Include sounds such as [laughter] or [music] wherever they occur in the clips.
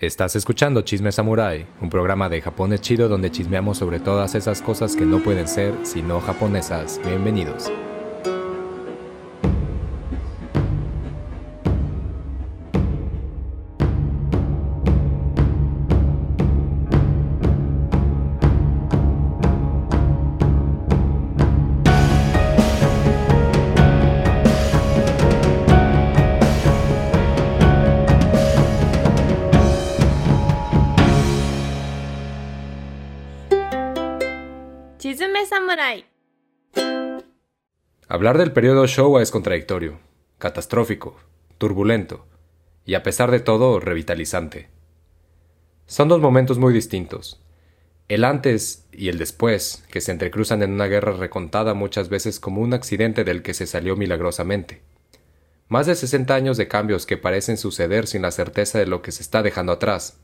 Estás escuchando Chisme Samurai, un programa de Japón chido donde chismeamos sobre todas esas cosas que no pueden ser sino japonesas. Bienvenidos. Hablar del periodo Showa es contradictorio, catastrófico, turbulento y a pesar de todo revitalizante. Son dos momentos muy distintos. El antes y el después, que se entrecruzan en una guerra recontada muchas veces como un accidente del que se salió milagrosamente. Más de 60 años de cambios que parecen suceder sin la certeza de lo que se está dejando atrás.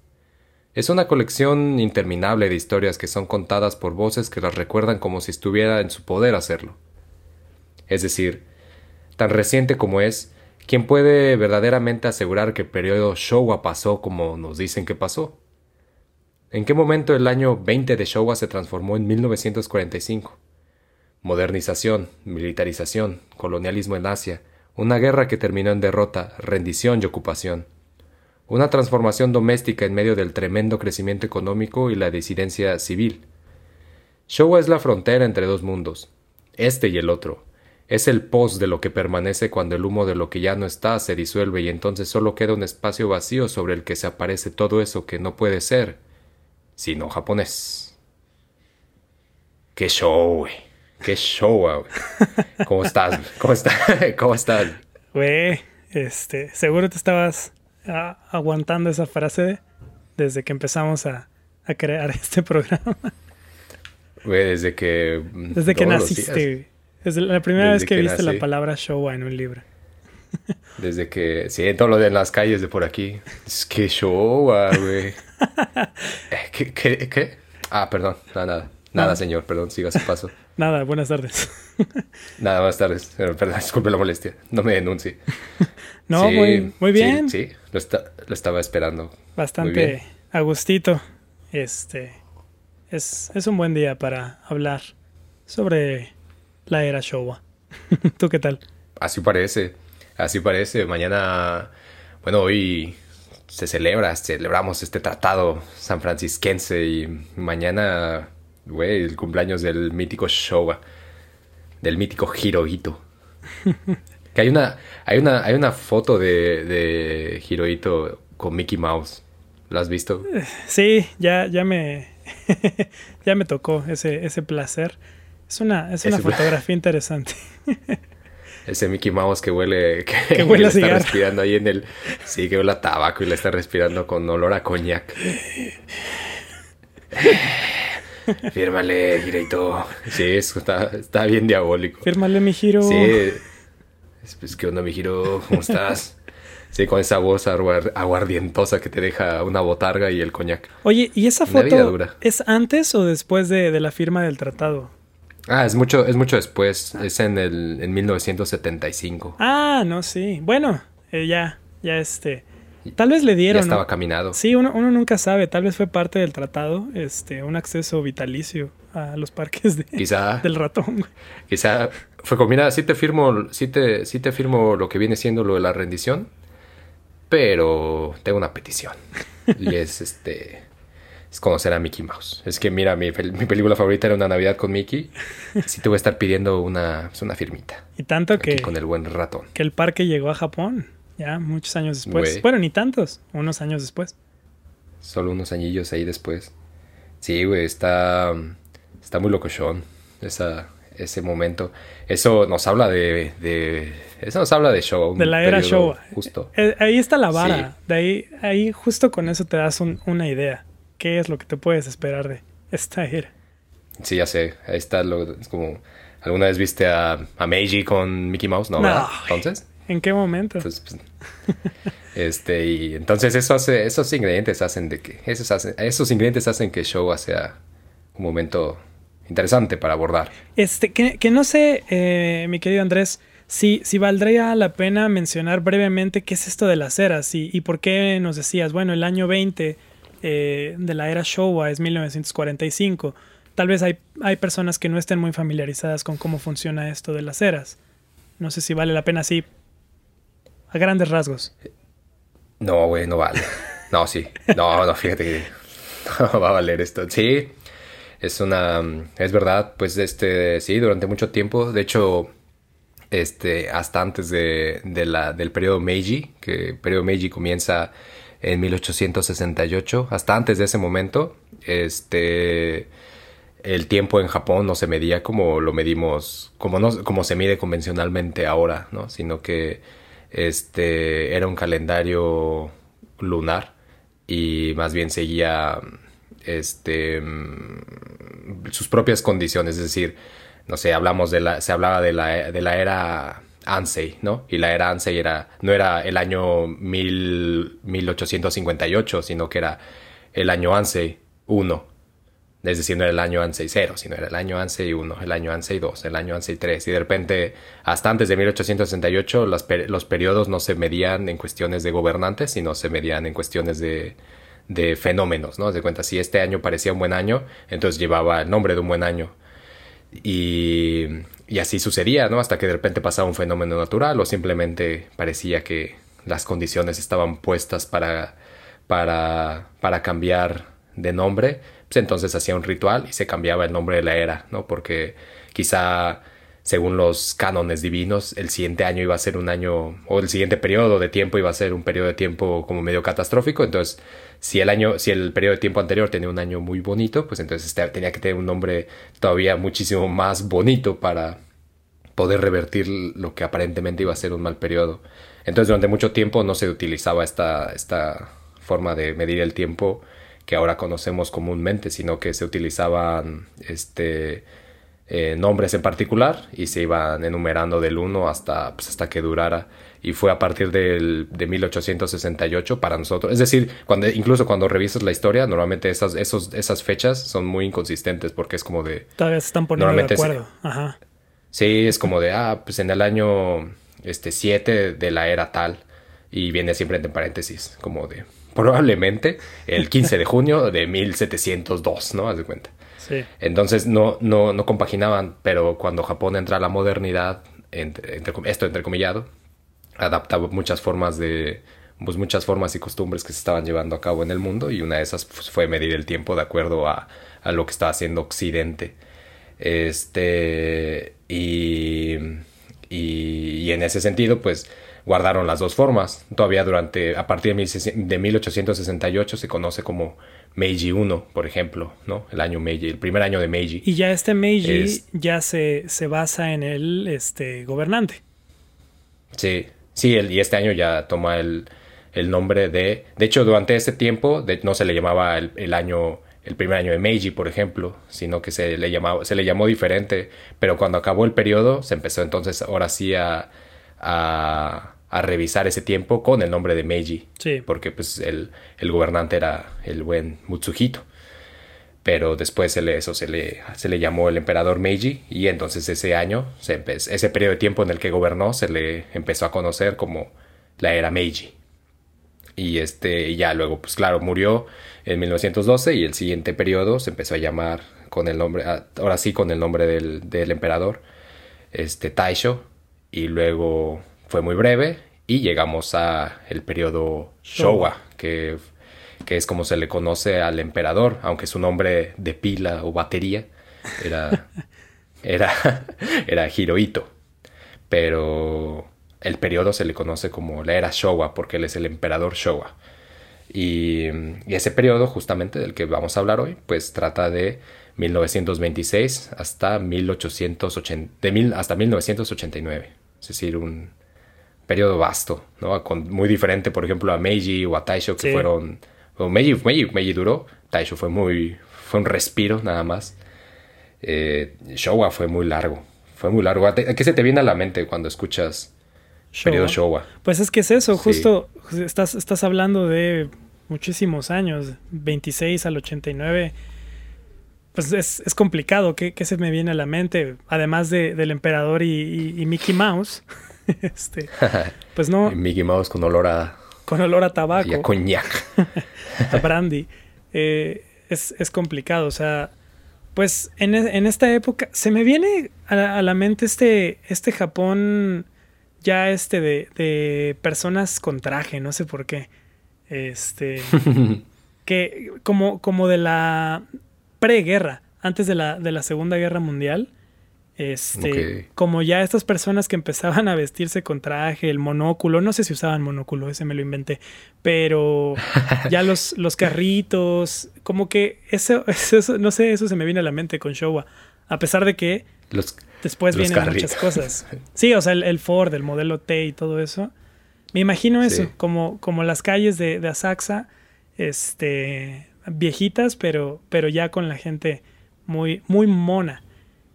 Es una colección interminable de historias que son contadas por voces que las recuerdan como si estuviera en su poder hacerlo es decir, tan reciente como es, ¿quién puede verdaderamente asegurar que el periodo Showa pasó como nos dicen que pasó? ¿En qué momento el año 20 de Showa se transformó en 1945? Modernización, militarización, colonialismo en Asia, una guerra que terminó en derrota, rendición y ocupación. Una transformación doméstica en medio del tremendo crecimiento económico y la disidencia civil. Showa es la frontera entre dos mundos, este y el otro, es el pos de lo que permanece cuando el humo de lo que ya no está se disuelve y entonces solo queda un espacio vacío sobre el que se aparece todo eso que no puede ser, sino japonés. ¡Qué show, güey! ¡Qué show, güey! ¿Cómo estás? ¿Cómo estás? [laughs] ¿Cómo estás? Güey, este, seguro te estabas ah, aguantando esa frase desde que empezamos a, a crear [laughs] este programa. Güey, desde que... Desde que naciste, es la primera vez que, viste la palabra Showa en un libro. Desde que, sí, todo lo de las calles de por aquí. Es que Showa, güey. [laughs] Eh, ¿Qué, qué, qué? Ah, perdón, nada, nada. Nada, señor, perdón, siga su paso. [laughs] Nada, buenas tardes. [laughs] Nada, buenas tardes. Perdón, disculpe la molestia. No me denuncie. no, muy, muy bien. Sí, lo, lo, estaba esperando. Bastante a gustito. Este es, es un buen día para hablar sobre la era Showa. [laughs] ¿Tú qué tal? Así parece, así parece. Mañana, bueno, hoy se celebra, celebramos este tratado sanfrancisquense y mañana, güey, el cumpleaños del mítico Showa, del mítico Hirohito. [laughs] que hay una, hay una, hay una foto de, de Hirohito con Mickey Mouse. ¿La has visto? Sí, ya, ya me, [laughs] ya me tocó ese, ese placer. Es una, es una fotografía interesante. [laughs] Ese Mickey Mouse que huele, que, [laughs] [laughs] huele a está respirando ahí en el. Sí, que huele a tabaco y le está respirando con olor a coñac. Fírmale, Gireito. Sí, eso está, está bien diabólico. Fírmale, mi giro. Sí. Pues, ¿qué onda, mi giro? ¿Cómo estás? Sí, con esa voz aguardientosa que te deja una botarga y el coñac. Oye, ¿y esa foto es antes o después de, de la firma del tratado? Ah, es mucho, es mucho después. Es en el en 1975. Ah, no, sí. Bueno, eh, ya, ya este. Tal vez le dieron. Ya estaba caminado. Sí, uno, uno, nunca sabe. Tal vez fue parte del tratado, este, un acceso vitalicio a los parques de, Quizá, del ratón. Quizá fue como, mira, sí te firmo, sí te, sí te firmo lo que viene siendo lo de la rendición, pero tengo una petición. y es este es conocer a Mickey Mouse. Es que, mira, mi, película favorita era Una Navidad con Mickey. Sí te voy a estar pidiendo una, pues, una firmita. Y tanto que... Con el buen ratón. Que el parque llegó a Japón, ya muchos años después. Bueno, ni tantos, unos años después. Solo unos añillos ahí después. Sí, güey, está, está muy locochón esa, ese momento. Eso nos habla de, de eso nos habla de show. De la era show. Justo. Eh, ahí está la vara. De ahí, ahí justo con eso te das una idea qué es lo que te puedes esperar de esta era. Sí, ya sé. Ahí está lo, es como... ¿Alguna vez viste a, a Meiji con Mickey Mouse? No, Entonces. ¿En qué momento? Pues, pues, [laughs] este, y entonces eso hace, esos ingredientes hacen de que, esos, hacen, esos ingredientes hacen que el show sea un momento interesante para abordar. Este, que, que no sé, eh, mi querido Andrés, Sí, sí valdría la pena mencionar brevemente qué es esto de las eras y, y por qué nos decías, bueno, el año 20 eh, de la era Showa es 1945. Tal vez hay, hay personas que no estén muy familiarizadas con cómo funciona esto de las eras. No sé si vale la pena así, a grandes rasgos. No, güey, no vale. No, sí. No, no, fíjate que [laughs] no va a valer esto. Sí, es una... Es verdad, pues este, sí, durante mucho tiempo. De hecho, este, hasta antes de, de la, del periodo Meiji, que el periodo Meiji comienza en 1868, hasta antes de ese momento, este, el tiempo en Japón no se medía como lo medimos, como, no, como se mide convencionalmente ahora, ¿no? sino que este, era un calendario lunar y más bien seguía este, sus propias condiciones, es decir, no sé, hablamos de la, se hablaba de la, de la era Ansei, ¿no? Y la era Ansei era, no era el año mil, 1858, sino que era el año Ansei 1. Es decir, no era el año Ansei 0, sino era el año Ansei 1, el año Ansei 2, el año Ansei 3. Y de repente, hasta antes de 1868, los, los periodos no se medían en cuestiones de gobernantes, sino se medían en cuestiones de, de fenómenos, ¿no? De cuenta, si este año parecía un buen año, entonces llevaba el nombre de un buen año. Y, y así sucedía, ¿no? Hasta que de repente pasaba un fenómeno natural o simplemente parecía que las condiciones estaban puestas para, para, para cambiar de nombre, pues entonces hacía un ritual y se cambiaba el nombre de la era, ¿no? Porque quizá según los cánones divinos, el siguiente año iba a ser un año, o el siguiente periodo de tiempo iba a ser un periodo de tiempo como medio catastrófico, entonces si el año, si el periodo de tiempo anterior tenía un año muy bonito, pues entonces este tenía que tener un nombre todavía muchísimo más bonito para poder revertir lo que aparentemente iba a ser un mal periodo. Entonces durante mucho tiempo no se utilizaba esta, esta forma de medir el tiempo que ahora conocemos comúnmente, sino que se utilizaban este, eh, nombres en particular y se iban enumerando del 1 hasta, pues, hasta que durara y fue a partir del, de 1868 para nosotros. Es decir, cuando, incluso cuando revisas la historia, normalmente esas, esos, esas fechas son muy inconsistentes porque es como de... Todavía se están poniendo de acuerdo. Ajá. Sí, es como de, ah, pues en el año este, 7 de la era tal y viene siempre entre paréntesis, como de probablemente el 15 de junio de 1702, ¿no? Haz de cuenta. Entonces no, no, no compaginaban, pero cuando Japón entra a la modernidad, entre, entre, esto entrecomillado, adaptaba muchas formas de pues muchas formas y costumbres que se estaban llevando a cabo en el mundo y una de esas fue medir el tiempo de acuerdo a, a, lo que estaba haciendo Occidente. Este y, y, en ese sentido pues guardaron las dos formas todavía durante a partir de, de 1868 se conoce como Meiji 1, por ejemplo, ¿no? El año Meiji, el primer año de Meiji. Y ya este Meiji ya se, se basa en el este, gobernante. Sí, Sí, el, y este año ya toma el, el, nombre de... De hecho, durante ese tiempo no se le llamaba el, año, el primer año de Meiji, por ejemplo, sino que se le, llamaba, se le llamó diferente. Pero cuando acabó el periodo, se empezó entonces ahora sí a, a, a revisar ese tiempo con el nombre de Meiji. Sí. Porque pues el, el gobernante era el buen Mutsuhito pero después se le, eso se le, se le llamó el emperador Meiji y entonces ese año, se ese periodo de tiempo en el que gobernó, se le empezó a conocer como la era Meiji. Y este, ya luego, pues claro, murió en 1912 y el siguiente periodo se empezó a llamar con el nombre, ah, ahora sí con el nombre del, del emperador, este Taisho, y luego fue muy breve y llegamos a el periodo Showa, que que es como se le conoce al emperador, aunque su nombre de pila o batería era, [laughs] era, era Hirohito. Pero el periodo se le conoce como la era Showa, porque él es el emperador Showa. Y, ese periodo, justamente del que vamos a hablar hoy, pues trata de 1926 hasta, 1880, de hasta 1989. Es decir, un periodo vasto, ¿no? Con, muy diferente, por ejemplo, a Meiji o a Taisho, que fueron Meiji, Meiji, duró, Taisho fue muy, fue un respiro nada más. Eh, Showa fue muy largo, fue muy largo. ¿Qué se te viene a la mente cuando escuchas periodo Showa? Pues es que es eso, justo estás, estás hablando de muchísimos años, 26 al 89. pues es, es complicado. ¿Qué, ¿Qué, se me viene a la mente? Además de, del emperador y, y, Mickey Mouse. [laughs] este, pues no. [laughs] Mickey Mouse con olor a. Con olor a tabaco. Y a coñac. [laughs] a brandy. Eh, es, es, complicado. O sea, pues en, en, esta época se me viene a, a, la mente este, este Japón ya este de, de personas con traje, no sé por qué. Este. que como, como de la preguerra, antes de la, de la Segunda Guerra Mundial. Este, okay. como ya estas personas que empezaban a vestirse con traje, el monóculo, no sé si usaban monóculo, ese me lo inventé, pero [laughs] ya los, los carritos, como que [laughs] eso, eso, no sé, eso se me viene a la mente con Showa, a pesar de que los, después los vienen carritos. muchas cosas. Sí, o sea, el, el, Ford, el modelo T y todo eso. Me imagino eso, Sí. como, como las calles de, de Asaxa, este, viejitas, pero, pero ya con la gente muy, muy mona.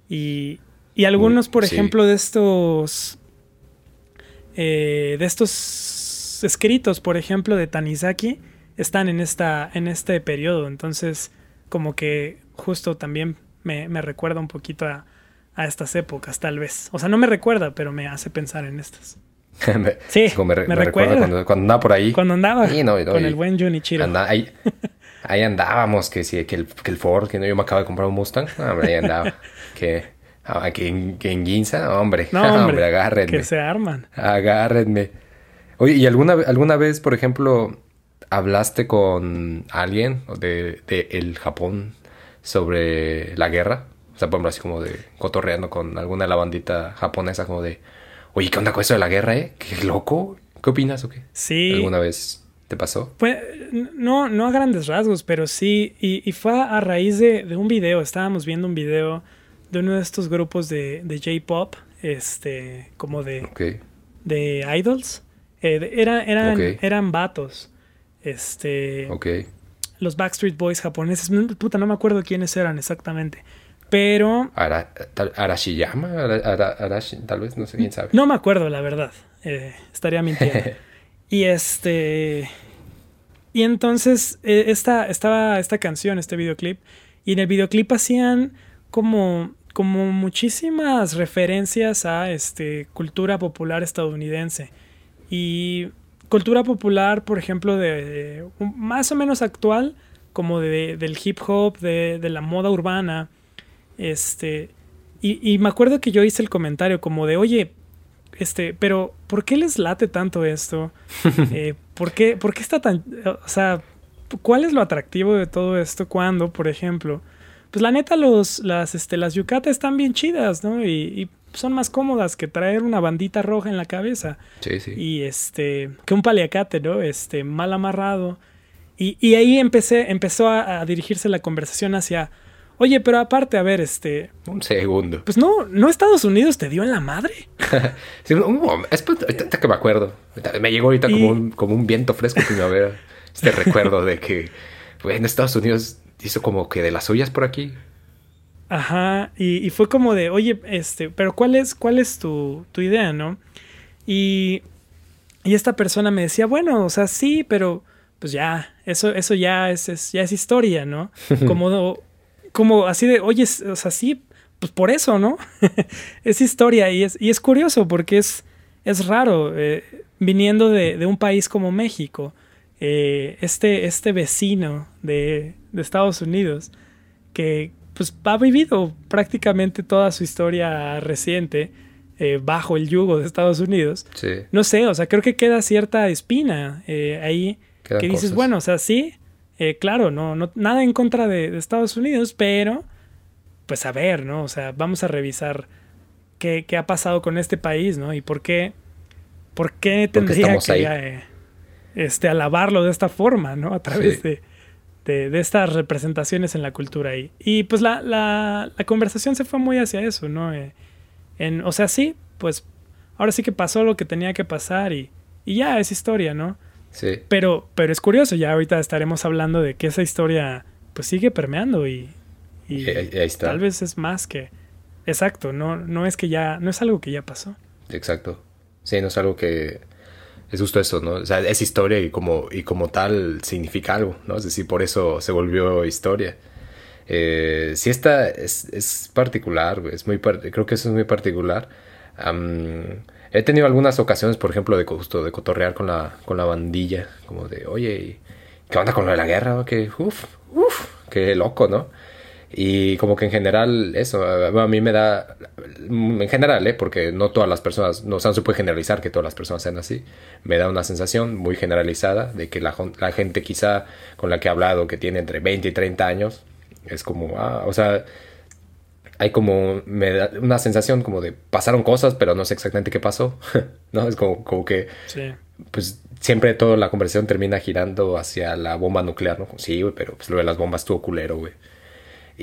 Y, y algunos, por sí. ejemplo, de estos. eh, de estos escritos, por ejemplo, de Tanizaki, están en, esta, en este periodo. Entonces, como que justo también me, me recuerda un poquito a, a, estas épocas, tal vez. O sea, no me recuerda, pero me hace pensar en estas. me, [laughs] Sí, como me, me me recuerda recuerda. cuando, cuando andaba por ahí. Cuando andaba Sí, no, no, con y- el buen Junichiro. Anda- ahí, ahí andábamos, que sí, que el, que el Ford, que no, yo me acabo de comprar un Mustang. Ah, Hombre, ahí andaba. [laughs] que, ah, que, en, que en Ginza, hombre. No, [laughs] hombre, hombre, agárrenme. que se arman. Agárrenme. Oye, ¿y alguna, alguna vez, por ejemplo, hablaste con alguien de, de el Japón sobre la guerra? O sea, por ejemplo, así como de cotorreando con alguna de la bandita japonesa, como de, oye, ¿qué onda con eso de la guerra, eh? ¿Qué loco? ¿Qué opinas o qué? Sí. ¿Alguna vez te pasó? Pues no, no a grandes rasgos, pero sí. Y, y fue a raíz de, de, un video. Estábamos viendo un video de uno de estos grupos de, de J-pop, este, como de, Ok. de idols. Eh, era, eran, eran vatos. Este. Ok. Los Backstreet Boys japoneses. Puta, no me acuerdo quiénes eran exactamente. Pero. Ara, tal- Arashiyama, Ara- Ara- Arashi, tal vez, no sé, quién sabe. No me acuerdo, la verdad. Eh, estaría mintiendo. [laughs] y este. Y entonces, eh, esta, estaba esta canción, este videoclip. Y en el videoclip hacían como, como muchísimas referencias a este, cultura popular estadounidense. Y cultura popular, por ejemplo, de, más o menos actual, como de, del hip hop, de, de la moda urbana. Este. Y, y me acuerdo que yo hice el comentario como de, oye, este, pero ¿por qué les late tanto esto? [laughs] Eh, ¿por, qué, ¿Por qué está tan... O sea, ¿cuál es lo atractivo de todo esto cuando, por ejemplo, pues la neta los, las, este, las yucatas están bien chidas, ¿no? Y, y son más cómodas que traer una bandita roja en la cabeza. Sí, sí. Y este, que un paliacate, ¿no? Este, mal amarrado. Y, y ahí empecé, empezó a, a dirigirse la conversación hacia, oye, pero aparte, a ver, este, Un segundo. pues no, no Estados Unidos te dio en la madre. [laughs] Sí, un- un es- ahorita que me acuerdo. Me llegó ahorita Y- como, un, como un viento fresco primavera. Este recuerdo de que, bueno, Estados Unidos hizo como que de las suyas por aquí. Ajá, y, y fue como de, oye, este, pero ¿cuál es, cuál es tu, tu idea, no? Y, y esta persona me decía, bueno, o sea, sí, pero pues ya, eso, eso ya es, es- ya es historia, ¿no? [laughs] Como, como así de, oye, o sea, sí, pues por eso, ¿no? [laughs] es historia y es, y es curioso porque es, es raro, eh, viniendo de, de un país como México, eh, este, este vecino de, de Estados Unidos, que pues ha vivido prácticamente toda su historia reciente eh, bajo el yugo de Estados Unidos. Sí. No sé, o sea, creo que queda cierta espina eh, ahí Quedan que dices, cosas. bueno, o sea, sí, claro, no, no, nada en contra de, de Estados Unidos, pero pues a ver, ¿no? O sea, vamos a revisar qué, qué ha pasado con este país, ¿no? Y por qué, por qué tendría que eh, este, alabarlo de esta forma, ¿no? A través Sí. de, de, de estas representaciones en la cultura ahí. Y pues la, la, la conversación se fue muy hacia eso, ¿no? Eh, en, o sea, sí, pues ahora sí que pasó lo que tenía que pasar y, y ya es historia, ¿no? Sí. Pero, pero es curioso, ya ahorita estaremos hablando de que esa historia pues sigue permeando y, y Y ahí- ahí está. tal vez es más que... Exacto, no, no es que ya, no es algo que ya pasó. Exacto. Sí, no es algo que... Es justo eso, ¿no? O sea, es historia y como, y como tal significa algo, ¿no? Es decir, por eso se volvió historia. Eh, sí está, es, es particular, es muy, creo que eso es muy particular. he tenido algunas ocasiones, por ejemplo, de justo de cotorrear con la, con la bandilla, como de, oye, ¿qué onda con lo de la guerra? Que, uf, uf, qué loco, ¿no? Y como que en general, eso, a mí me da, en general, ¿eh? porque no todas las personas, no, se puede generalizar que todas las personas sean así, me da una sensación muy generalizada de que la, la gente quizá con la que he hablado, que tiene entre 20 y 30 años, es como, ah, o sea, hay como, me da una sensación como de pasaron cosas, pero no sé exactamente qué pasó, [laughs] ¿no? Es como, como que, pues siempre toda la conversación termina girando hacia la bomba nuclear, ¿no? Sí, güey, pero pues lo de las bombas estuvo culero, güey.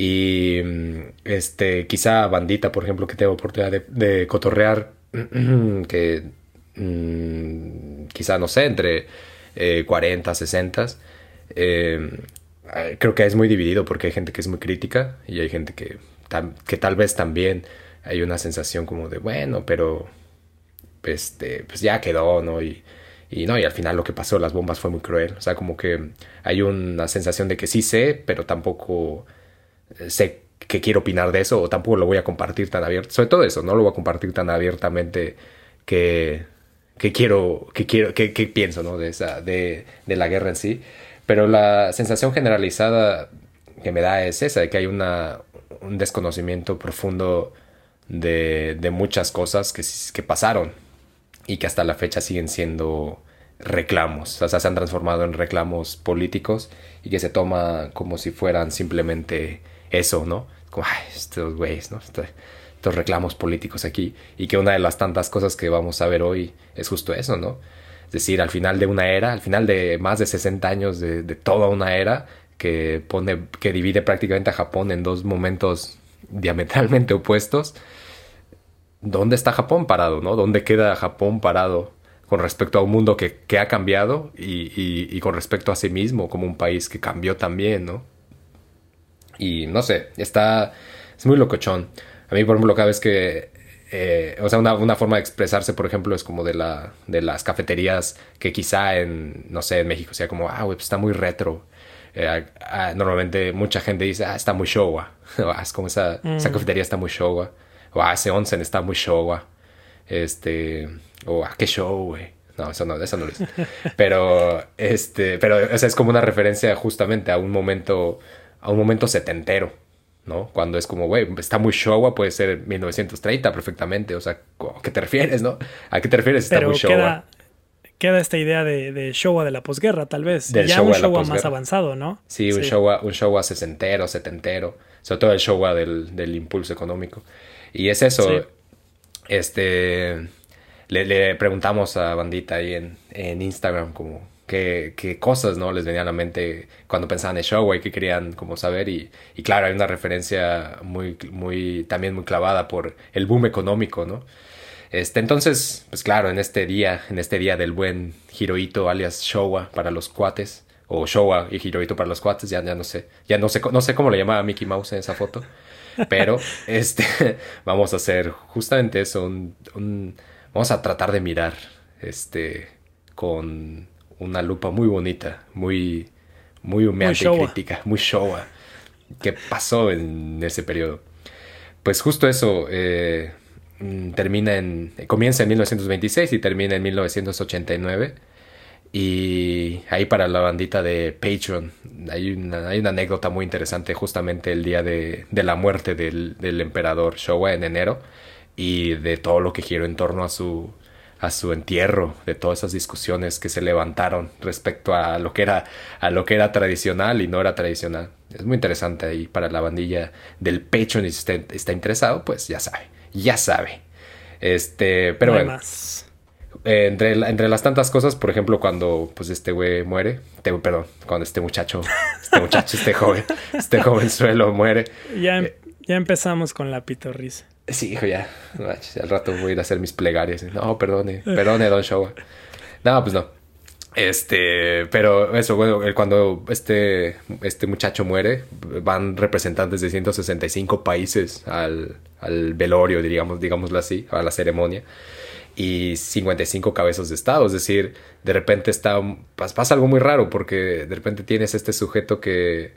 Y mm, este, quizá bandita, por ejemplo, que tengo oportunidad de, cotorrear, [clears throat] que mm, quizá, no sé, entre 40, 60, eh, creo que es muy dividido porque hay gente que es muy crítica y hay gente que, que tal vez también hay una sensación como de, bueno, pero este, pues ya quedó, ¿no? Y, y no, y al final lo que pasó, las bombas fue muy cruel. O sea, como que hay una sensación de que sí sé, pero tampoco sé que quiero opinar de eso o tampoco lo voy a compartir tan abierto. Sobre todo eso, no lo voy a compartir tan abiertamente que, que quiero, que quiero, que, pienso, ¿no? De esa, de, de, la guerra en sí. Pero la sensación generalizada que me da es esa, de que hay un desconocimiento profundo de, de muchas cosas que, que pasaron y que hasta la fecha siguen siendo reclamos, o sea, se han transformado en reclamos políticos y que se toma como si fueran simplemente eso, ¿no? Como, ay, estos güeyes, ¿no? Estos, reclamos políticos aquí. Y que una de las tantas cosas que vamos a ver hoy es justo eso, ¿no? Es decir, al final de una era, al final de más de 60 años de, toda una era, que pone, que divide prácticamente a Japón en dos momentos diametralmente opuestos, ¿dónde está Japón parado, no? ¿Dónde queda Japón parado con respecto a un mundo que, que ha cambiado y, y, con respecto a sí mismo como un país que cambió también, ¿no? Y no sé, está. Es muy locochón. A mí, por ejemplo, cada vez que. Eh, o sea, una, una, forma de expresarse, por ejemplo, es como de, la, de las cafeterías que quizá en, no sé, en México sea como, ah, güey, pues está muy retro. Eh, ah, normalmente mucha gente dice, ah, está muy showa. [laughs] Ah, es como esa, esa mm. cafetería está muy showa. O ah, ese onsen está muy showa. Este, o ah, qué show, güey. No, eso no, eso no lo es. [laughs] Pero, este, pero, o sea, es como una referencia justamente a un momento a un momento setentero, ¿no? Cuando es como, güey, está muy Showa, puede ser 1930 perfectamente, o sea, ¿a qué te refieres, no? ¿A qué te refieres? Está muy Showa. Queda, queda esta idea de, de, Showa de la posguerra, tal vez. ya un Showa más avanzado, ¿no? Sí, un, Showa, un Showa sesentero, setentero, sobre todo el Showa del, del impulso económico. Y es eso, este... Le, le, preguntamos a Bandita ahí en, en Instagram como qué, cosas no les venían a la mente cuando pensaban en show y que querían como saber. Y, y, claro hay una referencia muy muy también muy clavada por el boom económico no este entonces pues claro en este día en este día del buen Hirohito alias Showa para los cuates o Showa y Hirohito para los cuates ya, ya no sé ya no sé no sé cómo le llamaba Mickey Mouse en esa foto pero [laughs] este vamos a hacer justamente eso un, vamos a tratar de mirar este con una lupa muy bonita, muy, muy humeante y crítica, muy showa. ¿Qué pasó en ese periodo? Pues justo eso eh, mm, termina en. comienza en 1926 y termina en 1989. Y ahí para la bandita de Patreon hay una, hay una anécdota muy interesante justamente el día de, de la muerte del, del, emperador Showa en enero y de todo lo que giró en torno a su, a su entierro, de todas esas discusiones que se levantaron respecto a lo que era, a lo que era tradicional y no era tradicional. Es muy interesante ahí para la bandilla del Patreon y si está, interesado, pues ya sabe, ya sabe. Este, pero bueno. entre, entre las tantas cosas, por ejemplo, cuando pues este güey muere, perdón, cuando este muchacho, este muchacho, este joven, este jovenzuelo muere. Ya, eh, ya empezamos con la pitorrisa. Sí, hijo, ya. al rato voy a ir a hacer mis plegarias. No, perdone, perdone, Don Showa. No, pues no. Este, pero eso, cuando este, este muchacho muere, van representantes de 165 países al, al velorio, digamos, digámoslo así, a la ceremonia, y 55 cabezas de Estado. Es decir, de repente está, pasa algo muy raro, porque de repente tienes este sujeto que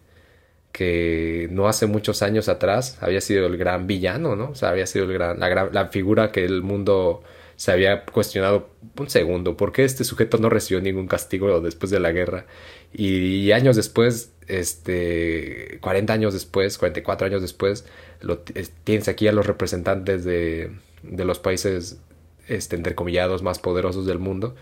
que no hace muchos años atrás había sido el gran villano, ¿no? O sea, había sido la, gran, la figura que el mundo se había cuestionado un segundo, ¿por qué este sujeto no recibió ningún castigo después de la guerra? Y, años después, este, 40 años después, 44 años después, lo, tienes aquí a los representantes de, de los países, este, entrecomillados, más poderosos del mundo,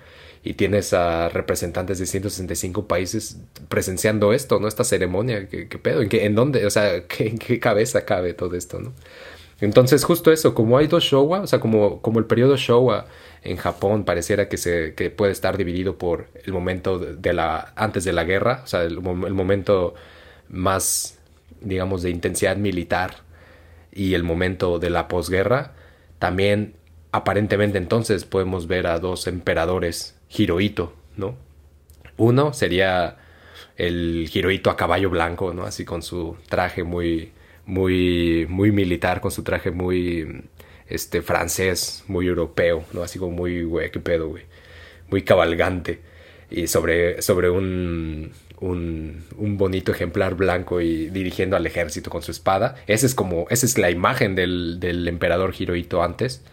y tienes a representantes de 165 países presenciando esto, ¿no? Esta ceremonia, ¿qué, pedo? ¿En, qué, ¿En dónde? O sea, [laughs] ¿qué, ¿en qué cabeza cabe todo esto, no? Entonces, justo eso, como hay dos Showa, o sea, como, como el periodo Showa en Japón pareciera que, se, que puede estar dividido por el momento de la, antes de la guerra, o sea, el momento más, digamos, de intensidad militar y el momento de la posguerra, también aparentemente entonces podemos ver a dos emperadores Hirohito, ¿no? Uno sería el Hirohito a caballo blanco, ¿no? Así con su traje muy, muy, muy militar, con su traje muy, este, francés, muy europeo, ¿no? Así como muy, güey, qué pedo, güey. Muy cabalgante. Y sobre, sobre un, un, bonito ejemplar blanco y dirigiendo al ejército con su espada. Esa es como, esa es la imagen del, del emperador Hirohito antes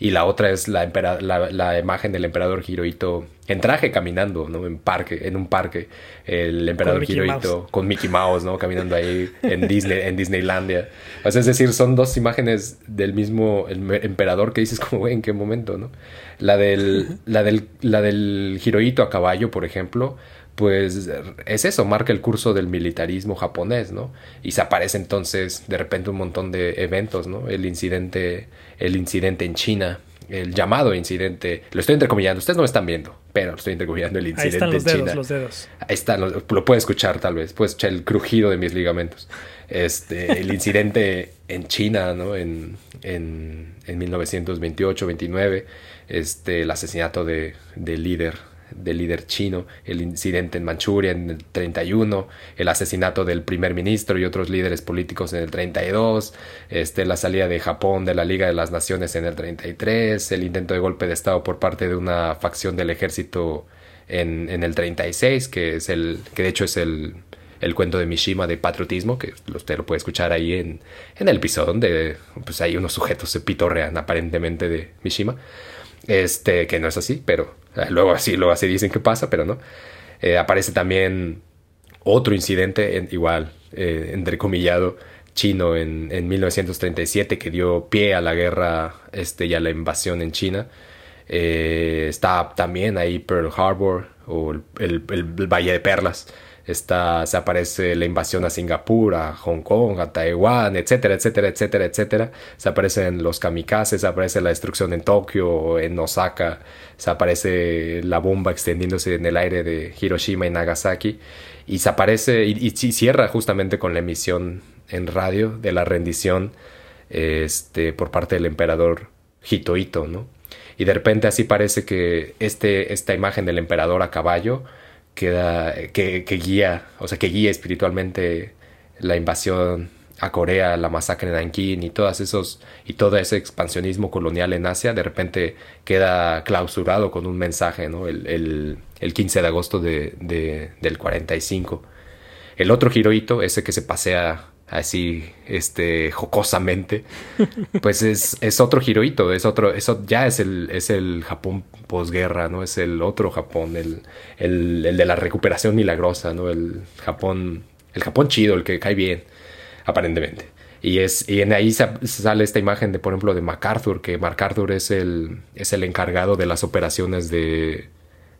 y la otra es la, la, imagen del emperador Hirohito en traje caminando, ¿no? En parque, en un parque, el emperador Hirohito con Mickey Mouse, ¿no? Caminando ahí en Disney, en Disneylandia. es decir, son dos imágenes del mismo emperador que dices como, ¿en qué momento, no? La del, la del, la del Hirohito a caballo, por ejemplo, pues es eso, marca el curso del militarismo japonés, ¿no? Y se aparece entonces de repente un montón de eventos, ¿no? El incidente, el incidente en China, el llamado incidente, lo estoy entrecomillando, ustedes no me están viendo, pero lo estoy entrecomillando el incidente Ahí están los en dedos, China. los dedos. Ahí están, lo, lo puede escuchar tal vez, puede escuchar el crujido de mis ligamentos. Este, el incidente [laughs] en China, ¿no? En, en, en 1928-29, este, el asesinato de, del líder del líder chino, el incidente en Manchuria en el 31, el asesinato del primer ministro y otros líderes políticos en el 32, este, la salida de Japón de la Liga de las Naciones en el 33, el intento de golpe de Estado por parte de una facción del ejército en, el 36, que es el, que de hecho es el, cuento de Mishima de patriotismo, que usted lo puede escuchar ahí en, en el episodio donde pues hay unos sujetos se pitorrean aparentemente de Mishima. Este, que no es así, pero [laughs] luego así, luego así dicen que pasa, pero no. Eh, aparece también otro incidente, igual, eh, entrecomillado, chino en, en, 1937 que dio pie a la guerra este, y a la invasión en China. está también ahí Pearl Harbor o el, el Valle de Perlas Está, se aparece la invasión a Singapur, a Hong Kong, a Taiwán, etcétera, etcétera, etcétera, etcétera. Se aparecen los kamikazes, se aparece la destrucción en Tokio, en Osaka, se aparece la bomba extendiéndose en el aire de Hiroshima y Nagasaki. Y se aparece, y, cierra justamente con la emisión en radio de la rendición este, por parte del emperador Hitohito, ¿no? Y de repente así parece que este, esta imagen del emperador a caballo que, que, guía, o sea, que guía espiritualmente la invasión a Corea, la masacre en Nankín y todas esos y todo ese expansionismo colonial en Asia, de repente queda clausurado con un mensaje, ¿no? El, el, 15 de agosto de, de, del 45. El otro Hirohito, ese que se pasea así este jocosamente pues es, es otro giroito es otro eso ya es el es el Japón posguerra no es el otro Japón el, el, el, de la recuperación milagrosa no el Japón el Japón chido el que cae bien aparentemente. Y es y en ahí sale esta imagen de por ejemplo de MacArthur que MacArthur es el es el encargado de las operaciones de,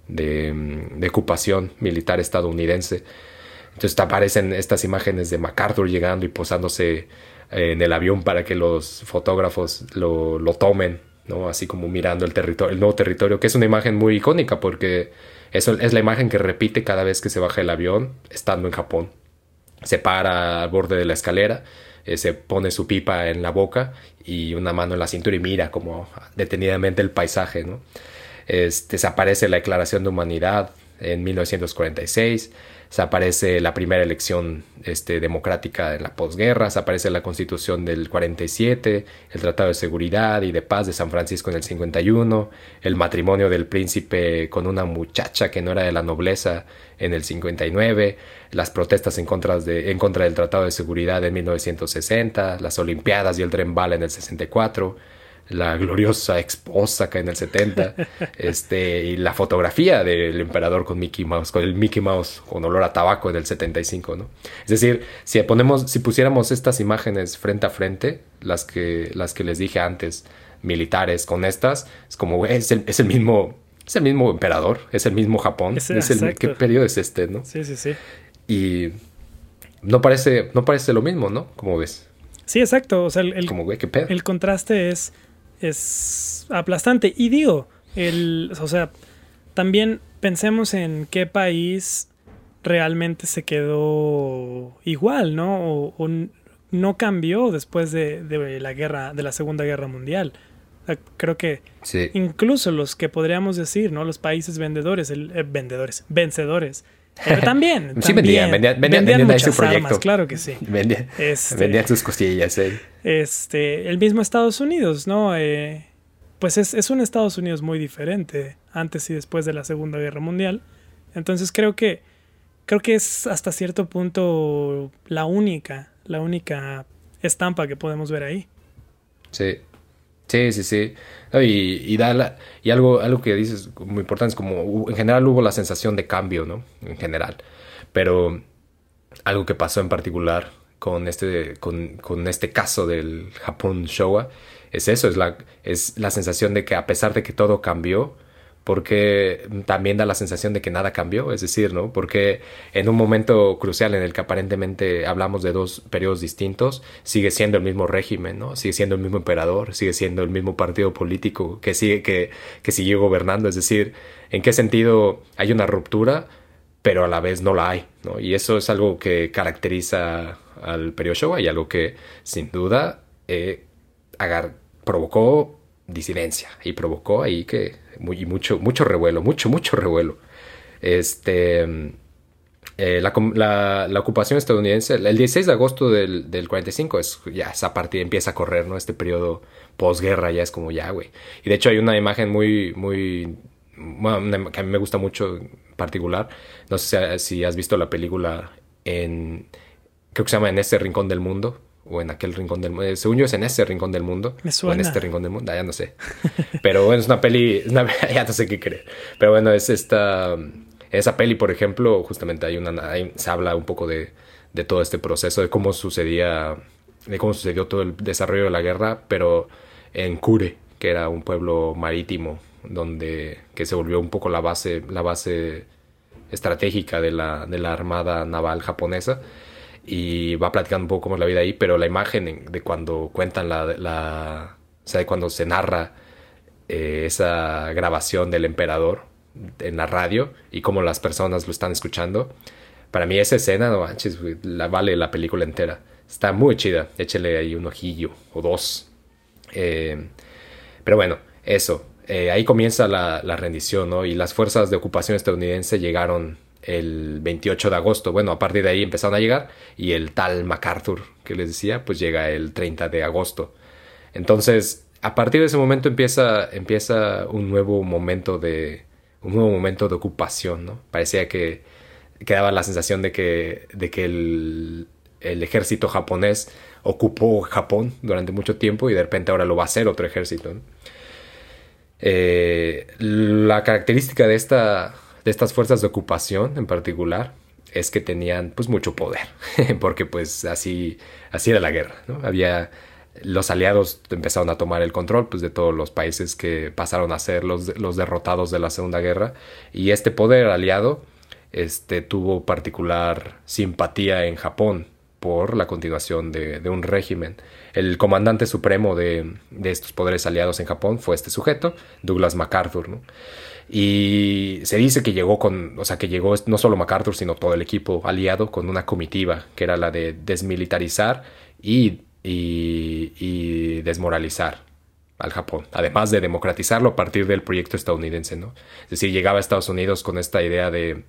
de ocupación militar estadounidense entonces aparecen estas imágenes de MacArthur llegando y posándose eh, en el avión para que los fotógrafos lo, lo tomen, ¿no? Así como mirando el territorio, el nuevo territorio, que es una imagen muy icónica porque es la imagen que repite cada vez que se baja el avión estando en Japón. Se para al borde de la escalera, eh, se pone su pipa en la boca y una mano en la cintura y mira como detenidamente el paisaje, ¿no? Este, la Declaración de Humanidad en 1946 se aparece la primera elección este, democrática en la posguerra, se aparece la constitución del 47, el Tratado de Seguridad y de Paz de San Francisco en el 51, el matrimonio del príncipe con una muchacha que no era de la nobleza en el 59, las protestas en contra, de, en contra del Tratado de Seguridad en 1960, las Olimpiadas y el tren en el 64, la gloriosa esposa que en el 70, [laughs] este, y la fotografía del emperador con Mickey Mouse, con el Mickey Mouse con olor a tabaco en el 75, ¿no? Es decir, si ponemos, si pusiéramos estas imágenes frente a frente, las que, las que les dije antes, militares con estas, es como, es el, es el mismo, es el mismo emperador, es el mismo Japón, es el, ¿qué periodo es este, no? Sí, sí, sí. Y no parece, no parece lo mismo, ¿no? Como ves. Sí, exacto. O sea, el, como, güey, ¿qué pedo? el contraste es es aplastante. Y digo, el, o sea, también pensemos en qué país realmente se quedó igual, ¿no? O, no cambió después de, de, la guerra, de la Segunda Guerra Mundial. creo que incluso los que podríamos decir, ¿no? Los países vendedores, el, eh, vendedores, vencedores, pero también. [laughs] sí, vendían, vendían, vendían, vendían, muchas proyecto. claro que sí. vendían, este, vendían sus costillas. Eh. Este, el mismo Estados Unidos, ¿no? Eh, pues es, es un Estados Unidos muy diferente antes y después de la Segunda Guerra Mundial. Entonces creo que creo que es hasta cierto punto la única, la única estampa que podemos ver ahí. Sí. Sí, sí, sí. y, y, da y algo, algo que dices muy importante es como en general hubo la sensación de cambio, ¿no? En general. Pero algo que pasó en particular con este, con, con este caso del Japón Showa es eso, es la, es la sensación de que a pesar de que todo cambió, porque también da la sensación de que nada cambió, es decir, ¿no? Porque en un momento crucial en el que aparentemente hablamos de dos periodos distintos, sigue siendo el mismo régimen, ¿no? Sigue siendo el mismo emperador, sigue siendo el mismo partido político que sigue que, que gobernando, es decir, ¿en qué sentido hay una ruptura, pero a la vez no la hay, ¿no? Y eso es algo que caracteriza al periodo Showa y algo que sin duda eh, provocó disidencia y provocó ahí que mucho, mucho revuelo, mucho, mucho revuelo. Este, eh, la, la, ocupación estadounidense, el 16 de agosto del, del 45, es, ya esa parte empieza a correr, ¿no? Este periodo posguerra ya es como ya, güey. Y de hecho hay una imagen muy, muy, bueno, que a mí me gusta mucho en particular. No sé si, has visto la película en, creo que se llama En ese rincón del mundo o en aquel rincón del mundo. Eh, según yo es en ese rincón del mundo. Me suena. O en este rincón del mundo, ya no sé. [laughs] Pero bueno, es una peli, [laughs] ya no sé qué creer. Pero bueno, es esta, esa peli, por ejemplo, justamente hay una, se habla un poco de, de todo este proceso, de cómo sucedía, de cómo sucedió todo el desarrollo de la guerra, pero en Kure, que era un pueblo marítimo, donde, que se volvió un poco la base, la base estratégica de la, de la armada naval japonesa y va platicando un poco cómo es la vida ahí, pero la imagen de cuando cuentan la, o sea, de cuando se narra eh, esa grabación del emperador en la radio y cómo las personas lo están escuchando, para mí esa escena, no manches, la vale la película entera. Está muy chida, échele ahí un ojillo o dos. Eh, pero bueno, eso. Eh, ahí comienza la, la rendición, ¿no? Y las fuerzas de ocupación estadounidense llegaron el 28 de agosto. Bueno, a partir de ahí empezaron a llegar y el tal MacArthur que les decía, pues llega el 30 de agosto. Entonces, a partir de ese momento empieza, empieza un nuevo momento de un nuevo momento de ocupación, ¿no? Parecía que, quedaba la sensación de que, de que el, ejército japonés ocupó Japón durante mucho tiempo y de repente ahora lo va a hacer otro ejército. Eh, la característica de esta de estas fuerzas de ocupación en particular es que tenían pues mucho poder, [laughs] porque pues así, así era la guerra, ¿no? Había los aliados empezaron a tomar el control pues, de todos los países que pasaron a ser los, los derrotados de la Segunda Guerra y este poder aliado este, tuvo particular simpatía en Japón por la continuación de, un régimen. El comandante supremo de, de, estos poderes aliados en Japón fue este sujeto, Douglas MacArthur. ¿no? Y se dice que llegó con, o sea, que llegó no solo MacArthur, sino todo el equipo aliado con una comitiva, que era la de desmilitarizar y, y, desmoralizar al Japón, además de democratizarlo a partir del proyecto estadounidense, ¿no? Es decir, llegaba a Estados Unidos con esta idea de,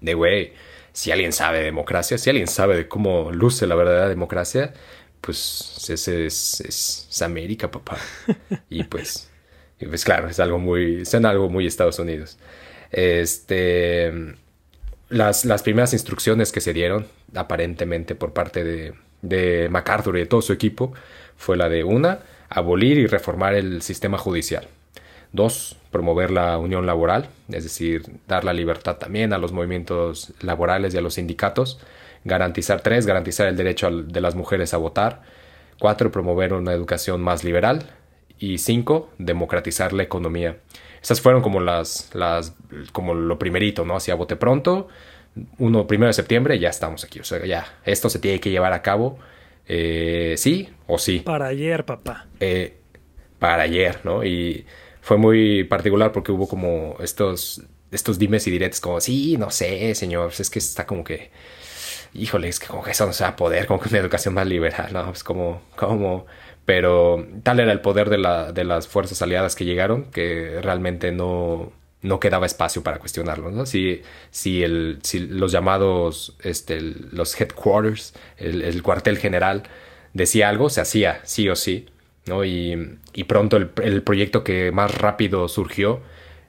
de güey, si alguien sabe de democracia, si alguien sabe de cómo luce la verdadera democracia, pues ese es, América, papá. [laughs] Y pues, pues claro, es algo muy, es algo muy Estados Unidos. Este, las, las primeras instrucciones que se dieron, aparentemente por parte de, de MacArthur y de todo su equipo, fue la de una, abolir y reformar el sistema judicial. Dos, promover la unión laboral, es decir, dar la libertad también a los movimientos laborales y a los sindicatos. Garantizar tres, garantizar el derecho de las mujeres a votar. Cuatro, promover una educación más liberal. Y cinco, democratizar la economía. Esas fueron como las, las, como lo primerito, ¿no? Hacia bote pronto. Uno, primero de septiembre, ya estamos aquí. O sea, ya, esto se tiene que llevar a cabo. Eh, sí o sí. Para ayer, papá. Eh, para ayer, ¿no? Y fue muy particular porque hubo como estos, estos dimes y diretes como, sí, no sé, señor, es que está como que, híjole, es que como que eso no se va a poder, como que una educación más liberal, ¿no? Pues como, como, pero tal era el poder de, la, de las fuerzas aliadas que llegaron que realmente no, no quedaba espacio para cuestionarlo, ¿no? Si, si, el, si los llamados, este, los headquarters, el, el cuartel general decía algo, se hacía, sí o sí. ¿no? Y, pronto el, proyecto que más rápido surgió,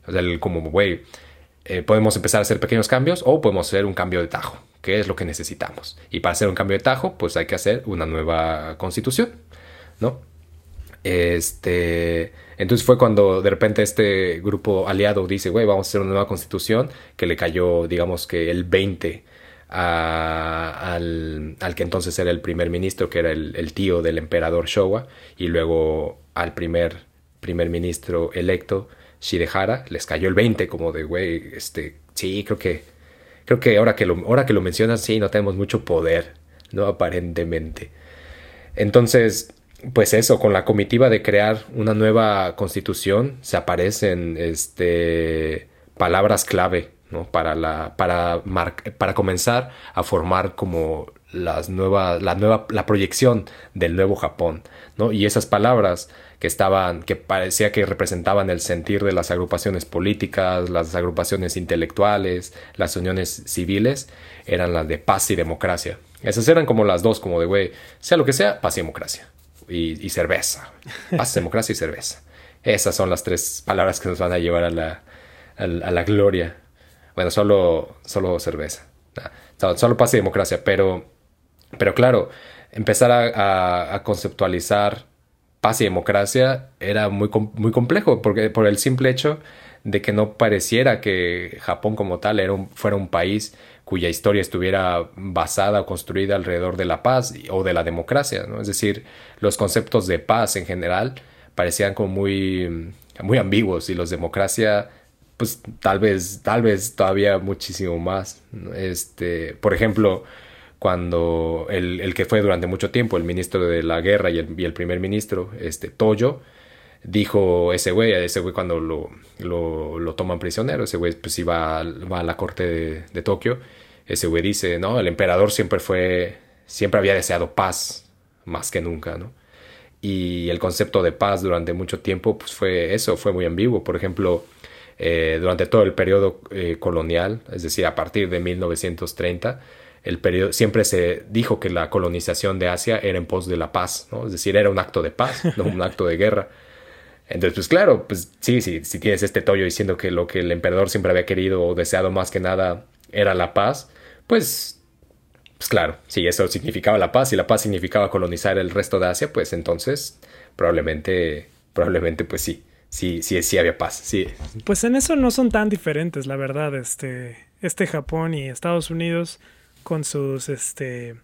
el, como, güey, eh, podemos empezar a hacer pequeños cambios o podemos hacer un cambio de tajo, que es lo que necesitamos. Y para hacer un cambio de tajo, pues hay que hacer una nueva constitución, ¿no? Este, entonces fue cuando de repente este grupo aliado dice, güey, vamos a hacer una nueva constitución, que le cayó, digamos que el 20 al, al, que entonces era el primer ministro, que era el, tío del emperador Showa, y luego al primer primer ministro electo, Shidehara, les cayó el 20 como de, güey, este, sí, creo que, creo que ahora que lo, ahora que lo mencionas, sí, no tenemos mucho poder, ¿no? Aparentemente. Entonces, pues eso, con la comitiva de crear una nueva constitución, se aparecen, este, palabras clave para, la, para, para comenzar a formar como las nuevas, la nueva, la proyección del nuevo Japón, ¿no? Y esas palabras que estaban, que parecía que representaban el sentir de las agrupaciones políticas, las agrupaciones intelectuales, las uniones civiles, eran las de paz y democracia. Esas eran como las dos, como de, güey, sea lo que sea, paz y democracia. Y, cerveza. Paz, [laughs] democracia y cerveza. Esas son las tres palabras que nos van a llevar a la, a la gloria bueno, solo, solo cerveza. Solo paz y democracia. Pero, pero claro, empezar a, conceptualizar paz y democracia era muy, muy complejo porque por el simple hecho de que no pareciera que Japón como tal era fuera un país cuya historia estuviera basada o construida alrededor de la paz o de la democracia, ¿no? Es decir, los conceptos de paz en general parecían como muy, muy ambiguos y los de democracia pues tal vez, tal vez todavía muchísimo más. Este, por ejemplo, cuando el, el, que fue durante mucho tiempo el ministro de la guerra y el, y el primer ministro, este, Toyo, dijo ese güey, ese güey cuando lo, lo, lo, toman prisionero, ese güey pues iba va a la corte de, de Tokio, ese güey dice, no, el emperador siempre fue, siempre había deseado paz más que nunca, ¿no? Y el concepto de paz durante mucho tiempo pues fue eso, fue muy ambiguo. Por ejemplo, eh, durante todo el periodo eh, colonial, es decir, a partir de 1930, el periodo, siempre se dijo que la colonización de Asia era en pos de la paz, ¿no? es decir, era un acto de paz, no un [laughs] acto de guerra. Entonces, pues claro, pues sí, sí, si tienes este tollo diciendo que lo que el emperador siempre había querido o deseado más que nada era la paz, pues, pues claro, si eso significaba la paz y la paz significaba colonizar el resto de Asia, pues entonces probablemente, probablemente pues sí sí, sí, sí había paz, sí. Pues en eso no son tan diferentes, la verdad, este, este Japón y Estados Unidos con sus, este,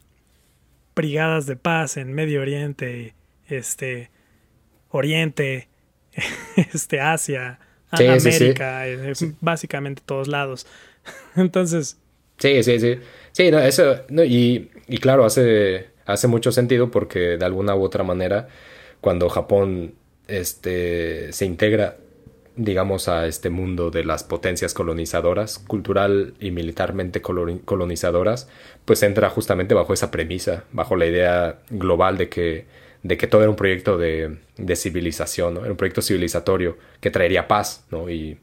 brigadas de paz en Medio Oriente, este, Oriente, [laughs] este, Asia, América, eh, básicamente todos lados. [laughs] Entonces. Sí, sí, sí. Sí, no, eso, no, y, y claro, hace, hace mucho sentido porque de alguna u otra manera, cuando Japón este, se integra, digamos, a este mundo de las potencias colonizadoras, cultural y militarmente colonizadoras, pues entra justamente bajo esa premisa, bajo la idea global de que, de que todo era un proyecto de, de civilización, era un proyecto civilizatorio que traería paz, ¿no? Y,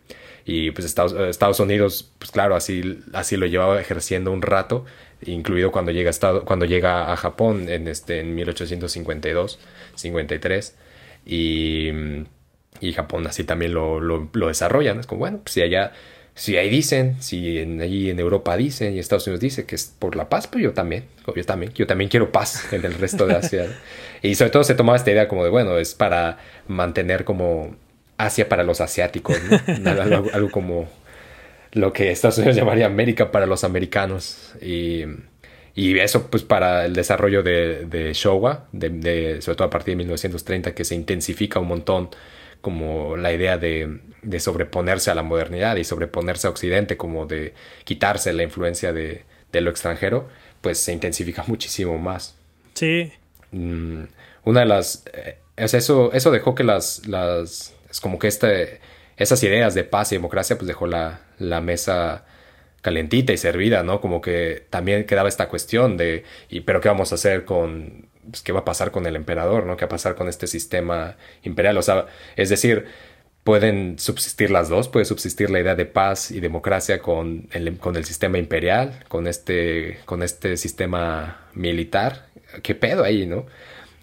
Y pues Estados, Unidos, pues claro, así, así lo llevaba ejerciendo un rato, incluido cuando llega a, Estado, cuando llega a Japón en, este, en 1852, 53. Y, y Japón así también lo, lo, desarrollan. Es como, bueno, pues si allá si ahí dicen, si en, allí en Europa dicen y Estados Unidos dice que es por la paz, pues yo también, yo también, yo también quiero paz [laughs] en el resto de Asia. y sobre todo se tomaba esta idea como de, bueno, es para mantener como Asia para los asiáticos, ¿no? [laughs] algo, como lo que Estados Unidos llamaría América para los americanos. Y, y eso pues para el desarrollo de, de Showa, de, sobre todo a partir de 1930, que se intensifica un montón como la idea de, de, sobreponerse a la modernidad y sobreponerse a Occidente, como de quitarse la influencia de, de lo extranjero, pues se intensifica [laughs] muchísimo más. Sí. Mm, una de las... Eh, eso, eso dejó que las... las es como que este, esas ideas de paz y democracia pues dejó la, la mesa calentita y servida, ¿no? Como que también quedaba esta cuestión de, ¿y pero qué vamos a hacer con pues, qué va a pasar con el emperador, ¿no? ¿Qué va a pasar con este sistema imperial? O sea, es decir, pueden subsistir las dos, puede subsistir la idea de paz y democracia con el, con el sistema imperial, con este, con este sistema militar. ¿Qué pedo ahí, no?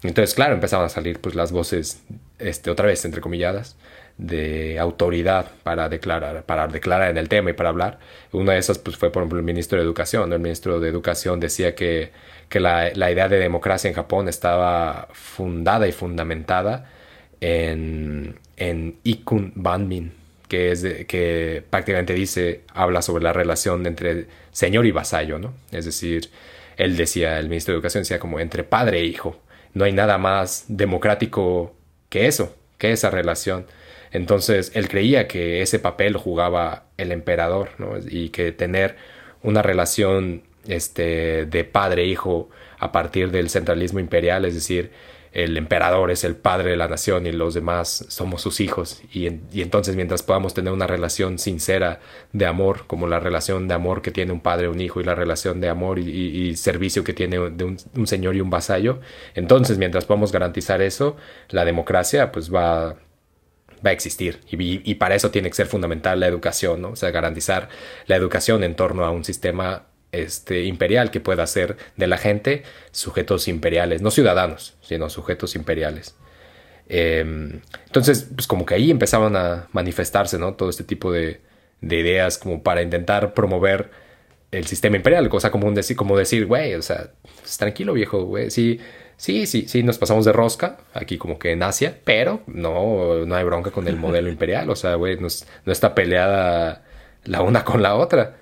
Entonces, claro, empezaban a salir pues las voces, este, otra vez, entrecomilladas, de autoridad para declarar, para declarar en el tema y para hablar. Una de esas pues, fue, por ejemplo, el ministro de Educación. El ministro de Educación decía que, que la, la, idea de democracia en Japón estaba fundada y fundamentada en, en Ikun Banmin, que, es que prácticamente dice, habla sobre la relación entre señor y vasallo, ¿no? Es decir, él decía, el ministro de Educación decía como entre padre e hijo. No hay nada más democrático que eso, que esa relación. Entonces él creía que ese papel jugaba el emperador, ¿no? Y que tener una relación este, de padre-hijo a partir del centralismo imperial, es decir, el emperador es el padre de la nación y los demás somos sus hijos. Y, entonces mientras podamos tener una relación sincera de amor, como la relación de amor que tiene un padre, un hijo, y la relación de amor y, servicio que tiene un, un, señor y un vasallo, entonces mientras podamos garantizar eso, la democracia pues va va a existir y, para eso tiene que ser fundamental la educación, ¿no? O sea, garantizar la educación en torno a un sistema este, imperial que pueda hacer de la gente sujetos imperiales, no ciudadanos, sino sujetos imperiales. Eh, entonces, pues como que ahí empezaban a manifestarse, ¿no? Todo este tipo de, de ideas como para intentar promover el sistema imperial, cosa como, un decir, como decir, güey, o sea, pues, tranquilo viejo, güey, sí Sí, sí, sí, nos pasamos de rosca, aquí como que en Asia, pero no, no hay bronca con el modelo [laughs] imperial, o sea, güey, no, no está peleada la una con la otra.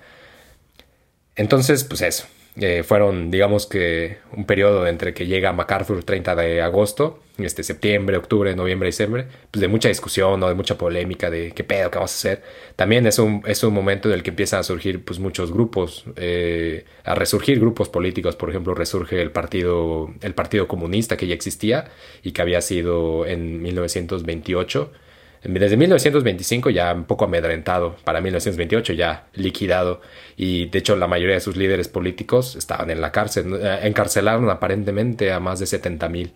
Entonces, pues eso, eh, fueron, digamos que, un periodo entre que llega MacArthur 30 de agosto, este septiembre, octubre, noviembre, diciembre, pues de mucha discusión, ¿no? de mucha polémica, de qué pedo, qué vamos a hacer. También es un, es un momento en el que empiezan a surgir pues muchos grupos, eh, a resurgir grupos políticos, por ejemplo, resurge el partido, el partido comunista que ya existía y que había sido en 1928 desde 1925 ya un poco amedrentado, para 1928 ya liquidado y de hecho la mayoría de sus líderes políticos estaban en la cárcel. Eh, encarcelaron aparentemente a más de 70 mil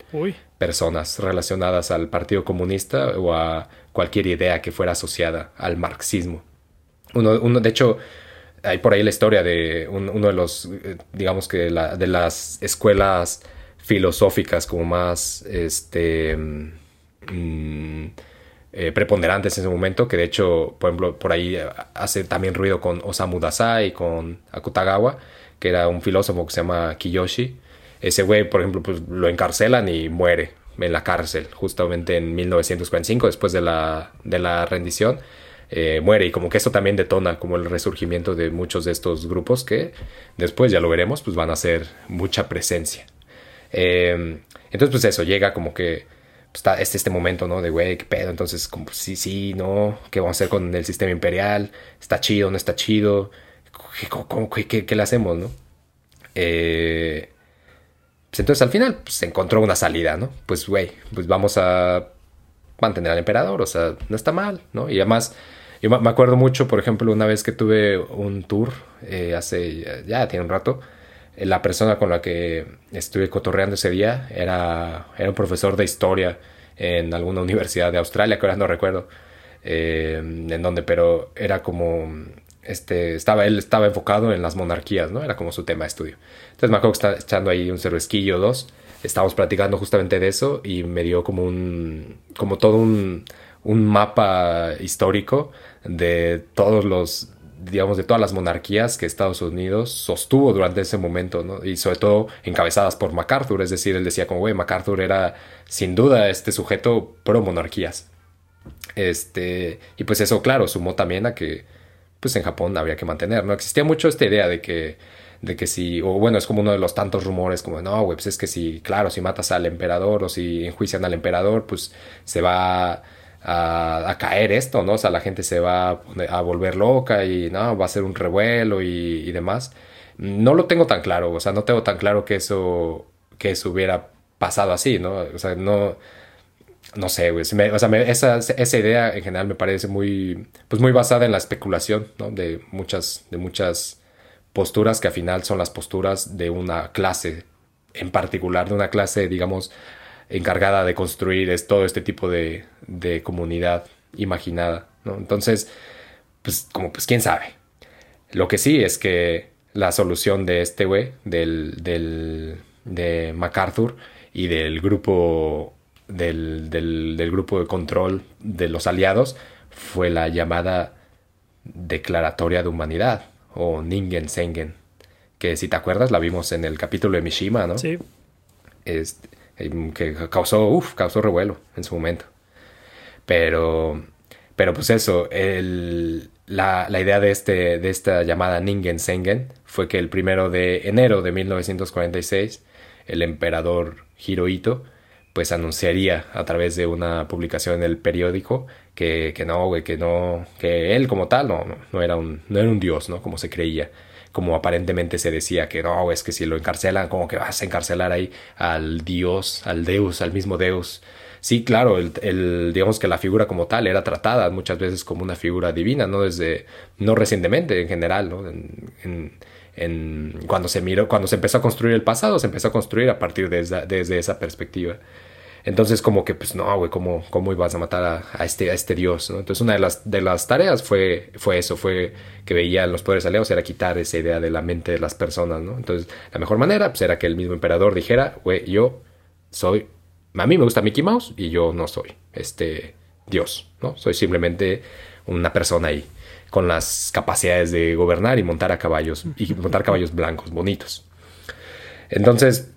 personas relacionadas al Partido Comunista o a cualquier idea que fuera asociada al marxismo. Uno, uno de hecho, hay por ahí la historia de uno de los, eh, digamos que de las escuelas filosóficas como más, este... Mm, eh, preponderantes en ese momento, que de hecho, por ejemplo, por ahí eh, hace también ruido con Osamu Dazai, con Akutagawa, que era un filósofo que se llama Kiyoshi. Ese güey, por ejemplo, pues lo encarcelan y muere en la cárcel, justamente en 1945, después de la, de la rendición. Eh, muere y como que eso también detona como el resurgimiento de muchos de estos grupos que después ya lo veremos pues van a hacer mucha presencia entonces pues eso llega como que este, este momento, ¿no? De, güey, qué pedo. Entonces, como, sí, sí, no. ¿Qué vamos a hacer con el sistema imperial? ¿Está chido? ¿No está chido? ¿Qué, qué, qué, le hacemos, no? Eh, pues entonces al final pues, se encontró una salida, ¿no? Pues, güey, pues vamos a mantener al emperador, o sea, no está mal, ¿no? Y además, yo me acuerdo mucho, por ejemplo, una vez que tuve un tour, eh, hace, ya tiene un rato, la persona con la que estuve cotorreando ese día era, era un profesor de historia en alguna universidad de Australia, que ahora no recuerdo. eh, en donde, pero era como, este, estaba, él estaba enfocado en las monarquías, ¿no? Era como su tema de estudio. Entonces me acuerdo que estaba echando ahí un cervesquillo o dos, estábamos platicando justamente de eso y me dio como un, como todo un, un mapa histórico de todos los digamos, de todas las monarquías que Estados Unidos sostuvo durante ese momento, ¿no? Y sobre todo encabezadas por MacArthur, es decir, él decía como, güey, MacArthur era sin duda este sujeto pro monarquías. Este, y pues eso, claro, sumó también a que, pues en Japón habría que mantener, ¿no? Existía mucho esta idea de que, de que si, o bueno, es como uno de los tantos rumores, como, no, güey, pues es que si, claro, si matas al emperador o si enjuician al emperador, pues se va a, caer esto, ¿no? O sea, la gente se va a, volver loca y, no, va a ser un revuelo y, demás. No lo tengo tan claro, o sea, no tengo tan claro que eso, que eso hubiera pasado así, ¿no? O sea, no no sé, güey. o sea, esa, esa, idea en general me parece muy, pues muy basada en la especulación, ¿no? De muchas, de muchas posturas que al final son las posturas de una clase en particular, de una clase, digamos, encargada de construir es todo este tipo de, de comunidad imaginada, ¿no? Entonces, pues como pues quién sabe. Lo que sí es que la solución de este güey, del, del, de MacArthur y del grupo del, del, del, grupo de control de los aliados fue la llamada Declaratoria de Humanidad o Ningen Sengen, que si te acuerdas la vimos en el capítulo de Mishima, ¿no? Sí. Este, que causó, uf, causó revuelo en su momento. Pero, pero pues eso, el, la, la, idea de, este, de esta llamada Ningen Sengen fue que el primero de enero de 1946, el emperador Hirohito, pues anunciaría a través de una publicación en el periódico que, que no, que no, que él como tal no, no, no, era un, no era un dios, ¿no? Como se creía como aparentemente se decía que no, es que si lo encarcelan, como que vas a encarcelar ahí al Dios, al Deus, al mismo Deus. Sí, claro, el, digamos que la figura como tal era tratada muchas veces como una figura divina, no desde, no recientemente en general, ¿no? En, cuando se miró, cuando se empezó a construir el pasado, se empezó a construir a partir de desde esa perspectiva. Entonces, como que, pues no, güey, ¿cómo, ¿cómo ibas a matar a, este, a este dios? ¿no? Entonces, una de las, de las tareas fue, fue eso, fue que veían los poderes aliados, era quitar esa idea de la mente de las personas, ¿no? Entonces, la mejor manera, pues era que el mismo emperador dijera, güey, yo soy, a mí me gusta Mickey Mouse y yo no soy este dios, ¿no? Soy simplemente una persona ahí, con las capacidades de gobernar y montar a caballos, y montar caballos blancos, bonitos. Entonces,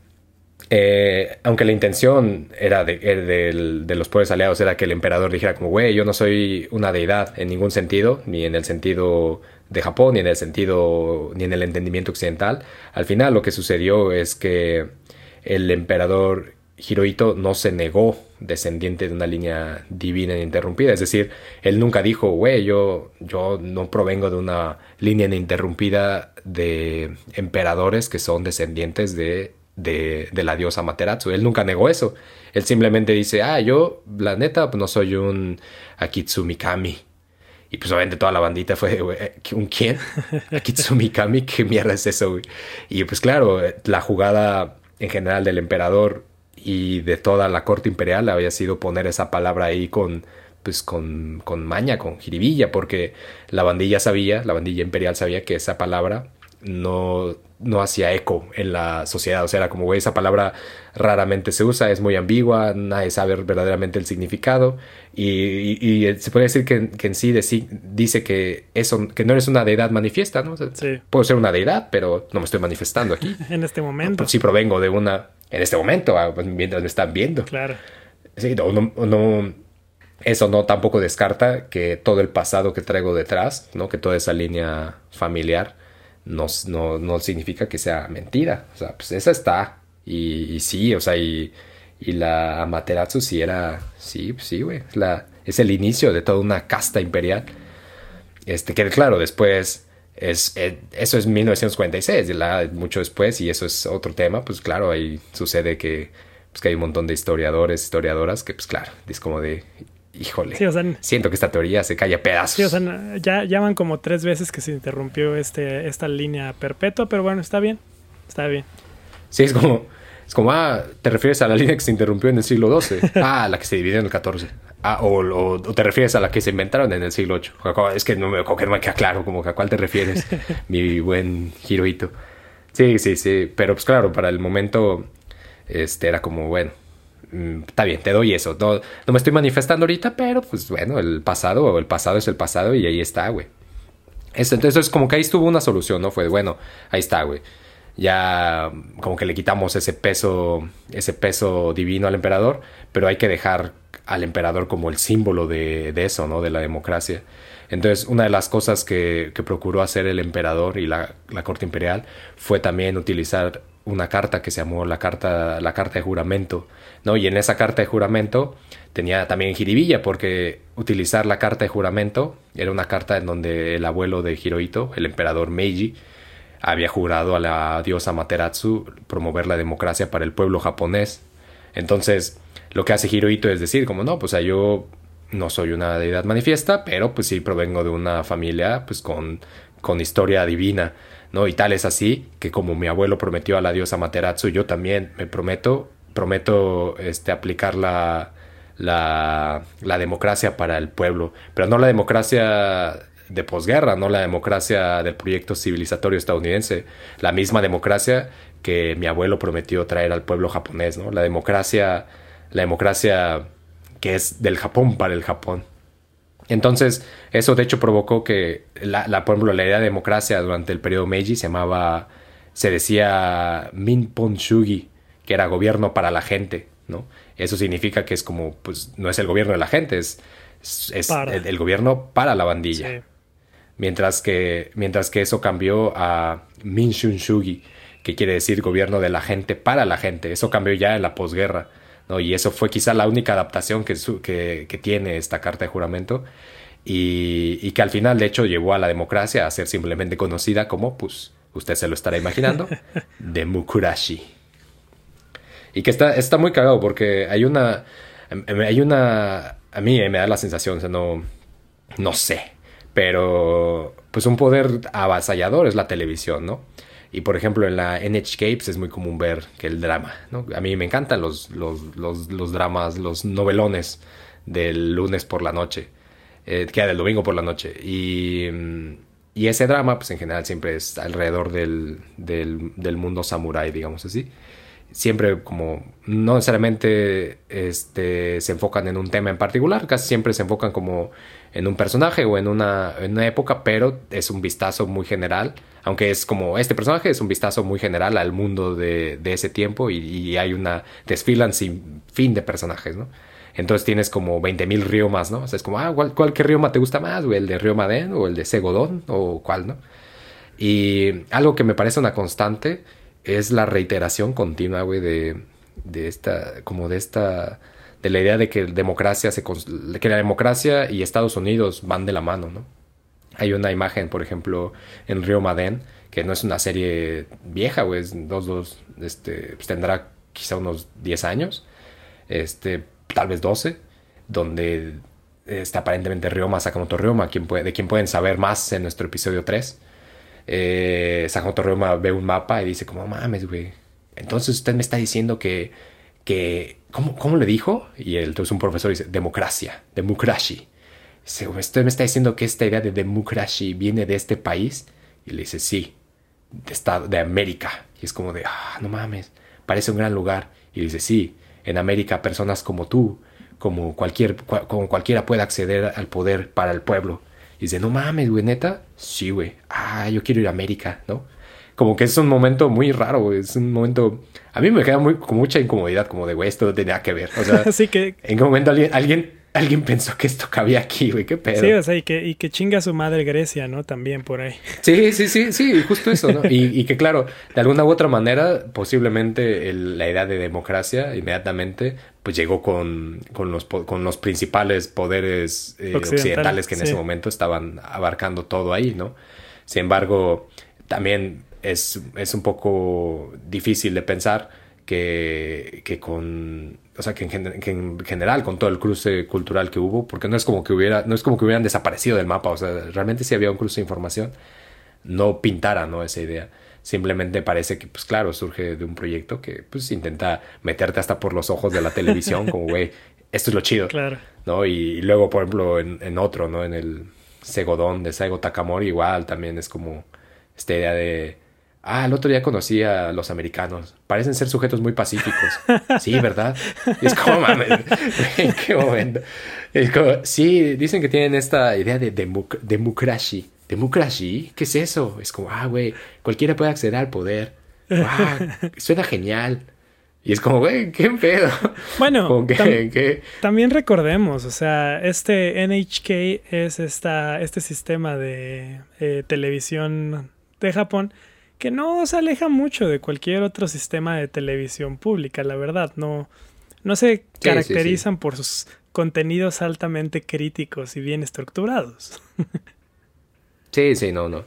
eh, aunque la intención era de, los poderes aliados era que el emperador dijera como, güey, yo no soy una deidad en ningún sentido, ni en el sentido de Japón, ni en el sentido, ni en el entendimiento occidental. Al final lo que sucedió es que el emperador Hirohito no se negó descendiente de una línea divina ininterrumpida. Es decir, él nunca dijo, güey, yo, yo no provengo de una línea ininterrumpida de emperadores que son descendientes de de, la diosa Materatsu. Él nunca negó eso. Él simplemente dice, ah, yo, la neta, pues no soy un Akitsumikami. Y pues obviamente toda la bandita fue, eh, ¿un quién? [laughs] Akitsumikami, ¿qué mierda es eso, Y pues claro, la jugada en general del emperador y de toda la corte imperial había sido poner esa palabra ahí con, pues con, con maña, con jiribilla, porque la bandilla sabía, la bandilla imperial sabía que esa palabra no, no hacía eco en la sociedad. O sea, era como, güey, esa palabra raramente se usa, es muy ambigua, nadie sabe verdaderamente el significado. Y, se puede decir que, en sí dice que, eso, que no eres una deidad manifiesta, ¿no? Puedo ser una deidad, pero no me estoy manifestando aquí. [laughs] en este momento. Sí, provengo de una. En este momento, ah, pues, mientras me están viendo. Claro. Sí, no, eso no tampoco descarta que todo el pasado que traigo detrás, ¿no? Que toda esa línea familiar no, no, no significa que sea mentira. O sea, pues esa está. Y, sí, o sea, y, y la Amaterasu sí era, sí, pues sí, güey. Es, es el inicio de toda una casta imperial. Este, que claro, después, es, eh, eso es 1946, la, mucho después, y eso es otro tema, pues claro, ahí sucede que, pues que hay un montón de historiadores, historiadoras, que pues claro, es como de, híjole, siento que esta teoría se cae a pedazos. Sí, o sea, ya, ya van como tres veces que se interrumpió este, esta línea perpetua, pero bueno, está bien, está bien. Sí, es como, Es como, ah, ¿te refieres a la línea que se interrumpió en el siglo XII? [laughs] ah, la que se dividió en el XIV. Ah, o, te refieres a la que se inventaron en el siglo VIII. Es que no me, que no me queda claro como que a cuál te refieres, [laughs] mi buen Hirohito. Sí, sí, sí. Pero pues claro, para el momento este era como, bueno, está bien, te doy eso. No, no me estoy manifestando ahorita, pero pues bueno, el pasado, el pasado es el pasado y ahí está, güey. Entonces, como que ahí estuvo una solución, ¿no? Fue, bueno, ahí está, güey. Ya como que le quitamos ese peso, ese peso divino al emperador, pero hay que dejar al emperador como el símbolo de, de eso, ¿no? De la democracia. Entonces, una de las cosas que, que procuró hacer el emperador y la, la, corte imperial fue también utilizar una carta que se llamó la carta, la carta de juramento, ¿no? Y en esa carta de juramento tenía también jiribilla porque utilizar la carta de juramento era una carta en donde el abuelo de Hirohito, el emperador Meiji, había jurado a la diosa Materatsu promover la democracia para el pueblo japonés. Entonces, lo que hace Hirohito es decir, como no, pues yo no soy una deidad manifiesta, pero pues sí provengo de una familia pues con, con historia divina, ¿no? Y tal es así que como mi abuelo prometió a la diosa Materatsu, yo también me prometo, prometo este, aplicar la, la, la democracia para el pueblo, pero no la democracia de posguerra, no la democracia del proyecto civilizatorio estadounidense, la misma democracia que mi abuelo prometió traer al pueblo japonés, ¿no? La democracia, la democracia que es del Japón para el Japón. Entonces, eso de hecho provocó que la, la por ejemplo, la idea de democracia durante el periodo Meiji se llamaba, se decía Minpon Shugi, que era gobierno para la gente, ¿no? Eso significa que es como, pues, no es el gobierno de la gente, es, es, el, gobierno para la bandilla. Mientras, que, mientras que eso cambió a Minshun Shugi, que quiere decir gobierno de la gente para la gente. Eso cambió ya en la posguerra. ¿No? Y eso fue quizá la única adaptación que, que, que tiene esta carta de juramento. Y, y, que al final, de hecho, llevó a la democracia a ser simplemente conocida como, pues, usted se lo estará imaginando, [laughs] Demokurashi. Y que está, está muy cagado porque hay una. Hay una. A mí me da la sensación, o sea, no. No sé. Pero. Pues un poder avasallador es la televisión, ¿no? Y por ejemplo, en la NHK pues, es muy común ver que el drama, ¿no? A mí me encantan los, los, los, los dramas, los novelones del lunes por la noche. Eh, del domingo por la noche. Y. Y ese drama, pues en general siempre es alrededor del, del, del mundo samurái, digamos así siempre como no necesariamente este, se enfocan en un tema en particular, casi siempre se enfocan como en un personaje o en una, en una época, pero es un vistazo muy general, aunque es como este personaje es un vistazo muy general al mundo de, de ese tiempo y, hay una desfilan sin fin de personajes, ¿no? Entonces tienes como 20.000 riomas, ¿no? O sea, es como, ah, ¿cuál, cuál qué rioma te gusta más? ¿O el de Riomaden o el de Segodón o cuál, ¿no? Y algo que me parece una constante es la reiteración continua, güey, de, de esta, como de esta, de la idea de que la democracia y Estados Unidos van de la mano, ¿no? Hay una imagen, por ejemplo, en Río Madén, que no es una serie vieja, güey, es dos, dos, este, pues tendrá quizá unos 10 años, este, tal vez 12, donde está aparentemente Ryoma Sakamoto Ryoma, quien de quien pueden saber más en nuestro episodio 3 eh, Torreoma ve un mapa y dice como, mames, güey. Entonces usted me está diciendo que, que ¿cómo, ¿cómo le dijo? Y entonces un profesor dice, democracia, democracia. Dice, usted me está diciendo que esta idea de democracia viene de este país. Y le dice, sí, de, estado, de América. Y es como de, ah, no mames, parece un gran lugar. Y dice, sí, en América personas como tú, como, cualquier, como cualquiera puede acceder al poder para el pueblo. Y dice, no mames, güey, neta. Sí, güey. Ah, yo quiero ir a América, ¿no? Como que es un momento muy raro, güey. Es un momento. A mí me queda muy, con mucha incomodidad, como de, güey, esto no tenía que ver. O sea, [laughs] Así que. ¿En qué momento alguien, alguien alguien pensó que esto cabía aquí, güey, qué pedo. Sí, o sea, y que, y que chinga a su madre Grecia, ¿no? También por ahí. [laughs] Sí, sí, sí, sí, justo eso, ¿no? Y, y que claro, de alguna u otra manera, posiblemente el, la idea de democracia inmediatamente pues llegó con, con, los, con los principales poderes eh, occidentales que en ese momento estaban abarcando todo ahí, ¿no? Sin embargo, también es, es un poco difícil de pensar que, que con o sea, que en, general con todo el cruce cultural que hubo, porque no es como que hubiera, no es como que hubieran desaparecido del mapa, o sea, realmente si había un cruce de información, no pintara, ¿no? Esa idea. Simplemente parece que, pues claro, surge de un proyecto que pues intenta meterte hasta por los ojos de la televisión, como, güey, esto es lo chido. Claro. ¿No? Y, luego, por ejemplo, en, en, otro, ¿no? En el Segodón de Saigo Takamori, igual también es como esta idea de. Ah, el otro día conocí a los americanos. Parecen ser sujetos muy pacíficos. Sí, ¿verdad? es como, mames, ¿en qué momento? Es como, sí, dicen que tienen esta idea de democracia. ¿Democracia? ¿Qué es eso? Es como, ah, güey, cualquiera puede acceder al poder. Ah, suena genial. Y es como, güey, qué pedo. Bueno, [laughs] también recordemos, o sea, este NHK es esta, este sistema de eh, televisión de Japón que no se aleja mucho de cualquier otro sistema de televisión pública, la verdad. No, no se caracterizan por sus contenidos altamente críticos y bien estructurados. [laughs] sí, sí, no, no.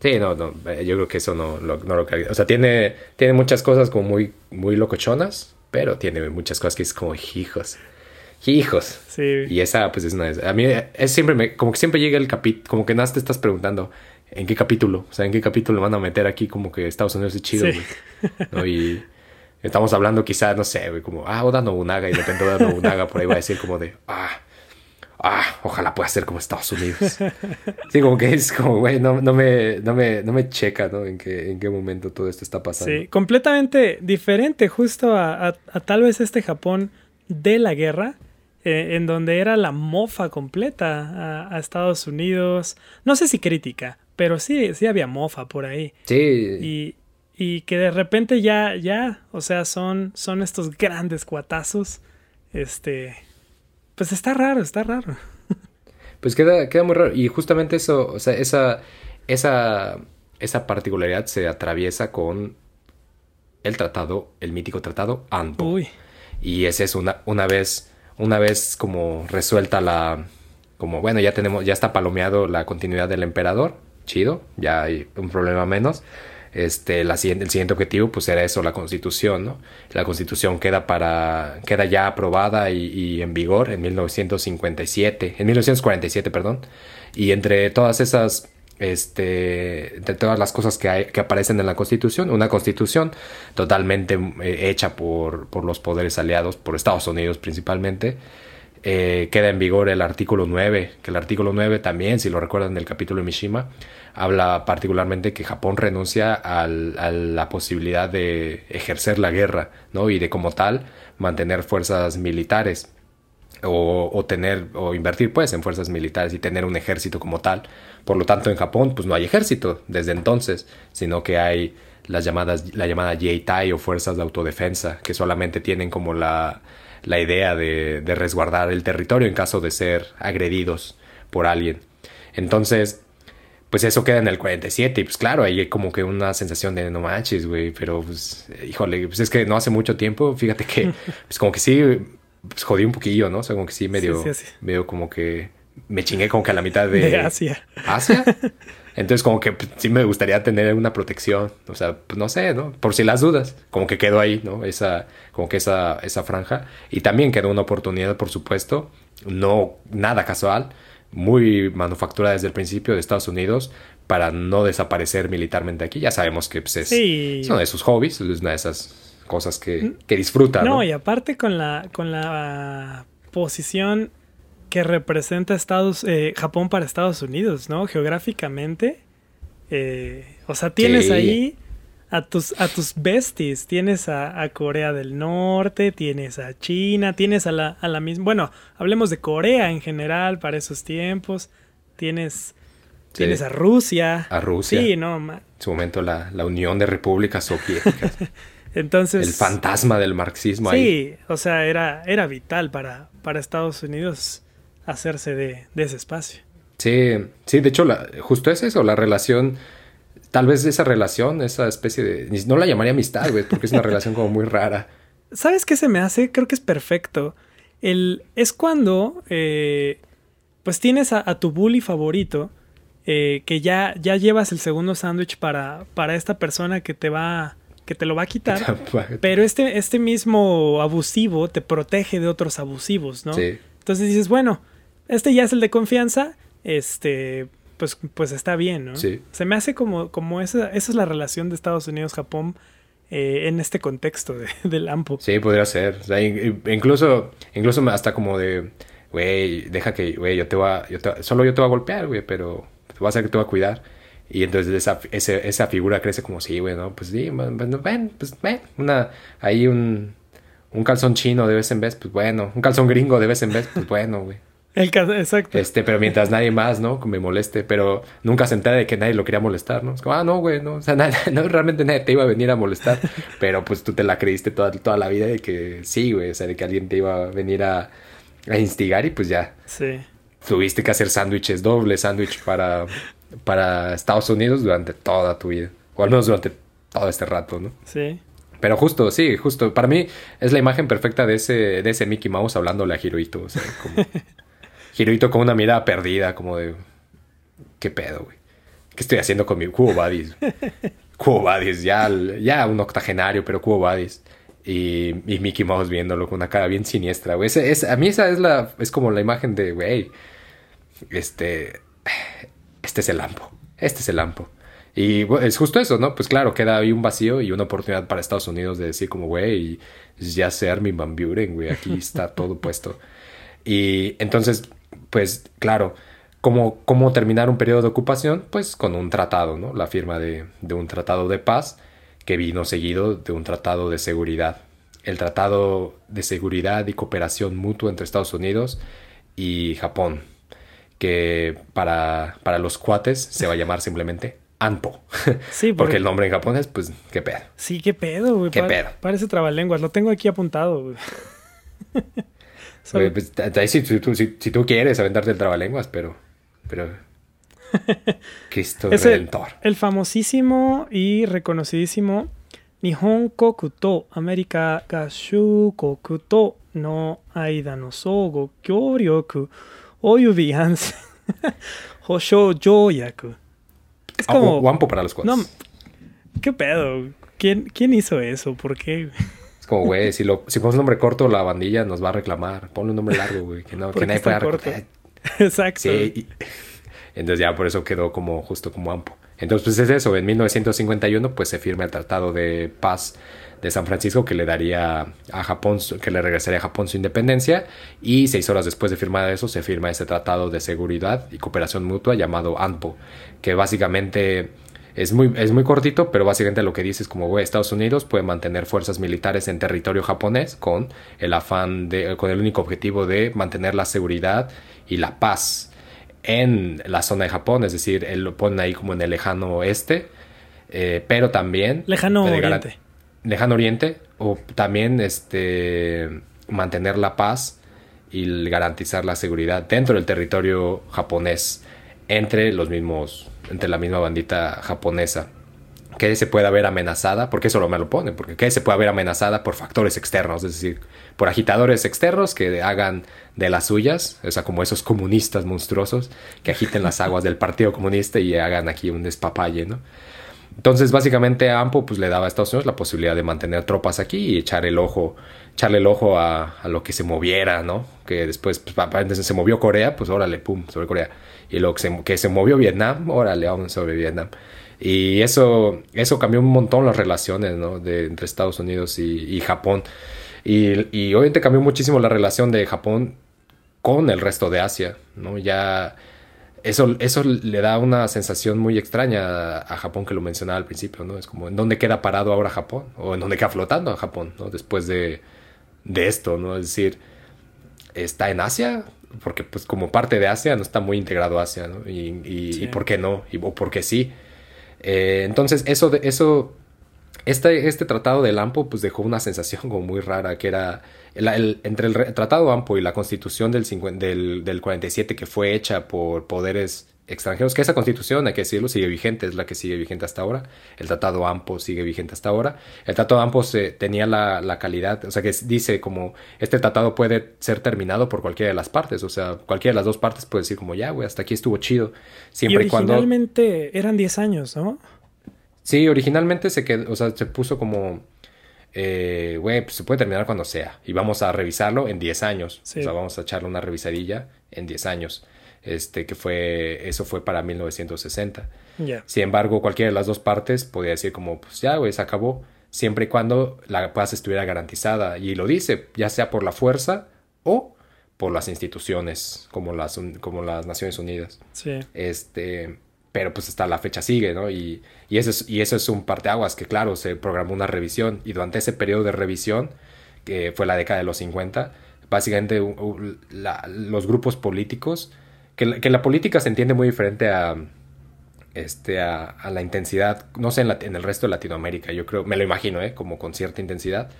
Sí, no, no, eh, yo creo que eso no, no, lo O sea, tiene, tiene muchas cosas como muy, muy locochonas, pero tiene muchas cosas que es como hijos. Hijos. Sí. Y esa, pues es una. A mí es siempre me. Como que siempre llega el capítulo. Como que nada te estás preguntando. ¿En qué capítulo? O sea, ¿en qué capítulo van a meter aquí como que Estados Unidos es chido, ¿no? Y estamos hablando quizás, no sé, güey, como, ah, Oda Nobunaga, y de repente Oda Nobunaga por ahí va a decir como de, ah, ah, ojalá pueda ser como Estados Unidos. Sí, como que es como, güey, no, no, me, no, me, no me checa, ¿no? En qué, en qué momento todo esto está pasando. Sí, completamente diferente justo a, a, tal vez este Japón de la guerra, eh, en donde era la mofa completa a, a, Estados Unidos. No sé si crítica, pero sí, sí había mofa por ahí. Sí. Y, y que de repente ya, ya, o sea, son, son estos grandes cuatazos, este pues está raro, está raro. Pues queda, queda muy raro. Y justamente eso, o sea, esa, esa, esa particularidad se atraviesa con el tratado, el mítico tratado ANPO. Uy. Y ese es una, una vez, una vez como resuelta la, como bueno, ya tenemos, ya está palomeado la continuidad del emperador, chido, ya hay un problema menos este, el siguiente objetivo pues era eso, la constitución, ¿no? La constitución queda para, queda ya aprobada y, en vigor en 1957, en 1947, perdón, y entre todas esas, este, entre todas las cosas que, que aparecen en la constitución, una constitución totalmente eh, hecha por, por los poderes aliados, por Estados Unidos principalmente, eh, queda en vigor el artículo 9, que el artículo 9 también, si lo recuerdan del capítulo de Mishima, habla particularmente que Japón renuncia a la posibilidad de ejercer la guerra, ¿no? Y de como tal mantener fuerzas militares o, tener o invertir pues en fuerzas militares y tener un ejército como tal. Por lo tanto, en Japón pues no hay ejército desde entonces, sino que hay las llamadas la llamada Yeitai o fuerzas de autodefensa que solamente tienen como la, la idea de, de resguardar el territorio en caso de ser agredidos por alguien. Entonces, pues eso queda en el 47 y pues claro, ahí hay como que una sensación de no manches, güey, pero pues híjole, pues es que no hace mucho tiempo, fíjate que [laughs] pues como que sí, pues jodí un poquillo, ¿no? O sea, como que sí medio, medio como que me chingué como que a la mitad de... de Asia. ¿Asia? [laughs] Entonces como que pues, sí me gustaría tener una protección, o sea, pues no sé, ¿no? Por si las dudas, como que quedó ahí, ¿no? Esa, como que esa, esa franja. Y también quedó una oportunidad, por supuesto, no nada casual, muy manufacturada desde el principio de Estados Unidos para no desaparecer militarmente aquí. Ya sabemos que pues, es, uno de sus hobbies, es una de esas cosas que, que disfruta. No, y aparte con la, con la posición que representa Estados, eh, Japón para Estados Unidos, ¿no? Geográficamente. Eh, o sea, tienes ahí a tus, a tus besties. Tienes a, Corea del Norte, tienes a China, tienes a la, a la misma. Bueno, hablemos de Corea en general para esos tiempos. Tienes. Tienes a Rusia. A Rusia. Sí, no, En su momento la, la Unión de Repúblicas Soviéticas. [laughs] Entonces. El fantasma del marxismo sí, ahí. Sí, o sea, era, era vital para, para Estados Unidos hacerse de, de ese espacio. Sí, sí, de hecho, la, justo es eso, la relación Tal vez esa relación, esa especie de... No la llamaría amistad, güey, porque es una relación como muy rara. [laughs] ¿Sabes qué se me hace? Creo que es perfecto. El, es cuando, eh, pues tienes a, tu bully favorito, eh, que ya, ya llevas el segundo sándwich para, para esta persona que te va que te lo va a quitar, [laughs] pero este, este mismo abusivo te protege de otros abusivos, ¿no? Sí. Entonces dices, bueno, este ya es el de confianza, este, pues, pues está bien, ¿no? Sí. Se me hace como, como esa, esa es la relación de Estados Unidos-Japón eh, en este contexto de, [laughs] del AMPO. Sí, podría ser. O sea, in- incluso, incluso hasta como de, güey, deja que, güey, yo te voy a, yo te- solo yo te voy a golpear, güey, pero te voy a hacer que te voy a cuidar. Y entonces esa, esa figura crece como, sí, güey, no, pues sí, ven, pues ven, una, ahí un, un calzón chino de vez en vez, pues bueno, un calzón gringo de vez en vez, pues bueno, güey. El exacto. Este, pero mientras nadie más, ¿no? Me moleste, pero nunca se entera de que nadie lo quería molestar, ¿no? Es como, ah, no, güey, no, o sea, [laughs] nada, no, realmente nadie te iba a venir a molestar, [laughs] pero pues tú te la creíste toda, toda la vida de que sí, güey, o sea, de que alguien te iba a venir a, a instigar y pues ya, Sí. tuviste que hacer sándwiches, doble sándwich para, para Estados Unidos durante toda tu vida, o al menos durante todo este rato, ¿no? Sí. Pero justo, sí, justo. Para mí es la imagen perfecta de ese, de ese Mickey Mouse hablándole a Hirohito. O sea, como... [laughs] Hirohito con una mirada perdida, como de... ¿Qué pedo, güey? ¿Qué estoy haciendo con mi Cubo Buddies? [laughs] Cubo Buddies, ya, ya un octogenario, pero Cubo Buddies. Y, y Mickey Mouse viéndolo con una cara bien siniestra, güey. Es, a mí esa es la... Es como la imagen de, güey... Este... Este es el lampo. Este es el lampo. Y es justo eso, ¿no? Pues claro, queda ahí un vacío y una oportunidad para Estados Unidos de decir como, güey, ya sé Armin Van Buren, güey, aquí está todo puesto. Y entonces, pues claro, ¿cómo, ¿cómo terminar un periodo de ocupación? Pues con un tratado, ¿no? La firma de, de un tratado de paz que vino seguido de un tratado de seguridad. El tratado de seguridad y cooperación mutua entre Estados Unidos y Japón, que para, para los cuates se va a llamar simplemente ANPO. [laughs] Sí, Porque porque- el nombre en japonés, pues, qué pedo. Sí, qué pedo, güey. Qué Pa- pedo. Parece trabalenguas. Lo tengo aquí apuntado, güey. [laughs] Güey, pues, si, si tú- si- si tú quieres aventarte el trabalenguas, pero. Pero. [laughs] Cristo Es Redentor. el famosísimo y reconocidísimo Nihon Koku to América ga Shukoku to no aida no sogo kyoryoku oyubi hansen [laughs] hosho yoyaku. Es Ah, como... o- Wampo para los cuates. No, ¿Qué pedo? ¿Quién, ¿Quién hizo eso? ¿Por qué? Es como, güey, si, lo, si pones un nombre corto, la bandilla nos va a reclamar. Ponle un nombre largo, güey, que, no, ¿Por que nadie pueda recordar. [laughs] Exacto. Sí, y- [laughs] entonces ya por eso quedó como justo como AMPO. Entonces, pues es eso, en 1951 pues se firma el Tratado de Paz de San Francisco que le daría a Japón, que le regresaría a Japón su independencia y seis horas después de firmar eso se firma ese Tratado de Seguridad y Cooperación Mutua llamado ANPO, que básicamente es muy, es muy cortito, pero básicamente lo que dice es como, güey, Estados Unidos puede mantener fuerzas militares en territorio japonés con el afán de, con el único objetivo de mantener la seguridad y la paz en la zona de Japón, es decir, él lo pone ahí como en el lejano oeste, eh, pero también... Lejano Oriente. Lejano Oriente, o también este, mantener la paz y garantizar la seguridad dentro del territorio japonés, entre los mismos, entre la misma bandita japonesa que se pueda ver amenazada, porque eso lo me lo pone, porque que se pueda ver amenazada por factores externos, es decir, por agitadores externos que hagan de las suyas, o sea, como esos comunistas monstruosos que agiten las aguas del Partido Comunista y hagan aquí un despapalle, ¿no? Entonces, básicamente, AMPO pues, le daba a Estados Unidos la posibilidad de mantener tropas aquí y echar el ojo, echarle el ojo a, lo que se moviera, ¿no? Que después, pues, se movió Corea, pues órale, pum, sobre Corea. Y lo que se, que se movió Vietnam, órale, vamos sobre Vietnam. Y eso, eso cambió un montón las relaciones, ¿no? De, entre Estados Unidos y, Japón. Y, y obviamente cambió muchísimo la relación de Japón con el resto de Asia, ¿no? Ya eso, eso le da una sensación muy extraña a, a Japón que lo mencionaba al principio, ¿no? Es como, ¿en dónde queda parado ahora Japón? O ¿en dónde queda flotando a Japón, ¿no? Después de, de esto, ¿no? Es decir, ¿está en Asia? Porque pues como parte de Asia no está muy integrado Asia, ¿no? Y, y, Sí. ¿y por qué no? Y, ¿O por qué sí? Eh, entonces, eso, de, eso este, este tratado del AMPO pues dejó una sensación como muy rara, que era el, el- entre el tratado AMPO y la constitución del, 50 del, del 47 que fue hecha por poderes extranjeros, que esa constitución, hay que decirlo, sigue vigente, es la que sigue vigente hasta ahora, el tratado AMPO sigue vigente hasta ahora, el tratado AMPO se, tenía la, la calidad, o sea que dice como este tratado puede ser terminado por cualquiera de las partes, o sea, cualquiera de las dos partes puede decir como ya, güey, hasta aquí estuvo chido, siempre y y cuando... originalmente eran 10 años, ¿no? Sí, originalmente se quedó, o sea, se puso como, eh, güey, pues se puede terminar cuando sea. Y vamos a revisarlo en 10 años. Sí. O sea, vamos a echarle una revisadilla en 10 años. Este, que fue, eso fue para 1960. Sin embargo, cualquiera de las dos partes podía decir como, pues ya, güey, se acabó, siempre y cuando la paz estuviera garantizada. Y lo dice, ya sea por la fuerza o por las instituciones, como las, como las Naciones Unidas. Sí. Este, pero pues hasta la fecha sigue, ¿no? Y, y, eso es, y eso es un parteaguas que, claro, se programó una revisión y durante ese periodo de revisión, que fue la década de los 50, básicamente los grupos políticos, que la, que la, política se entiende muy diferente a, este, a, la intensidad, no sé, en, en, el resto de Latinoamérica, yo creo, me lo imagino, ¿eh? Como con cierta intensidad.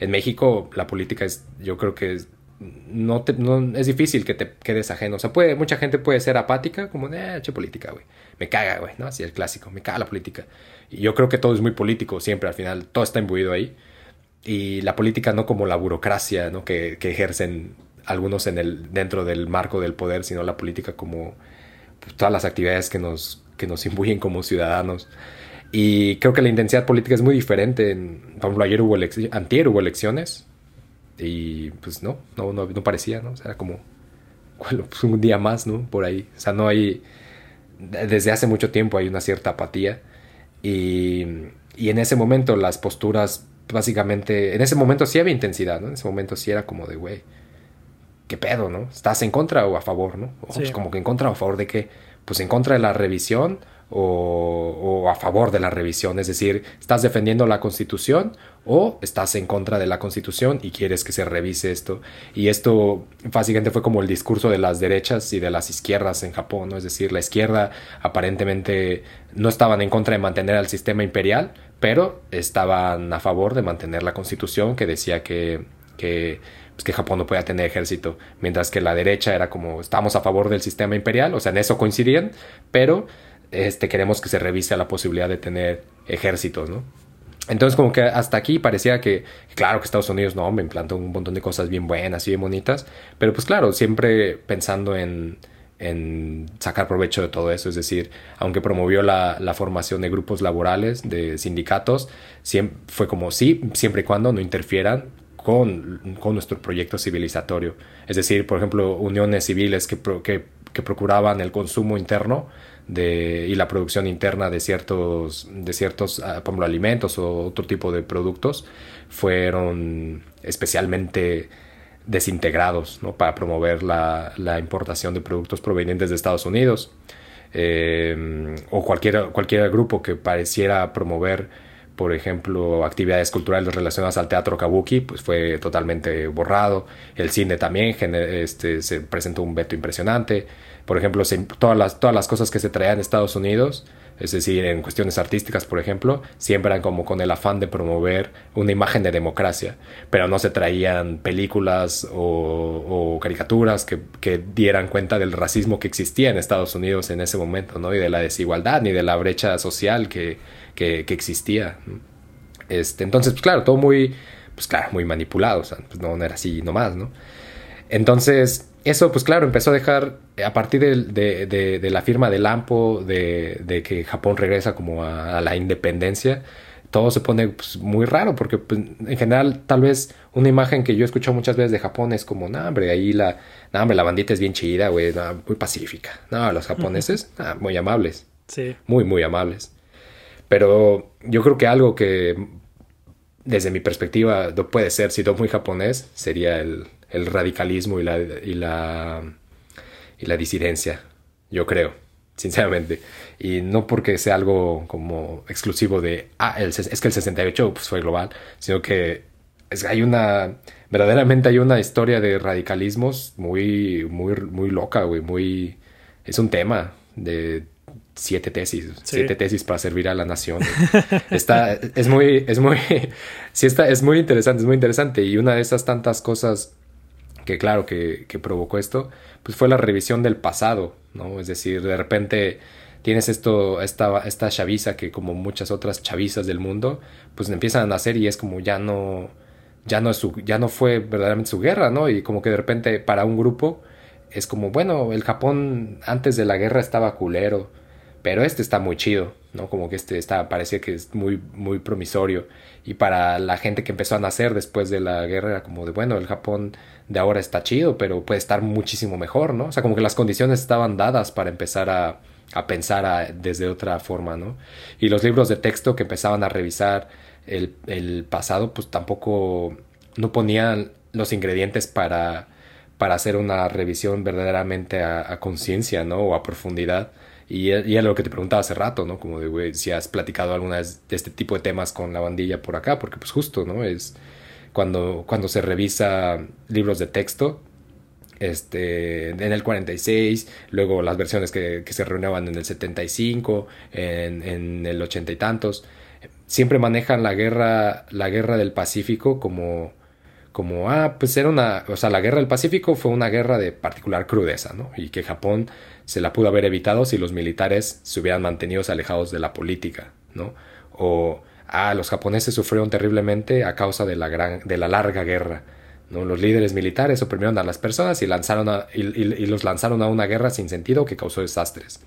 En México la política es, yo creo que es, no, te, no es difícil que te quedes ajeno. O sea, puede, mucha gente puede ser apática, como, eh, che política, güey. Me caga, güey, ¿no? Así el clásico, me caga la política. Y yo creo que todo es muy político siempre, al final, todo está imbuido ahí. Y la política no como la burocracia, ¿no? Que, que ejercen algunos en el, dentro del marco del poder, sino la política como pues, todas las actividades que nos, que nos [laughs] imbuyen como ciudadanos. Y creo que la intensidad política es muy diferente. por ejemplo, ayer hubo antier hubo elecciones y pues no, no, no, parecía, ¿no? O sea, era como [laughs] pues, un día más, ¿no? Por ahí. O sea, no hay... Desde hace mucho tiempo hay una cierta apatía y, y en ese momento las posturas, básicamente, en ese momento sí había intensidad, ¿no? En ese momento sí era como de, güey, ¿qué pedo, no? ¿Estás en contra o a favor, no? O, pues como que en contra o a favor de qué? Pues en contra de la revisión o, a favor de la revisión, es decir, estás defendiendo la constitución o estás en contra de la constitución y quieres que se revise esto. Y esto básicamente fue como el discurso de las derechas y de las izquierdas en Japón, ¿no? es decir, la izquierda aparentemente no estaban en contra de mantener al sistema imperial, pero estaban a favor de mantener la constitución que decía que, que pues que Japón no podía tener ejército, mientras que la derecha era como estamos a favor del sistema imperial, o sea, en eso coincidían, pero este, queremos que se revise la posibilidad de tener ejércitos, ¿no? Entonces como que hasta aquí parecía que, claro que Estados Unidos no, me implantó un montón de cosas bien buenas y bien bonitas, pero pues claro, siempre pensando en, en sacar provecho de todo eso, es decir, aunque promovió la, la formación de grupos laborales, de sindicatos, fue como sí, siempre y cuando no interfieran con, con, nuestro proyecto civilizatorio. Es decir, por ejemplo, uniones civiles que, que, que procuraban el consumo interno de, y la producción interna de ciertos, de ciertos ah, alimentos o otro tipo de productos fueron especialmente desintegrados ¿no? para promover la, la, importación de productos provenientes de Estados Unidos eh, o cualquier, cualquier grupo que pareciera promover por ejemplo, actividades culturales relacionadas al teatro kabuki, pues fue totalmente borrado. El cine también este, se presentó un veto impresionante. Por ejemplo, todas, las, todas las cosas que se traían de Estados Unidos, es decir, en cuestiones artísticas, por ejemplo, siempre eran como con el afán de promover una imagen de democracia, pero no se traían películas o, caricaturas que, que, dieran cuenta del racismo que existía en Estados Unidos en ese momento, ¿no? Y de la desigualdad, ni de la brecha social que, que, existía. Este, entonces, pues claro, todo muy, pues claro, muy manipulado, o sea, pues no, no era así nomás, ¿no? Entonces, eso, pues claro, empezó a dejar, a partir de, de, de, la firma del AMPO, de, que Japón regresa como a, la independencia, todo se pone pues, muy raro, porque pues, en general, tal vez una imagen que yo he escuchado muchas veces de Japón es como, no, hombre, ahí la, no, hombre, la bandita es bien chida, güey, muy pacífica. No, los japoneses, muy amables. Sí. Muy, muy amables. Pero yo creo que algo que, desde mi perspectiva, no puede ser, si no muy japonés, sería el, el radicalismo y la, y la, y la disidencia, yo creo, sinceramente. Y no porque sea algo como exclusivo de, ah, el, es que el 68 pues, fue global, sino que es, hay una, verdaderamente hay una historia de radicalismos muy, muy, muy loca, güey, muy, es un tema de siete tesis, siete tesis para servir a la nación. Está, [laughs] es muy, es muy, [laughs] sí está, es muy interesante, es muy interesante. Y una de esas tantas cosas que claro que, provocó esto, pues fue la revisión del pasado, ¿no? Es decir, de repente tienes esto, esta, esta chaviza que como muchas otras chavizas del mundo, pues empiezan a nacer y es como ya no, ya no, es su, ya no fue verdaderamente su guerra, ¿no? Y como que de repente para un grupo es como, bueno, el Japón antes de la guerra estaba culero, pero este está muy chido, ¿no? Como que este está, parecía que es muy, muy promisorio. Y para la gente que empezó a nacer después de la guerra era como de, bueno, el Japón de ahora está chido, pero puede estar muchísimo mejor, ¿no? O sea, como que las condiciones estaban dadas para empezar a, a pensar desde otra forma, ¿no? Y los libros de texto que empezaban a revisar el, el pasado, pues tampoco no ponían los ingredientes para, para hacer una revisión verdaderamente a, conciencia, ¿no? O a profundidad. Y, y lo que te preguntaba hace rato, ¿no? Como de, güey, si has platicado alguna vez de este tipo de temas con la bandilla por acá, porque pues justo, ¿no? Es cuando, cuando se revisa libros de texto, este, en el 46, luego las versiones que, que se reunían en el 75, en, en el ochenta y tantos, siempre manejan la guerra, la guerra del Pacífico como, como, ah, pues era una, o sea, la guerra del Pacífico fue una guerra de particular crudeza, ¿no? Y que Japón se la pudo haber evitado si los militares se hubieran mantenido alejados de la política, ¿no? O, ah, los japoneses sufrieron terriblemente a causa de la, gran, de la larga guerra, ¿no? Los líderes militares oprimieron a las personas y, lanzaron y, y, los lanzaron a una guerra sin sentido que causó desastres.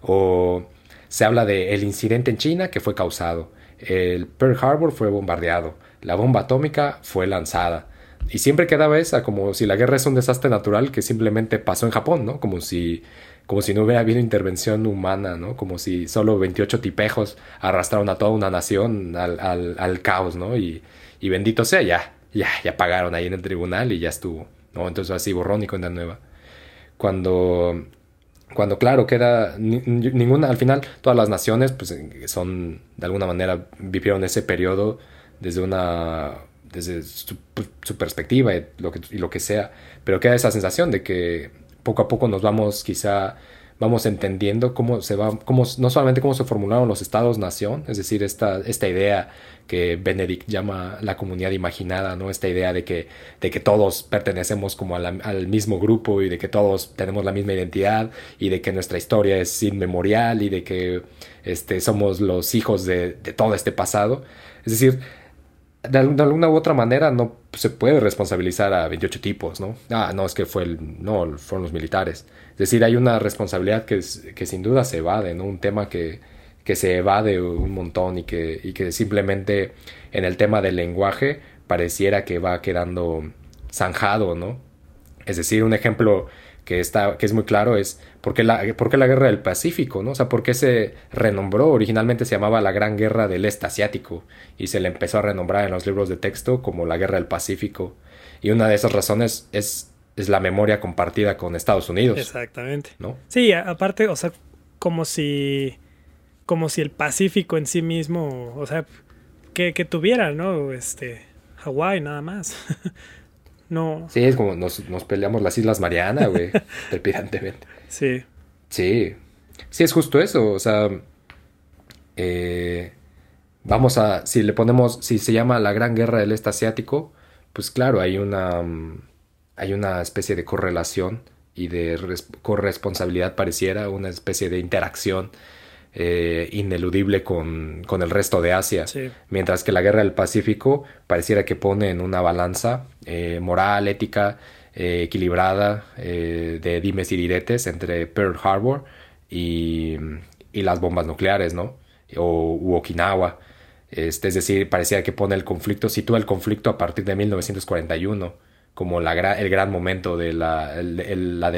O se habla de el incidente en China que fue causado. El Pearl Harbor fue bombardeado. La bomba atómica fue lanzada. Y siempre quedaba esa, como si la guerra es un desastre natural que simplemente pasó en Japón, ¿no? Como si, como si no hubiera habido intervención humana, ¿no? Como si solo 28 tipejos arrastraron a toda una nación al, al, caos, ¿no? Y, y, bendito sea, ya, ya, ya pagaron ahí en el tribunal y ya estuvo, ¿no? Entonces así borrón y cuenta nueva. Cuando cuando claro queda ninguna al final todas las naciones pues son de alguna manera vivieron ese periodo desde una desde su, perspectiva y lo, que, y lo que sea, pero queda esa sensación de que poco a poco nos vamos quizá vamos entendiendo cómo se va, cómo, no solamente cómo se formularon los estados-nación, es decir, esta, esta idea que Benedict llama la comunidad imaginada, ¿no? Esta idea de que, de que todos pertenecemos como al mismo grupo y de que todos tenemos la misma identidad y de que nuestra historia es inmemorial y de que este, somos los hijos de, de todo este pasado. Es decir, de, alguna u otra manera no se puede responsabilizar a 28 tipos, ¿no? Ah, no, es que fue el, no, fueron los militares. Es decir, hay una responsabilidad que, que sin duda se evade, ¿no? Un tema que, que se evade un montón y que, y que simplemente en el tema del lenguaje pareciera que va quedando zanjado, ¿no? Es decir, un ejemplo que, está, que es muy claro es por qué, la, por qué la guerra del Pacífico, ¿no? O sea, por qué se renombró, originalmente se llamaba la Gran Guerra del Este Asiático y se le empezó a renombrar en los libros de texto como la Guerra del Pacífico. Y una de esas razones es, es la memoria compartida con Estados Unidos. Exactamente. ¿no? Sí, aparte, o sea, como si, como si el Pacífico en sí mismo, o sea, que, que tuviera, ¿no? Este, Hawái nada más. [laughs] No. Sí, es como nos, nos peleamos las Islas Mariana, güey, [laughs] trepidantemente. Sí. Sí. Sí, es justo eso. O sea, eh, vamos a, si le ponemos, si se llama la Gran Guerra del Este Asiático, pues claro, hay una, hay una especie de correlación y de corresponsabilidad pareciera, una especie de interacción eh, ineludible con, con, el resto de Asia. Mientras que la guerra del Pacífico pareciera que pone en una balanza eh, moral, ética, eh, equilibrada de dimes y diretes entre Pearl Harbor y, y las bombas nucleares, ¿no? O u Okinawa. Este, es decir, parecía que pone el conflicto, sitúa el conflicto a partir de 1941 como la el gran momento de la, el, la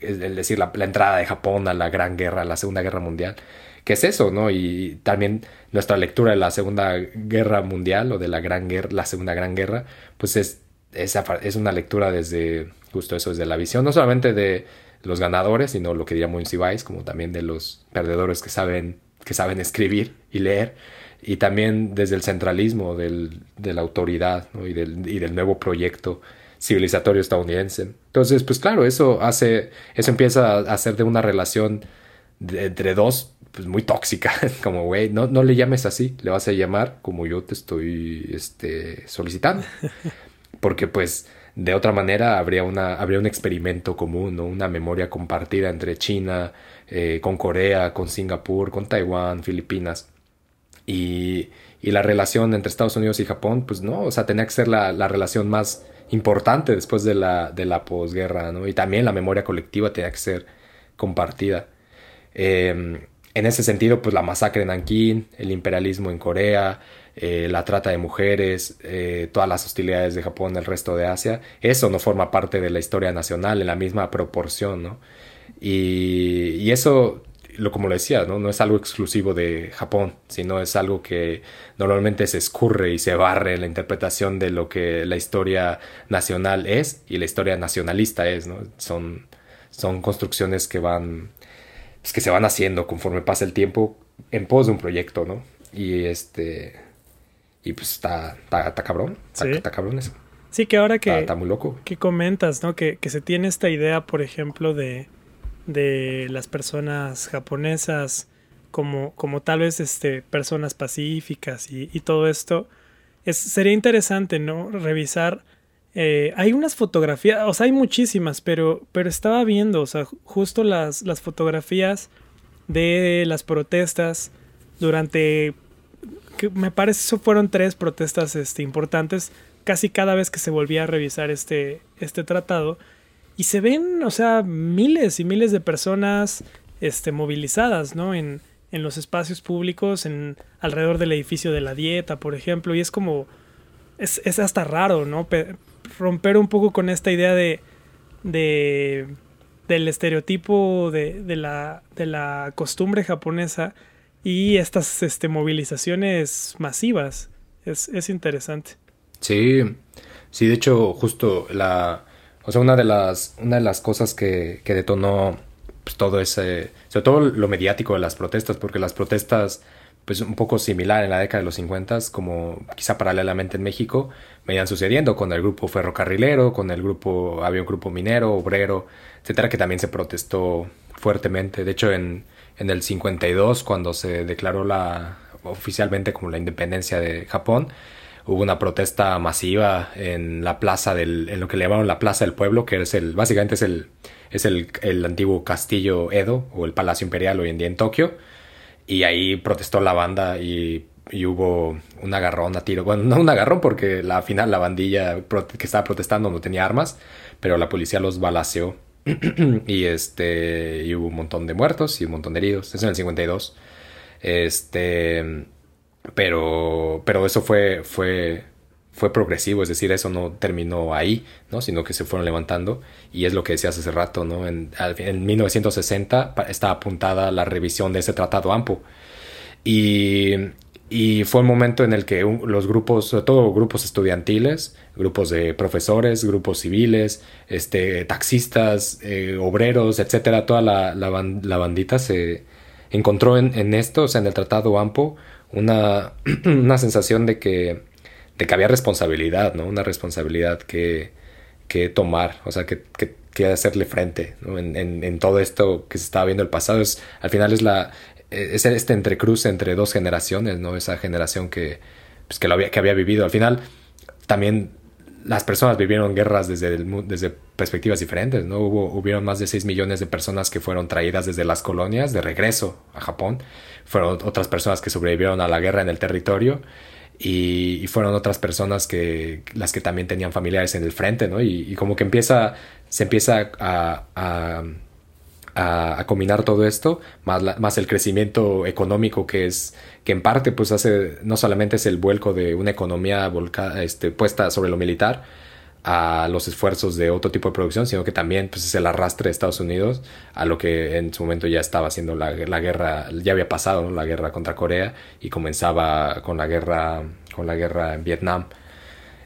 es decir, la, la, entrada de Japón a la Gran Guerra, a la Segunda Guerra Mundial. ¿Qué es eso, ¿no? Y también nuestra lectura de la Segunda Guerra Mundial o de la Gran Guerra, la Segunda Gran Guerra, pues es, es, una lectura desde justo eso, desde la visión, no solamente de los ganadores, sino lo que diría Monsiváis, como también de los perdedores que saben, que saben escribir y leer, y también desde el centralismo del, de la autoridad ¿no? y, del, y del nuevo proyecto civilizatorio estadounidense. Entonces, pues claro, eso hace, eso empieza a hacer de una relación entre dos pues muy tóxica, [laughs] como güey, no, no le llames así, le vas a llamar como yo te estoy este, solicitando. [laughs] Porque pues de otra manera habría, una, habría un experimento común, ¿no? una memoria compartida entre China, eh, con Corea, con Singapur, con Taiwán, Filipinas. Y, y, la relación entre Estados Unidos y Japón, pues no, o sea, tenía que ser la, la relación más importante después de la, de la posguerra, ¿no? Y también la memoria colectiva tenía que ser compartida. Eh, en ese sentido, pues la masacre en Nankín, el imperialismo en Corea, eh, la trata de mujeres, eh, todas las hostilidades de Japón el resto de Asia, eso no forma parte de la historia nacional en la misma proporción, ¿no? Y, y eso, lo como lo decía, ¿no? no es algo exclusivo de Japón, sino es algo que normalmente se escurre y se barre en la interpretación de lo que la historia nacional es y la historia nacionalista es, ¿no? Son, son construcciones que van, pues, que se van haciendo conforme pasa el tiempo en pos de un proyecto, ¿no? Y este y pues está, está, cabrón. Está, cabrón eso. Sí, que ahora que. Está, muy loco. Que comentas, ¿no? Que, se tiene esta idea, por ejemplo, de, de las personas japonesas como, como tal vez este, personas pacíficas y, todo esto. Es, sería interesante, ¿no? Revisar. Eh, hay unas fotografías, o sea, hay muchísimas, pero, pero estaba viendo, o sea, justo las, las fotografías de las protestas durante me parece eso fueron tres protestas este, importantes casi cada vez que se volvía a revisar este, este tratado. Y se ven, o sea, miles y miles de personas este, movilizadas, ¿no? En, en los espacios públicos, en alrededor del edificio de la dieta, por ejemplo. Y es como, es, es hasta raro, ¿no? Romper un poco con esta idea de, de del estereotipo de, de, la, de la costumbre japonesa y estas este, movilizaciones masivas. Es, es interesante. Sí, sí, de hecho, justo la. O sea, una de las, una de las cosas que, que detonó pues, todo ese. Sobre todo lo mediático de las protestas, porque las protestas, pues un poco similar en la década de los 50, como quizá paralelamente en México, venían sucediendo con el grupo ferrocarrilero, con el grupo. Había un grupo minero, obrero, etcétera, que también se protestó fuertemente. De hecho, en en el 52, cuando se declaró la, oficialmente como la independencia de Japón, hubo una protesta masiva en la plaza del, en lo que le llamaron la plaza del pueblo, que es el, básicamente es el, es el, el antiguo castillo Edo o el Palacio Imperial hoy en día en Tokio, y ahí protestó la banda y, y hubo un agarrón a tiro, bueno, no un agarrón porque la final la bandilla que estaba protestando no tenía armas, pero la policía los balaceó [clears throat] y este y hubo un montón de muertos y un montón de heridos. Eso en el 52. Este pero pero eso fue fue fue progresivo, es decir, eso no terminó ahí, ¿no? sino que se fueron levantando y es lo que decías hace rato, ¿no? En, en 1960 está apuntada la revisión de ese tratado AMPO y y fue un momento en el que los grupos, sobre todo grupos estudiantiles, grupos de profesores, grupos civiles, este, taxistas, eh, obreros, etcétera, toda la, la, bandita se encontró en, en, esto, o sea, en el Tratado AMPO, una, [clears throat] una sensación de que, de que había responsabilidad, ¿no? Una responsabilidad que, que tomar, o sea, que, que, hacerle frente en, todo esto que se estaba viendo el pasado. Es, al final es la, es este entrecruce entre dos generaciones, ¿no? Esa generación que, pues, que, lo había, que había vivido. Al final, también las personas vivieron guerras desde, desde perspectivas diferentes, ¿no? Hubo, hubieron más de 6 millones de personas que fueron traídas desde las colonias de regreso a Japón. Fueron otras personas que sobrevivieron a la guerra en el territorio. Y, fueron otras personas que las que también tenían familiares en el frente, ¿no? Y, como que empieza, se empieza a a, combinar todo esto, más, más el crecimiento económico que es, que en parte pues hace, no solamente es el vuelco de una economía este, puesta sobre lo militar, a los esfuerzos de otro tipo de producción, sino que también pues, es el arrastre de Estados Unidos a lo que en su momento ya estaba haciendo la, la guerra, ya había pasado la guerra contra Corea y comenzaba con la guerra, con la guerra en Vietnam.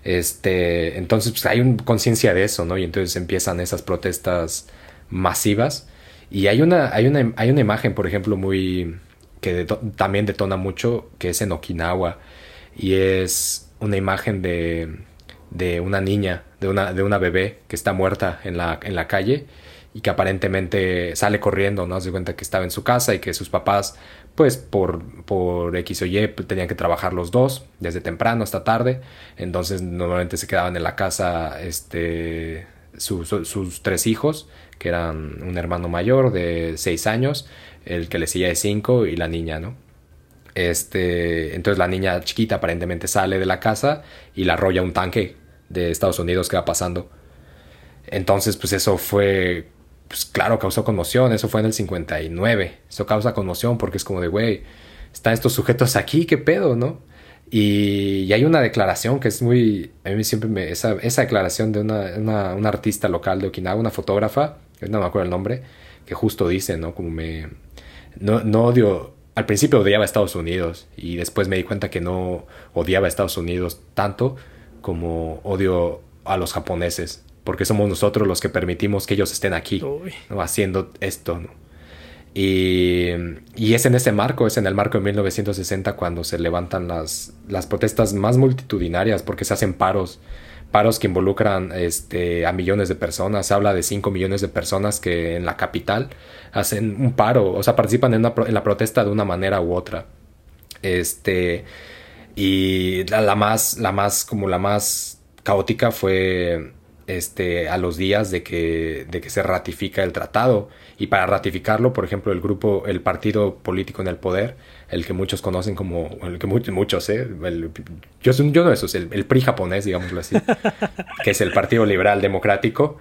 Este, entonces pues, hay conciencia de eso, ¿no? Y entonces empiezan esas protestas masivas y hay una, hay una, hay una imagen, por ejemplo, muy que también detona mucho, que es en Okinawa. Y es una imagen de, de una niña, de una, de una bebé que está muerta en la, en la calle y que aparentemente sale corriendo, ¿no? Se cuenta que estaba en su casa y que sus papás, pues por, por X o Y, tenían que trabajar los dos, desde temprano hasta tarde. Entonces normalmente se quedaban en la casa este, sus tres hijos que eran un hermano mayor de 6 años, el que le seguía de 5 y la niña, ¿no? Este, entonces la niña chiquita aparentemente sale de la casa y la arrolla un tanque de Estados Unidos que va pasando. Entonces, pues eso fue pues claro, causó conmoción, eso fue en el 59, eso causa conmoción porque es como de, güey, están estos sujetos aquí, qué pedo, ¿no? Y, hay una declaración que es muy, a mí siempre me, esa, esa declaración de una, una, una, artista local de Okinawa, una fotógrafa, no me acuerdo el nombre, que justo dice, ¿no? Como me, no, no odio, al principio odiaba a Estados Unidos y después me di cuenta que no odiaba a Estados Unidos tanto como odio a los japoneses, porque somos nosotros los que permitimos que ellos estén aquí haciendo esto. Y, y, es en ese marco, es en el marco de 1960 cuando se levantan las, las protestas más multitudinarias porque se hacen paros, paros que involucran este, a millones de personas. Se habla de 5 millones de personas que en la capital hacen un paro, o sea, participan en, en la protesta de una manera u otra. Este, y la, la, más, la más, como la más caótica fue este, a los días de que, de que se ratifica el tratado. Y para ratificarlo, por ejemplo, el grupo, el partido político en el poder, el que muchos conocen como, el que muchos, muchos ¿eh? yo, yo no eso, es el, PRI japonés, digámoslo así, [laughs] que es el Partido Liberal Democrático,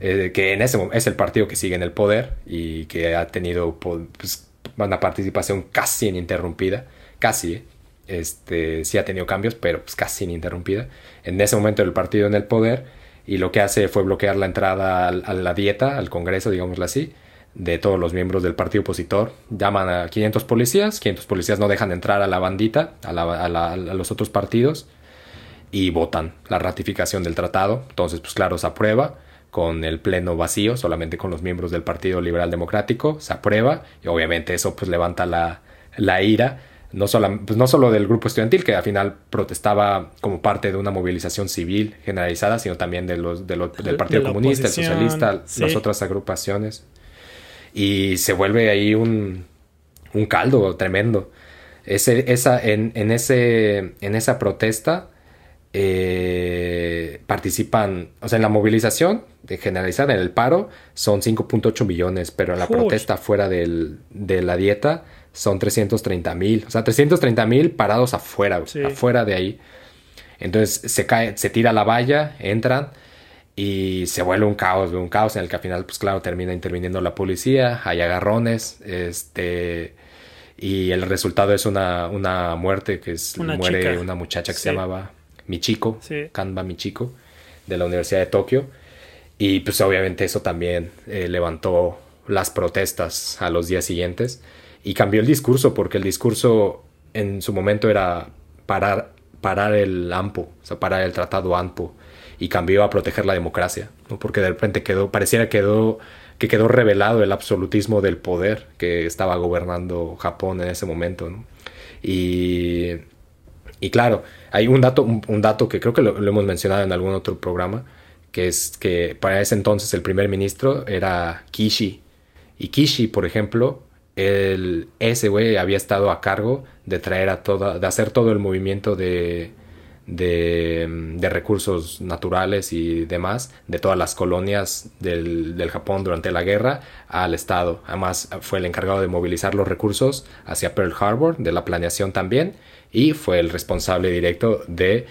eh, que en ese es el partido que sigue en el poder y que ha tenido pues, una participación casi ininterrumpida, casi, ¿eh? Este, sí ha tenido cambios, pero pues, casi ininterrumpida. En ese momento el partido en el poder y lo que hace fue bloquear la entrada a, la dieta, al Congreso, digámoslo así, de todos los miembros del partido opositor. Llaman a 500 policías, 500 policías no dejan entrar a la bandita, a, a, los otros partidos, y votan la ratificación del tratado. Entonces, pues claro, se aprueba con el pleno vacío, solamente con los miembros del Partido Liberal Democrático, se aprueba, y obviamente eso pues levanta la, la ira no solo, pues no solo del grupo estudiantil, que al final protestaba como parte de una movilización civil generalizada, sino también de los, del Partido Comunista, el Socialista, las otras agrupaciones. Y se vuelve ahí un, un caldo tremendo. Ese, esa, en, en, ese, en esa protesta eh, participan, o sea, en la movilización de generalizada, en el paro, son 5.8 millones, pero en la protesta fuera del, de la dieta son 330 mil. O sea, 330 mil parados afuera, afuera de ahí. Entonces se cae, se tira la valla, entran y se vuelve un caos, un caos en el que al final, pues claro, termina interviniendo la policía, hay agarrones, este, y el resultado es una, una muerte que es, muere una muchacha que se llamaba Michiko, Kanba Michiko, de la Universidad de Tokio. Y pues obviamente eso también eh, levantó las protestas a los días siguientes y cambió el discurso porque el discurso en su momento era parar, parar el AMPO, o sea, parar el tratado AMPO y cambió a proteger la democracia, ¿no? porque de repente quedó, pareciera quedó, que quedó revelado el absolutismo del poder que estaba gobernando Japón en ese momento. Y, y claro, hay un dato, un, dato que creo que lo, hemos mencionado en algún otro programa, que es que para ese entonces el primer ministro era Kishi. Y Kishi, por ejemplo, el, ese güey había estado a cargo de traer a toda, de hacer todo el movimiento de, de, recursos naturales y demás de todas las colonias del, del, Japón durante la guerra al Estado. Además fue el encargado de movilizar los recursos hacia Pearl Harbor, de la planeación también, y fue el responsable directo de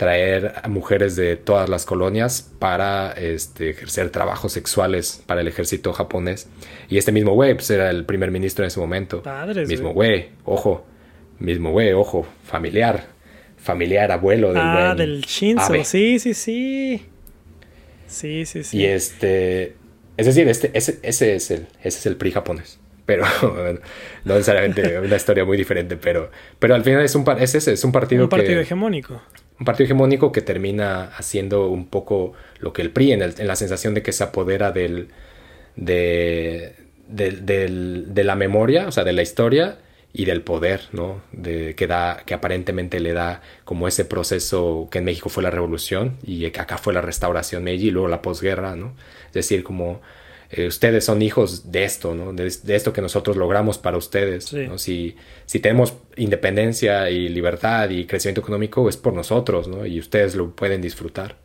traer a mujeres de todas las colonias para este, ejercer trabajos sexuales para el ejército japonés. Y este mismo güey, pues era el primer ministro en ese momento. Padres, mismo güey, ojo, mismo güey, ojo, familiar, familiar, abuelo del Ah, del Shinzo, sí, sí, sí. Sí, sí, sí. Y este, es decir, este, ese, ese es el, ese es el PRI japonés pero [laughs] no necesariamente una historia muy diferente, pero, pero al final es un, es ese, es un partido, un partido hegemónico un partido hegemónico que termina haciendo un poco lo que el PRI, en, la sensación de que se apodera del, de, la memoria, o sea, de la historia y del poder, ¿no? Que, da, que aparentemente le da como ese proceso que en México fue la revolución y que acá fue la restauración Meiji y luego la posguerra, ¿no? Es decir, como eh, ustedes son hijos de esto, ¿no? De, esto que nosotros logramos para ustedes. ¿no? Si, si tenemos independencia y libertad y crecimiento económico es por nosotros, ¿no? Y ustedes lo pueden disfrutar.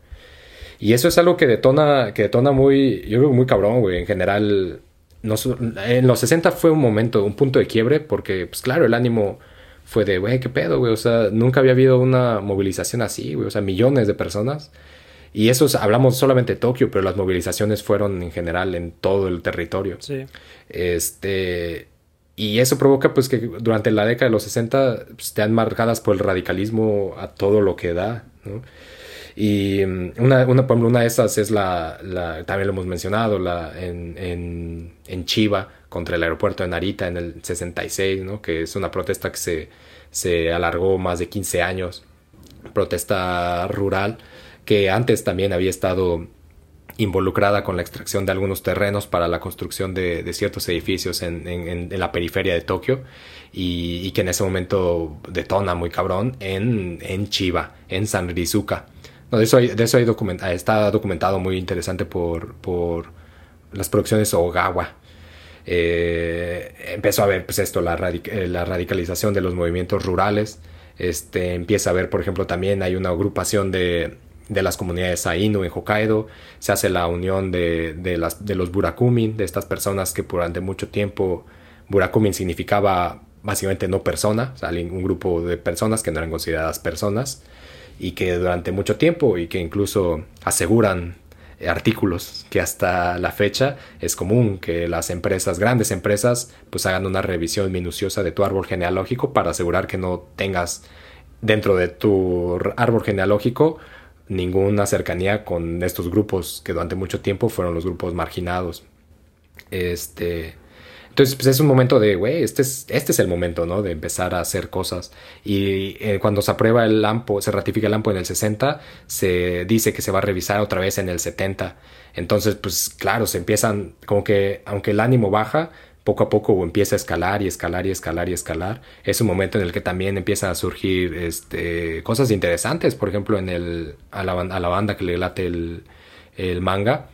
Y eso es algo que detona, que detona muy, yo creo muy cabrón, güey. En general, en los 60 fue un momento, un punto de quiebre, porque, pues claro, el ánimo fue de, güey, qué pedo, güey. O sea, nunca había habido una movilización así, güey. O sea, millones de personas Y eso hablamos solamente de Tokio, pero las movilizaciones fueron en general en todo el territorio. Sí. Este, y eso provoca pues que durante la década de los 60 pues, estén marcadas por el radicalismo a todo lo que da, ¿no? Y mm, una, una, por ejemplo, una de esas es la, la también lo hemos mencionado, la, en, en, en, Chiva contra el aeropuerto de Narita en el 66, ¿no? que es una protesta que se, se alargó más de 15 años, protesta rural, que antes también había estado involucrada con la extracción de algunos terrenos para la construcción de, ciertos edificios en, la periferia de Tokio y, que en ese momento detona muy cabrón en, en Chiba, en Sanrizuka. No, de eso, de eso hay está documentado muy interesante por, por las producciones Ogawa. Eh, empezó a ver pues esto, la, eh, la radicalización de los movimientos rurales. Este, empieza a ver, por ejemplo, también hay una agrupación de, de las comunidades Ainu en Hokkaido, se hace la unión de, de, las, de los Burakumin, de estas personas que durante mucho tiempo Burakumin significaba básicamente no persona, o un grupo de personas que no eran consideradas personas y que durante mucho tiempo y que incluso aseguran artículos que hasta la fecha es común que las empresas, grandes empresas, pues hagan una revisión minuciosa de tu árbol genealógico para asegurar que no tengas dentro de tu árbol genealógico ninguna cercanía con estos grupos que durante mucho tiempo fueron los grupos marginados. Este, entonces, pues es un momento de, güey, este es, este es el momento, ¿no? De empezar a hacer cosas. Y eh, cuando se aprueba el AMPO, se ratifica el AMPO en el 60, se dice que se va a revisar otra vez en el 70. Entonces, pues claro, se empiezan, como que, aunque el ánimo baja, poco a poco empieza a escalar y escalar y escalar y escalar. Es un momento en el que también empiezan a surgir este, cosas interesantes, por ejemplo, en el, a, la, a la banda que le late el, manga.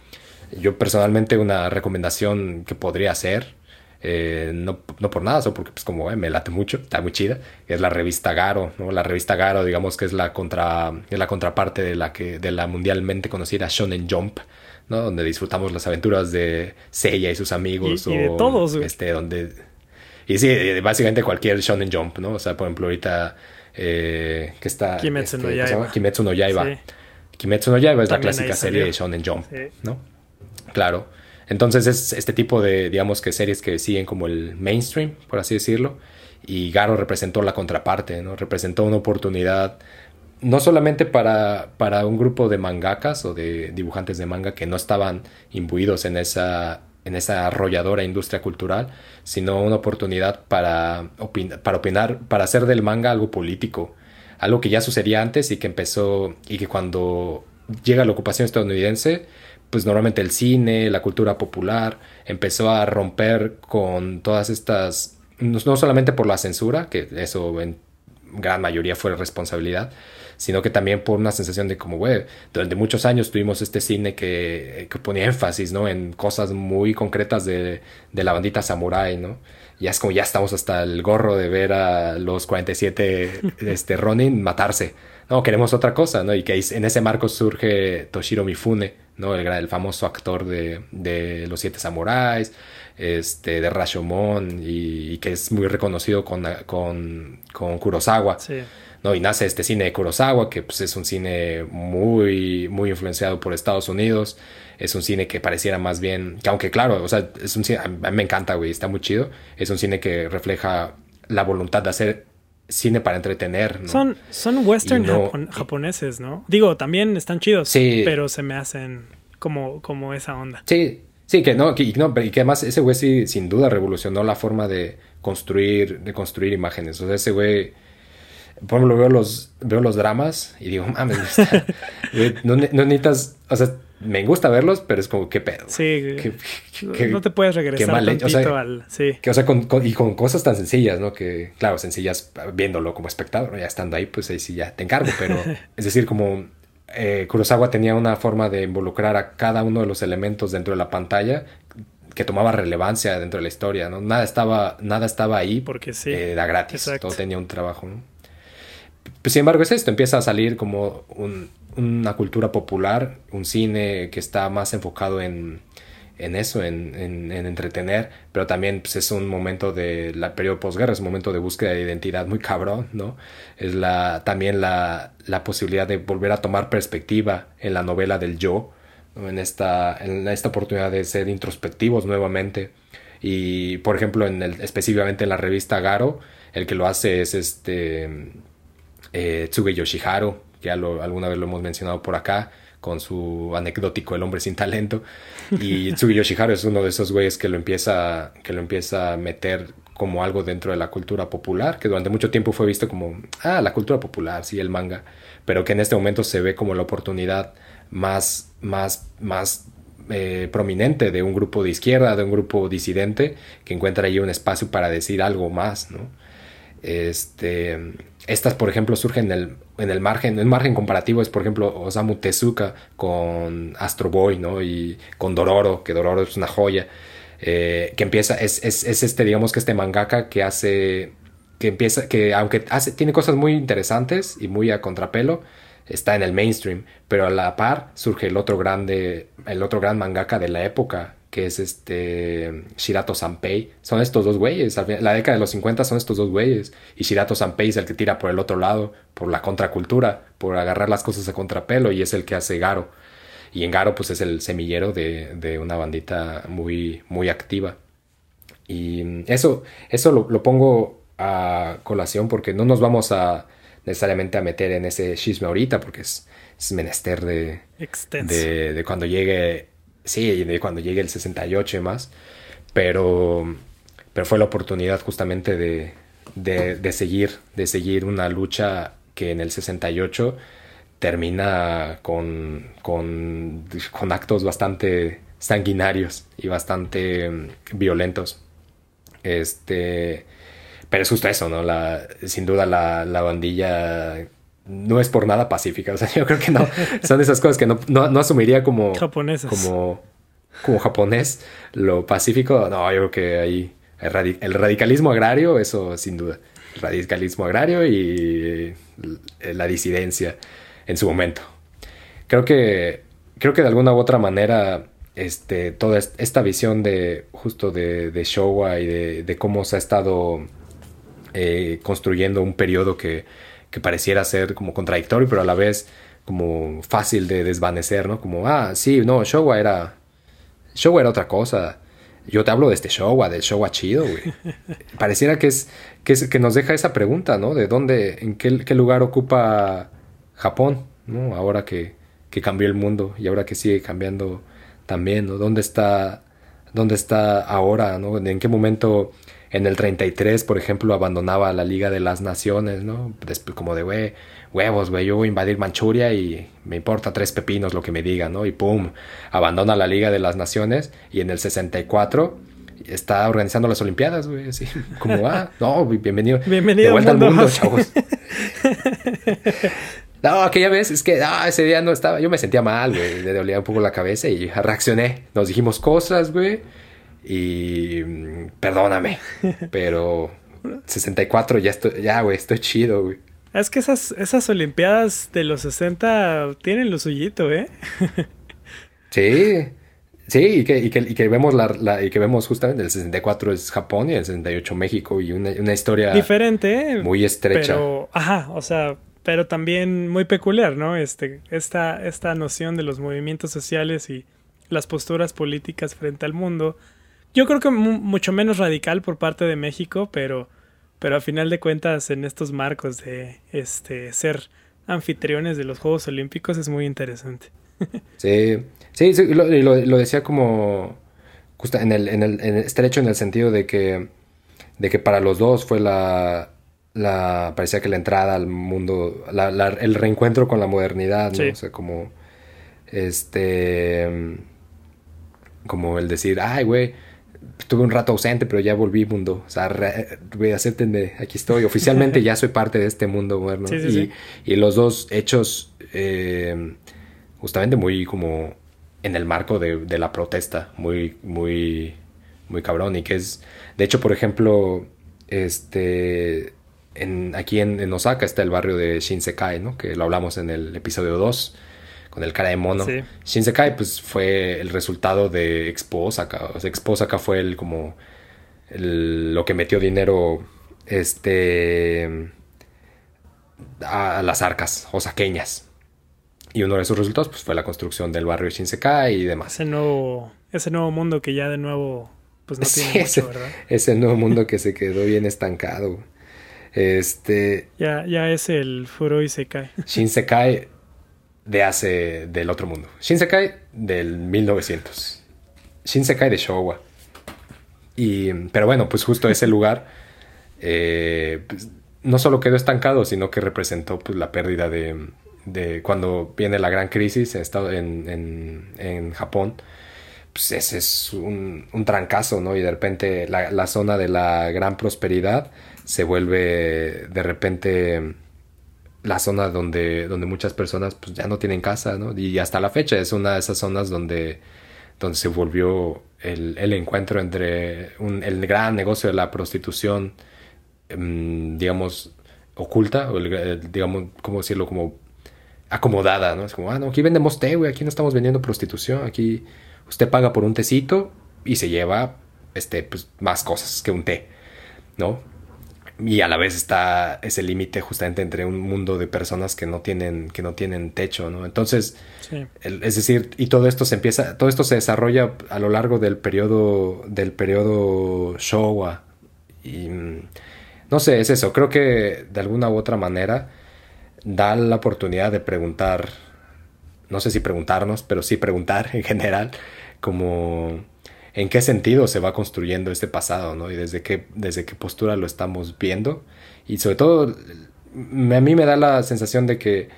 Yo personalmente una recomendación que podría hacer, eh, no, por nada, solo porque pues como me late mucho, está muy chida, es la revista Garo. La revista Garo, digamos que es la contra es la contraparte de la que de la mundialmente conocida Shonen Jump, ¿no? Donde disfrutamos las aventuras de Seiya y sus amigos. Y, y de todos, Este, donde... Y sí, básicamente cualquier Shonen Jump, ¿no? O sea, por ejemplo, ahorita... Eh, que está... Kimetsu este, no Yaiba. Kimetsu no Yaiba. Sí. Kimetsu no Yaiba es También la clásica serie de Shonen Jump, sí. ¿no? Claro. Entonces es este tipo de, digamos que series que siguen como el mainstream, por así decirlo. Y Garo representó la contraparte, ¿no? Representó una oportunidad no solamente para, para un grupo de mangakas o de dibujantes de manga que no estaban imbuidos en esa, en esa arrolladora industria cultural, sino una oportunidad para, para opinar, para hacer del manga algo político, algo que ya sucedía antes y que empezó, y que cuando llega la ocupación estadounidense, pues normalmente el cine, la cultura popular, empezó a romper con todas estas, no, solamente por la censura, que eso en gran mayoría fue responsabilidad, sino que también por una sensación de como, güey, durante muchos años tuvimos este cine que, que ponía énfasis, ¿no? En cosas muy concretas de, de la bandita samurai, ¿no? Ya es como ya estamos hasta el gorro de ver a los 47 [laughs] este, Ronin matarse. No, queremos otra cosa, ¿no? Y que en ese marco surge Toshiro Mifune, ¿no? El, el famoso actor de, de Los Siete Samuráis, este, de Rashomon, y, y, que es muy reconocido con, con, con Kurosawa. Sí. ¿No? Y nace este cine de Kurosawa, que pues, es un cine muy, muy influenciado por Estados Unidos. Es un cine que pareciera más bien, que aunque claro, o sea, es un cine, a mí me encanta, güey, está muy chido. Es un cine que refleja la voluntad de hacer cine para entretener. ¿no? Son, son western no, japon japoneses, ¿no? Digo, también están chidos, sí. pero se me hacen como, como esa onda. Sí, sí, que no, que, no, y que además ese güey sí, sin duda revolucionó la forma de construir, de construir imágenes. O sea, ese güey por ejemplo, veo los, veo los dramas y digo, mames, [laughs] no, no, necesitas, o sea, me gusta verlos, pero es como, ¿qué pedo? Sí, no te puedes regresar qué mal hecho. O sea, al, sí. Que, o sea, con, con, y con cosas tan sencillas, ¿no? Que, claro, sencillas viéndolo como espectador, ya estando ahí, pues ahí sí ya te encargo, pero [laughs] es decir, como eh, Kurosawa tenía una forma de involucrar a cada uno de los elementos dentro de la pantalla que tomaba relevancia dentro de la historia, ¿no? Nada estaba, nada estaba ahí porque sí. Eh, era gratis, Exacto. todo tenía un trabajo, ¿no? Pues, sin embargo es esto, empieza a salir como un, una cultura popular, un cine que está más enfocado en, eso, en, en, entretener, pero también pues, es un momento de la periodo posguerra, es un momento de búsqueda de identidad muy cabrón, ¿no? Es la, también la, la posibilidad de volver a tomar perspectiva en la novela del yo, en, esta, en esta oportunidad de ser introspectivos nuevamente. Y, por ejemplo, en el, específicamente en la revista Garo, el que lo hace es este eh, Tsuge Yoshiharu, ya lo, alguna vez lo hemos mencionado por acá, con su anecdótico El hombre sin talento. Y [laughs] Tsugi Yoshiharu es uno de esos güeyes que lo empieza, que lo empieza a meter como algo dentro de la cultura popular, que durante mucho tiempo fue visto como, ah, la cultura popular, sí, el manga, pero que en este momento se ve como la oportunidad más, más, más eh, prominente de un grupo de izquierda, de un grupo disidente, que encuentra ahí un espacio para decir algo más, ¿no? Este, estas, por ejemplo, surgen en el, en el margen, el margen comparativo es, por ejemplo, Osamu Tezuka con Astro Boy, ¿no? Y con Dororo, que Dororo es una joya, eh, que empieza, es, es, es, este, digamos que este mangaka que hace, que empieza, que aunque hace, tiene cosas muy interesantes y muy a contrapelo, está en el mainstream, pero a la par surge el otro grande, el otro gran mangaka de la época, que es este Shirato Sanpei. Son estos dos güeyes. La década de los 50 son estos dos güeyes. Y Shirato Sanpei es el que tira por el otro lado, por la contracultura, por agarrar las cosas a contrapelo y es el que hace Garo. Y en Garo pues es el semillero de, de una bandita muy, muy activa. Y eso, eso lo, pongo a colación porque no nos vamos a necesariamente a meter en ese chisme ahorita porque es, es menester de, de, de, cuando llegue sí, cuando llegue el 68 y más, pero, pero fue la oportunidad justamente de, de, seguir, de seguir una lucha que en el 68 termina con, con, con actos bastante sanguinarios y bastante mm, violentos. Este, pero es justo eso, ¿no? La, sin duda la, la bandilla no es por nada pacífica. O sea, [laughs] yo creo que no. Son esas cosas que no, no, asumiría como. Japonesas. Como, como japonés. Lo pacífico, no, yo creo que ahí. El, radicalismo agrario, eso sin duda. El radicalismo agrario y la disidencia en su momento. Creo que. Creo que de alguna u otra manera. Este, toda esta visión de justo de, de Showa y de, de cómo se ha estado eh, construyendo un periodo que, que pareciera ser como contradictorio, pero a la vez como fácil de desvanecer, ¿no? Como, ah, sí, no, Showa era. Showa era otra cosa. Yo te hablo de este Showa, del Showa chido, güey. [laughs] Pareciera que es, que es que nos deja esa pregunta, ¿no? De dónde, en qué, qué lugar ocupa Japón, ¿no? Ahora que, que, cambió el mundo y ahora que sigue cambiando también, ¿no? ¿Dónde está, dónde está ahora, ¿no? ¿En qué momento en el 33, por ejemplo, abandonaba la Liga de las Naciones, ¿no? como de, güey, huevos, güey, yo voy a invadir Manchuria y me importa tres pepinos lo que me digan, ¿no? Y pum, abandona la Liga de las Naciones y en el 64 está organizando las Olimpiadas, güey, así como, ah, [laughs] no, bienvenido. Bienvenido de vuelta al mundo, chavos. [laughs] No, aquella vez es que ah, ese día no estaba, yo me sentía mal, güey, le dolía un poco la cabeza y reaccioné. Nos dijimos cosas, güey y perdóname, [laughs] pero 64 ya estoy, ya, güey, estoy chido, güey. Es que esas, esas Olimpiadas de los 60 tienen lo suyito, ¿eh? [laughs] sí, sí, y que, y que, y que vemos la, y que vemos justamente el 64 es Japón y el 68 México y una, una historia diferente, muy estrecha. Pero, ajá, o sea, pero también muy peculiar, ¿no? Este, esta, esta noción de los movimientos sociales y las posturas políticas frente al mundo yo creo que mucho menos radical por parte de México, pero, pero a final de cuentas en estos marcos de este ser anfitriones de los Juegos Olímpicos es muy interesante. [laughs] sí, sí, sí lo, lo, decía como justo en el, en el, en estrecho en el sentido de que, de que para los dos fue la, la parecía que la entrada al mundo, la, el reencuentro con la modernidad, ¿no? O sea, como este, como el decir, ay, güey, Estuve un rato ausente, pero ya volví mundo. O sea, voy a acéptenme, aquí estoy. Oficialmente [laughs] ya soy parte de este mundo moderno. y, los dos hechos, eh, justamente muy como en el marco de, la protesta, muy, muy, muy cabrón. Y que es, de hecho, por ejemplo, este, en, aquí en, Osaka está el barrio de Shinsekai, ¿no? Que lo hablamos en el episodio 2 con el cara de mono. Shinsekai pues fue el resultado de Expo Osaka. O sea, Expo Osaka fue el como lo que metió dinero este a, las arcas osaqueñas. Y uno de sus resultados pues, fue la construcción del barrio Shinsekai y demás. Ese nuevo, ese nuevo mundo que ya de nuevo pues no [laughs] tiene ese, ¿verdad? Ese nuevo mundo que se quedó bien estancado. Este. Ya, ya es el Furoi Sekai. Shinsekai de hace. del otro mundo. Shinsekai del 1900. Shinsekai de Showa. Y, pero bueno, pues justo ese lugar [laughs] eh, pues, no solo quedó estancado, sino que representó pues, la pérdida de, de cuando viene la gran crisis en, en, en Japón pues ese es un, un, trancazo, ¿no? Y de repente la, la, zona de la gran prosperidad se vuelve de repente la zona donde, donde muchas personas pues, ya no tienen casa, ¿no? Y hasta la fecha es una de esas zonas donde, donde se volvió el, el encuentro entre un, el gran negocio de la prostitución, em, digamos, oculta, o digamos, ¿cómo decirlo? Como acomodada, ¿no? Es como, ah, no, aquí vendemos té, güey, aquí no estamos vendiendo prostitución, aquí Usted paga por un tecito y se lleva este, pues, más cosas que un té, ¿no? Y a la vez está ese límite justamente entre un mundo de personas que no tienen, que no tienen techo, ¿no? Entonces, es decir, y todo esto se empieza, todo esto se desarrolla a lo largo del periodo, del periodo Showa. Y no sé, es eso. Creo que de alguna u otra manera da la oportunidad de preguntar, no sé si preguntarnos, pero sí preguntar en general, como en qué sentido se va construyendo este pasado, ¿no? Y desde qué, desde qué postura lo estamos viendo. Y sobre todo, a mí me da la sensación de que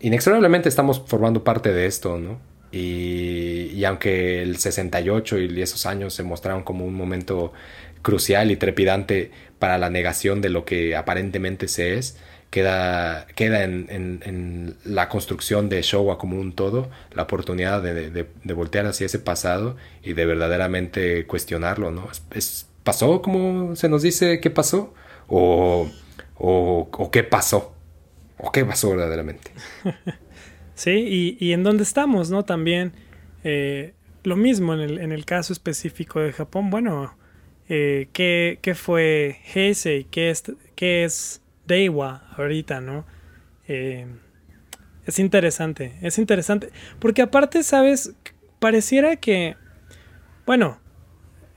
inexorablemente estamos formando parte de esto, ¿no? Y, y, aunque el 68 y esos años se mostraron como un momento crucial y trepidante para la negación de lo que aparentemente se es, queda, queda en, la construcción de Showa como un todo, la oportunidad de, voltear hacia ese pasado y de verdaderamente cuestionarlo, ¿no? Es, ¿Pasó como se nos dice que pasó? ¿O, o, qué pasó? ¿O qué pasó verdaderamente? [laughs] Sí, y, en dónde estamos, ¿no? También eh, lo mismo en el, en el caso específico de Japón, bueno, eh, ¿qué, ¿qué, fue Heisei? ¿Qué es, qué es Deiwa ahorita, ¿no? Eh, es interesante, es interesante. Porque aparte, ¿sabes? Pareciera que, bueno,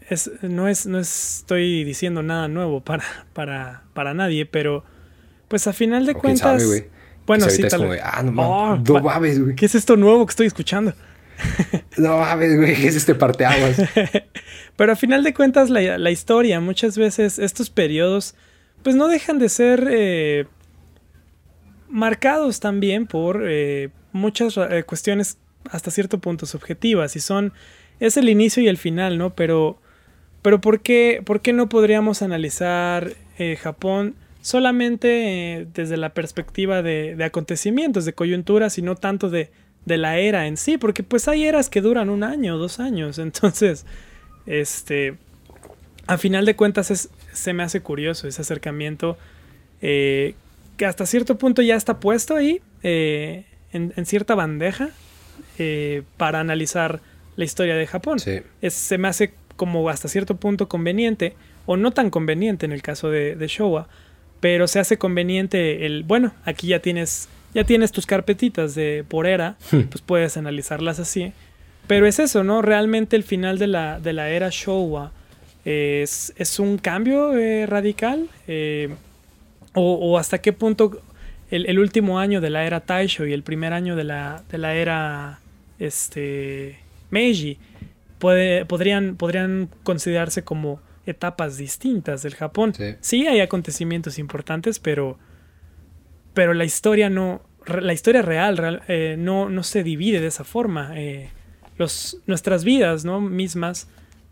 es, no, es, no estoy diciendo nada nuevo para, para, para nadie, pero pues a final de cuentas... bueno, sí, tal vez. Ah, no, oh, güey. ¿Qué es esto nuevo que estoy escuchando? [laughs] no mames, güey, ¿qué es este parteaguas? [laughs] pero a final de cuentas, la, la historia, muchas veces estos periodos pues no dejan de ser eh, marcados también por eh, muchas eh, cuestiones hasta cierto punto subjetivas y son es el inicio y el final, ¿no? Pero pero ¿por qué, por qué no podríamos analizar Japón solamente desde la perspectiva de, de, acontecimientos, de coyunturas y no tanto de, de la era en sí? Porque pues hay eras que duran un año, dos años, [laughs] entonces este a final de cuentas es, se me hace curioso ese acercamiento eh, que hasta cierto punto ya está puesto ahí eh, en, cierta bandeja eh, para analizar la historia de Japón. se me hace como hasta cierto punto conveniente o no tan conveniente en el caso de, Showa, pero se hace conveniente el, bueno, aquí ya tienes, ya tienes tus carpetitas de por era, hmm. pues puedes analizarlas así. Pero es eso, ¿no? Realmente el final de la, de la era Showa es, es un cambio eh, radical eh, o, hasta qué punto el, último año de la era Taisho y el primer año de la, de la era este, Meiji puede, podrían, podrían considerarse como etapas distintas del Japón. Sí, hay acontecimientos importantes, pero, pero la historia no, la historia real, eh, no, no, se divide de esa forma. los, nuestras vidas ¿no? mismas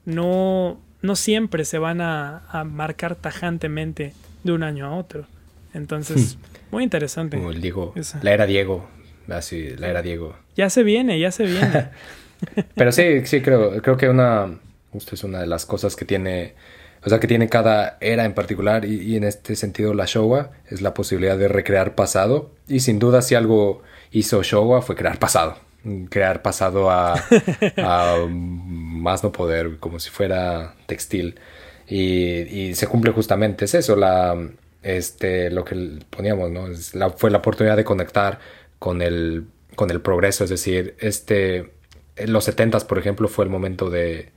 no, no siempre se van a, marcar tajantemente de un año a otro. Entonces, hmm. muy interesante. Como el Diego, la era Diego, así, la era Diego. Ya se viene, ya se viene. [laughs] Pero sí, sí, creo, creo que una, esto es una de las cosas que tiene, o sea, que tiene cada era en particular y, y en este sentido la Showa es la posibilidad de recrear pasado y sin duda si algo hizo Showa fue crear pasado. Crear pasado a, [laughs] a más no poder, como si fuera textil. Y, y, se cumple justamente, es eso, la, este, lo que poníamos, ¿no? Es la, fue la oportunidad de conectar con el, con el progreso, es decir, este, en los 70 por ejemplo, fue el momento de,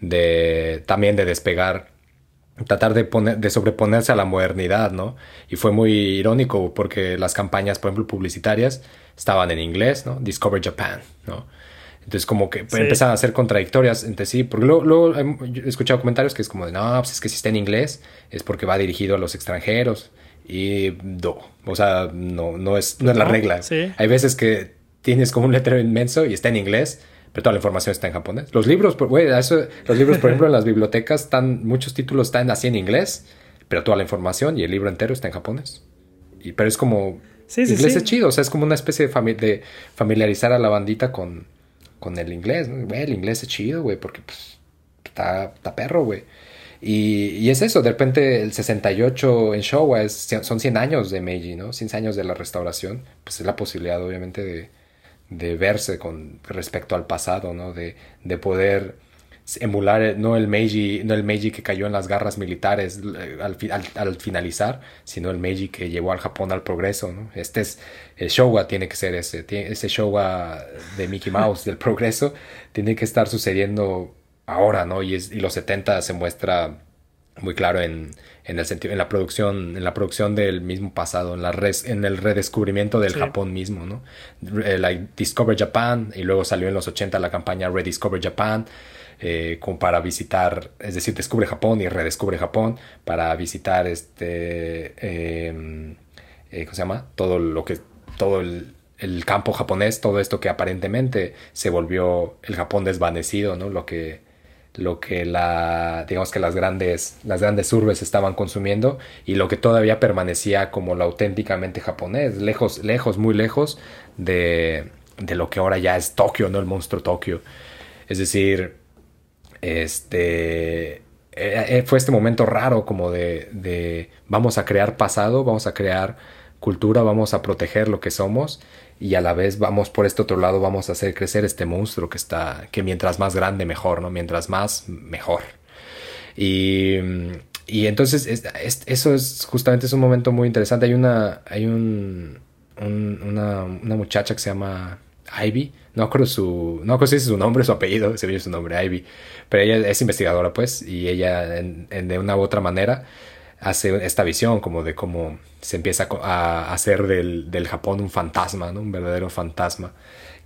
de también de despegar tratar de, poner, de sobreponerse a la modernidad, ¿no? Y fue muy irónico porque las campañas, por ejemplo, publicitarias estaban en inglés, ¿no? Discover Japan, ¿no? Entonces como que empezaron a ser contradictorias entre sí, porque luego, he escuchado comentarios que es como de, no, pues es que si está en inglés es porque va dirigido a los extranjeros y no, o sea, no, no, es, no es la regla. Hay veces que tienes como un letrero inmenso y está en inglés, pero toda la información está en japonés. Los libros, güey, los libros, por [laughs] ejemplo, en las bibliotecas están, muchos títulos están así en inglés, pero toda la información y el libro entero está en japonés. Y, pero es como... Sí, sí, inglés es chido, o sea, es como una especie de, de familiarizar a la bandita con, con el inglés. Güey, el inglés es chido, güey, porque pues, está, está perro, güey. Y, y, es eso, de repente el 68 en Showa es, son 100 años de Meiji, ¿no? 100 años de la restauración. Pues es la posibilidad, obviamente, de, de verse con respecto al pasado, ¿no? De, de poder emular no el Meiji, no el Meiji que cayó en las garras militares eh, al, al, finalizar, sino el Meiji que llevó al Japón al progreso, ¿no? Este es el Showa tiene que ser ese, ese Showa de Mickey Mouse del progreso tiene que estar sucediendo ahora, ¿no? Y, es, y los 70 se muestra muy claro en, en el sentido, en la producción, en la producción del mismo pasado, en la res, en el redescubrimiento del Japón mismo, ¿no? Eh, la Discover Japan, y luego salió en los 80 la campaña Rediscover Japan, eh, para visitar, es decir, descubre Japón y redescubre Japón, para visitar este, em, eh, ¿cómo se llama? Todo lo que, todo el, el campo japonés, todo esto que aparentemente se volvió el Japón desvanecido, ¿no? Lo que lo que la digamos que las grandes las grandes urbes estaban consumiendo y lo que todavía permanecía como lo auténticamente japonés lejos lejos muy lejos de, de lo que ahora ya es Tokio no el monstruo Tokio es decir este eh, eh, fue este momento raro como de, vamos a crear pasado vamos a crear cultura vamos a proteger lo que somos y a la vez vamos por este otro lado, vamos a hacer crecer este monstruo que está, que mientras más grande mejor, ¿no? Mientras más mejor. Y, y entonces eso es justamente es un momento muy interesante. Hay una, hay un, una, una, muchacha que se llama Ivy, no acuerdo su, no si es su nombre, su apellido, se ve su nombre, Ivy, pero ella es investigadora pues, y ella de una u otra manera hace esta visión como de cómo se empieza a hacer del, del Japón un fantasma, ¿no? un verdadero fantasma,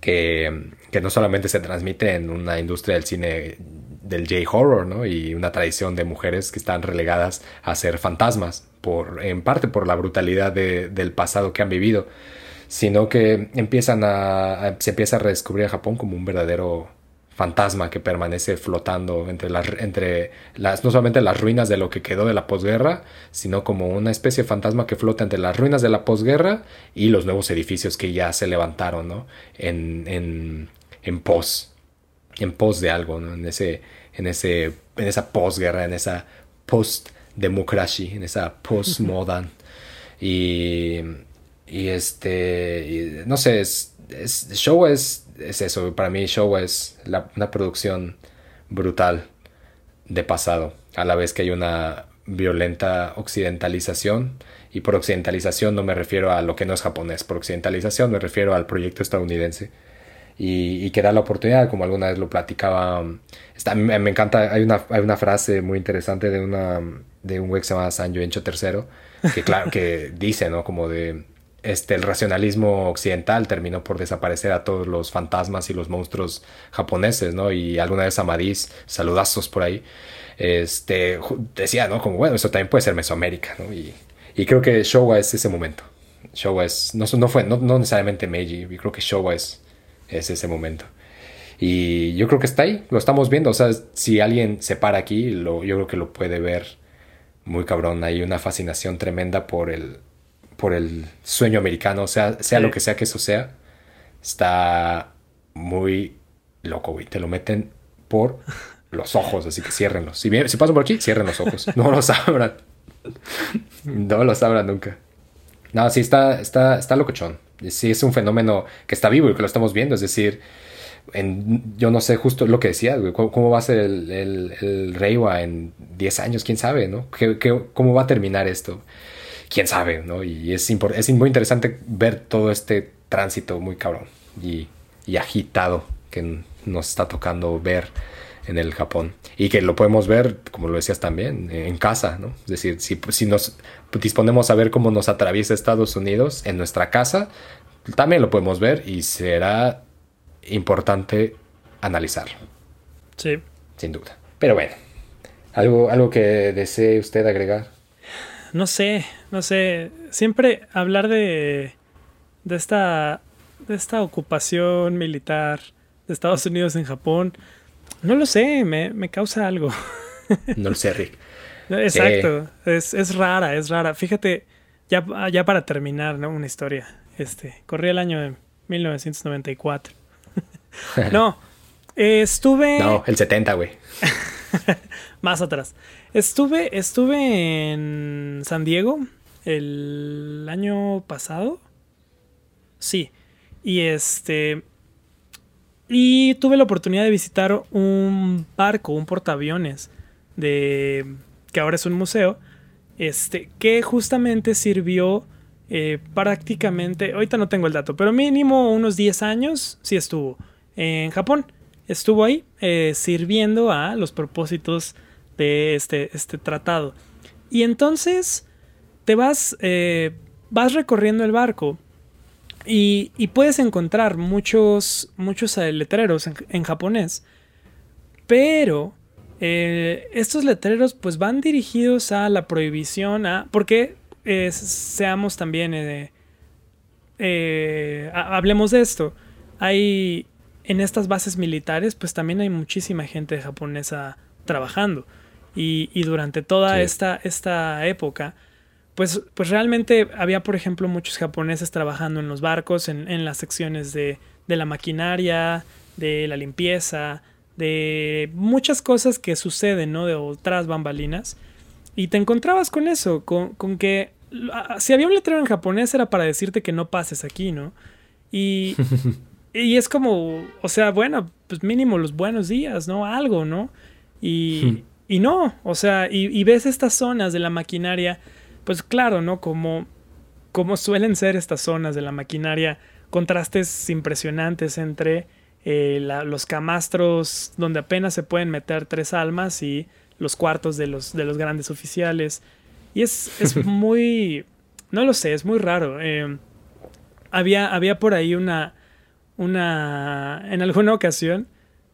que, que, no solamente se transmite en una industria del cine del J-horror, ¿no? y una tradición de mujeres que están relegadas a ser fantasmas, por, en parte por la brutalidad de, del pasado que han vivido, sino que empiezan a, se empieza a redescubrir a Japón como un verdadero fantasma que permanece flotando entre las, entre las, no solamente las ruinas de lo que quedó de la posguerra, sino como una especie de fantasma que flota entre las ruinas de la posguerra y los nuevos edificios que ya se levantaron, ¿no? En, en, en pos, en pos de algo, ¿no? En ese, en ese, en esa posguerra, en esa post-democracy, en esa post-modern. y, y este, no sé, es, show es es eso, para mí Showa es una producción brutal de pasado, a la vez que hay una violenta occidentalización, y por occidentalización no me refiero a lo que no es japonés, por occidentalización me refiero al proyecto estadounidense. Y, que da la oportunidad, como alguna vez lo platicaba, está, me, encanta, hay una, hay una frase muy interesante de, una, de un güey que se llama Sanjo Encho III, que claro, que dice, ¿no? Como de, este, el racionalismo occidental terminó por desaparecer a todos los fantasmas y los monstruos japoneses, ¿no? Y alguna vez Amadís, saludazos por ahí, este, decía, ¿no? Como, bueno, eso también puede ser Mesoamérica, ¿no? Y, y creo que Showa es ese momento. Showa es, no, no fue, no, no necesariamente Meiji, yo creo que Showa es, es ese momento. Y yo creo que está ahí, lo estamos viendo, o sea, si alguien se para aquí, lo, yo creo que lo puede ver muy cabrón, hay una fascinación tremenda por el por el sueño americano, sea, sea lo que sea que eso sea, está muy loco, güey. Te lo meten por los ojos, así que ciérrenlos. Si, si paso por aquí, cierren los ojos. No los abran. No los abran nunca. No, sí, está, está, está locochón. sí es un fenómeno que está vivo y que lo estamos viendo. Es decir, en, yo no sé justo lo que decías, güey, ¿cómo, va a ser el, el, el Reiwa en 10 años? ¿Quién sabe, no? ¿Qué, cómo va a terminar esto? ¿Quién sabe, no? Y es, es muy interesante ver todo este tránsito muy cabrón y, y agitado que nos está tocando ver en el Japón. Y que lo podemos ver, como lo decías también, en casa, ¿no? Es decir, si, si nos disponemos a ver cómo nos atraviesa Estados Unidos en nuestra casa, también lo podemos ver y será importante analizarlo. Sí. Sin duda. Pero bueno, ¿algo, algo que desee usted agregar? No sé, no sé. Siempre hablar de, de, esta, de esta ocupación militar de Estados Unidos en Japón, no lo sé, me, me causa algo. [laughs] no lo sé, Rick. Exacto, es, es, rara, es rara. Fíjate, ya, ya para terminar, ¿no? Una historia. Este, corría el año de 1994. [laughs] no, estuve... No, el 70, güey. [laughs] Más atrás. Estuve, estuve en San Diego el año pasado. Sí. Y este... Y tuve la oportunidad de visitar un barco, un portaaviones, de que ahora es un museo, este, que justamente sirvió eh, prácticamente, ahorita no tengo el dato, pero mínimo unos 10 años sí estuvo en Japón. Estuvo ahí eh, sirviendo a los propósitos de este, este tratado. Y entonces te vas, eh, vas recorriendo el barco y, puedes encontrar muchos, muchos eh, letreros en, japonés, pero eh, estos letreros pues van dirigidos a la prohibición, a, porque seamos también, hablemos de esto, hay en estas bases militares pues también hay muchísima gente japonesa trabajando y, durante toda esta, esta época pues, pues realmente había, por ejemplo, muchos japoneses trabajando en los barcos, en, las secciones de, de, la maquinaria, de la limpieza, de muchas cosas que suceden, ¿no? De otras bambalinas. Y te encontrabas con eso, con, con, que si había un letrero en japonés era para decirte que no pases aquí, ¿no? Y, [laughs] y es como, o sea, bueno, pues mínimo los buenos días, ¿no? Algo, ¿no? Y, y no, o sea, y, y ves estas zonas de la maquinaria pues claro, ¿no? Como, como suelen ser estas zonas de la maquinaria, contrastes impresionantes entre eh, los camastros donde apenas se pueden meter tres almas y los cuartos de los, de los grandes oficiales. Y es, es [laughs] muy, no lo sé, es muy raro. Eh, había, había por ahí una, una, en alguna ocasión,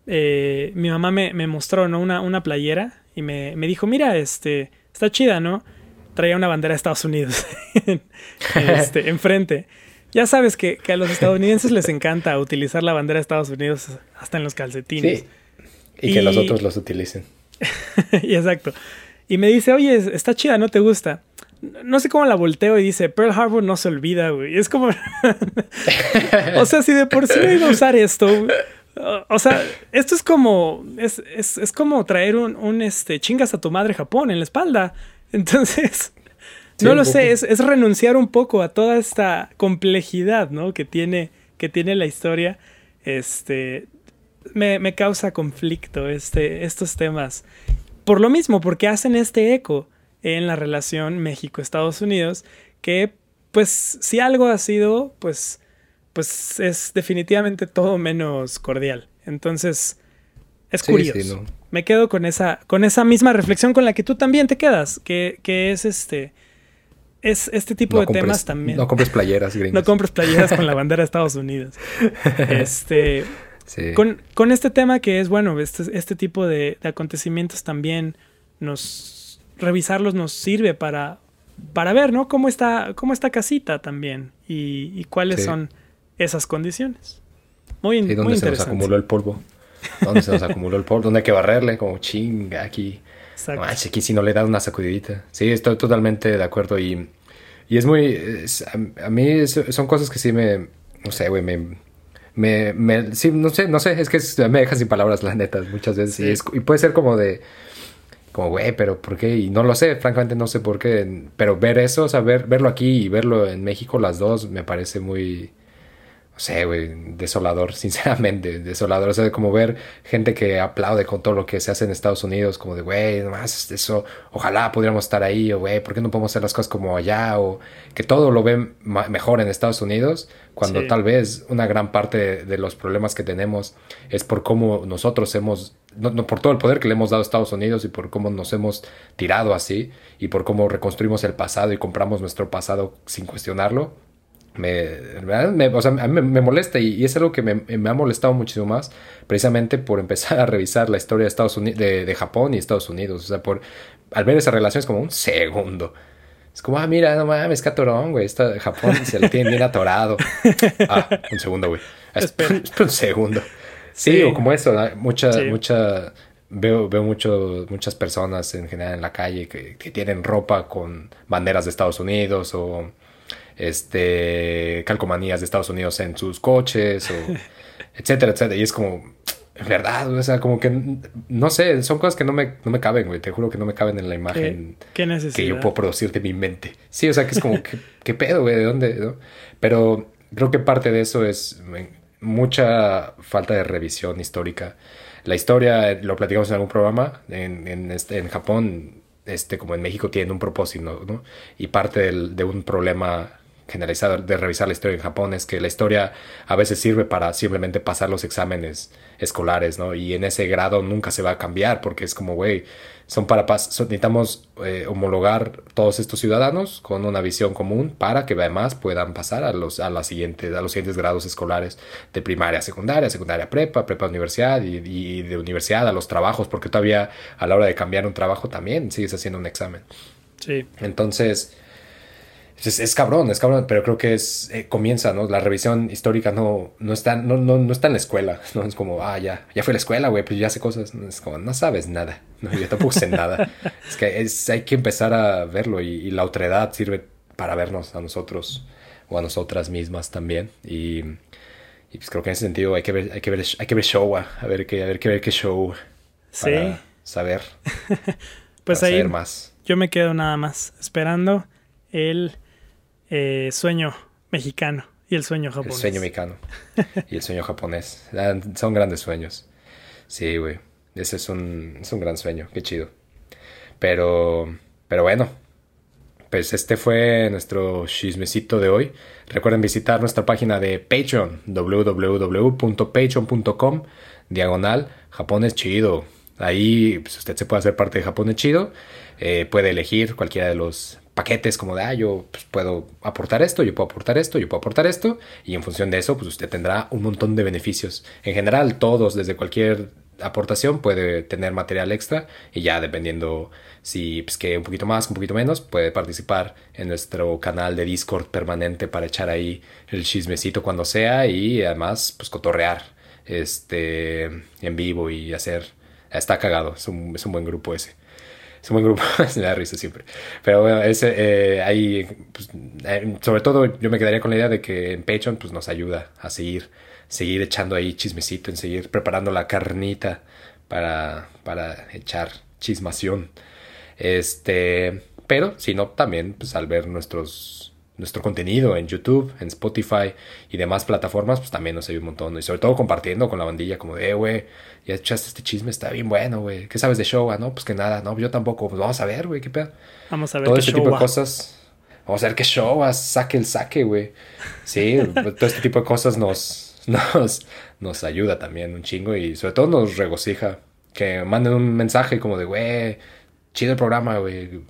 eh, mi mamá me, me mostró ¿no? una, una playera y me, me dijo, mira, este, está chida, ¿no? traía una bandera de Estados Unidos [laughs] este, [laughs] enfrente. Ya sabes que, a los estadounidenses les encanta utilizar la bandera de Estados Unidos hasta en los calcetines. Y, que los otros los utilicen. [laughs] y exacto. Y me dice, oye, está chida, ¿no te gusta? No sé cómo la volteo y dice, Pearl Harbor no se olvida, güey. Es como... o sea, si de por sí no iba a usar esto... O sea, esto es como... Es, es, como traer un, un, este, chingas a tu madre Japón en la espalda. [laughs] Entonces, no lo sé, es, renunciar un poco a toda esta complejidad, ¿no? Que tiene, que tiene la historia. Este, me, causa conflicto este, estos temas. Por lo mismo, porque hacen este eco en la relación México-Estados Unidos, que pues si algo ha sido, pues, pues es definitivamente todo menos cordial. Entonces, es curioso me quedo con esa, con esa misma reflexión con la que tú también te quedas, que, que es este. Es este tipo de temas también. No compres playeras, gringos. no compres playeras con la bandera de Estados Unidos. [laughs] Este. Con, con, este tema que es, bueno, este, este tipo de, acontecimientos también nos. Revisarlos nos sirve para. Para ver, ¿no? Cómo está, cómo está casita también. Y, y cuáles son esas condiciones. Muy, sí, ¿dónde se nos acumuló el polvo? ¿Dónde se nos acumuló el polvo? ¿Dónde hay que barrerle? Como chinga aquí. Exacto. aquí si no le das una sacudidita. Sí, estoy totalmente de acuerdo y, y es muy... a, mí son cosas que sí me... No sé, güey, me, me, me, sí, no sé, no sé, es que me deja sin palabras, la neta, muchas veces. Y, puede ser como de, como, güey, pero ¿por qué? Y no lo sé, francamente no sé por qué. Pero ver eso, o sea, verlo aquí y verlo en México, las dos, me parece muy, no sé, güey, desolador, [laughs] sinceramente, desolador. O sea, como ver gente que aplaude con todo lo que se hace en Estados Unidos, como de, güey, nomás eso, ojalá pudiéramos estar ahí, o güey, ¿por qué no podemos hacer las cosas como allá? O que todo lo ven mejor en Estados Unidos, cuando tal vez una gran parte de, los problemas que tenemos es por cómo nosotros hemos, no, no, por todo el poder que le hemos dado a Estados Unidos y por cómo nos hemos tirado así y por cómo reconstruimos el pasado y compramos nuestro pasado sin cuestionarlo me, o sea, a mí me, molesta y, es algo que me, ha molestado muchísimo más precisamente por empezar a revisar la historia de Estados Unidos, de, Japón y Estados Unidos. O sea, por al ver esa relación es como un segundo. Es como, ah, mira, no mames, catorón, güey. Está Japón se lo tiene bien atorado. [laughs] Ah, un segundo, güey. Espera. [laughs] un segundo. Sí, o como eso, mucha, mucha, veo, veo mucho, muchas personas en general en la calle que, que tienen ropa con banderas de Estados Unidos o este, calcomanías de Estados Unidos en sus coches, o [laughs] etcétera, etcétera. Y es como, verdad, o sea, como que, no sé, son cosas que no me, no me caben, güey. Te juro que no me caben en la imagen que yo puedo producir de mi mente. Sí, o sea, que es como, ¿qué, [laughs] pedo, güey? ¿De dónde? Pero creo que parte de eso es mucha falta de revisión histórica. La historia, lo platicamos en algún programa, en, en, este, en Japón, este, como en México, tiene un propósito, ¿no? Y parte del, de un problema generalizado de revisar la historia en Japón es que la historia a veces sirve para simplemente pasar los exámenes escolares, ¿no? Y en ese grado nunca se va a cambiar porque es como, güey, son para necesitamos eh, homologar todos estos ciudadanos con una visión común para que además puedan pasar a los a las siguientes a los siguientes grados escolares de primaria, secundaria, secundaria prepa, prepa universidad y, y de universidad a los trabajos porque todavía a la hora de cambiar un trabajo también sigues haciendo un examen. Sí. Entonces, es, cabrón, es cabrón, pero creo que es eh, comienza, ¿no? La revisión histórica no, no, está, no, no, no está en la escuela, [laughs] ¿no? Es como, ah, ya, ya fue a la escuela, güey, pues ya sé cosas. Es como, no sabes nada, no, yo tampoco sé nada. [laughs] Es que es, hay que empezar a verlo y, la otredad sirve para vernos a nosotros o a nosotras mismas también. Y, y pues creo que en ese sentido hay que ver, hay que ver, hay que ver show, a ver qué, a ver qué ver qué show para sí. saber. [laughs] pues ahí más. yo me quedo nada más esperando el eh, sueño mexicano y el sueño japonés. El sueño mexicano y el sueño japonés. Son grandes sueños. Sí, güey. Ese es un, es un gran sueño. Qué chido. Pero, pero bueno. Pues este fue nuestro chismecito de hoy. Recuerden visitar nuestra página de Patreon, www.patreon.com, diagonal, Japón es chido. Ahí pues, usted se puede hacer parte de Japón es chido. Eh, puede elegir cualquiera de los paquetes como de, ah, yo pues, puedo aportar esto, yo puedo aportar esto, yo puedo aportar esto, y en función de eso, pues usted tendrá un montón de beneficios. En general, todos, desde cualquier aportación, puede tener material extra, y ya dependiendo si pues, que un poquito más, un poquito menos, puede participar en nuestro canal de Discord permanente para echar ahí el chismecito cuando sea, y además, pues cotorrear este en vivo y hacer. Está cagado, es un, es un buen grupo ese es un buen grupo, [laughs] me da risa siempre. Pero bueno, ese, eh, ahí, pues, eh, sobre todo yo me quedaría con la idea de que en Patreon pues, nos ayuda a seguir, seguir echando ahí chismecito, en seguir preparando la carnita para, para echar chismación. Este, pero si no, también pues, al ver nuestros nuestro contenido en YouTube, en Spotify y demás plataformas, pues también nos ayuda un montón. Y sobre todo compartiendo con la bandilla, como de, eh, güey, ya echaste este chisme, está bien bueno, güey. ¿Qué sabes de Showa? No, pues que nada, no, yo tampoco. Pues vamos a ver, güey, qué pedo. Vamos a ver Todo este tipo de cosas. Vamos a ver qué Showa, saque el saque, güey. Sí, [laughs] todo este tipo de cosas nos, [laughs] nos, nos ayuda también un chingo y sobre todo nos regocija. Que manden un mensaje como de, güey, chido el programa, güey.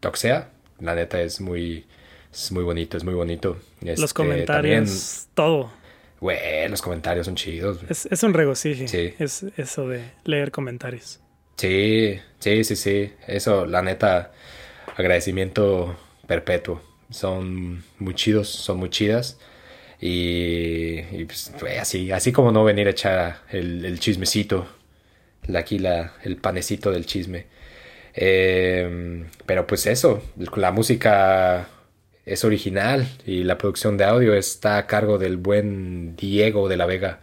Lo que sea, la neta es muy es muy bonito, es muy bonito. los este, comentarios, todo. Güey, los comentarios son chidos. Es, un regocijo. Sí. Es eso de leer comentarios. Sí, sí, sí, sí. Eso, la neta, agradecimiento perpetuo. Son muy chidos, son muy chidas. Y, pues, así, así como no venir a echar el, el chismecito, aquí la, el panecito del chisme. Eh, pero pues eso, la música es original y la producción de audio está a cargo del buen Diego de la Vega.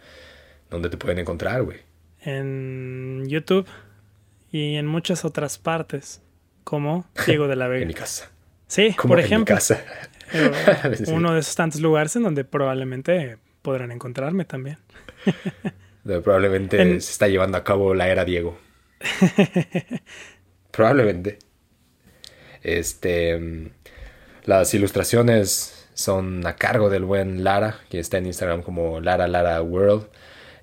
donde te pueden encontrar, güey? En YouTube y en muchas otras partes, como Diego de la [laughs] Vega. en mi casa. Sí, por ejemplo. casa. Eh, [laughs] uno de esos tantos lugares en donde probablemente podrán encontrarme también. [laughs] Probablemente se está llevando a cabo la era Diego. Probablemente. Este. Las ilustraciones son a cargo del buen Lara, que está en Instagram como Lara Lara World.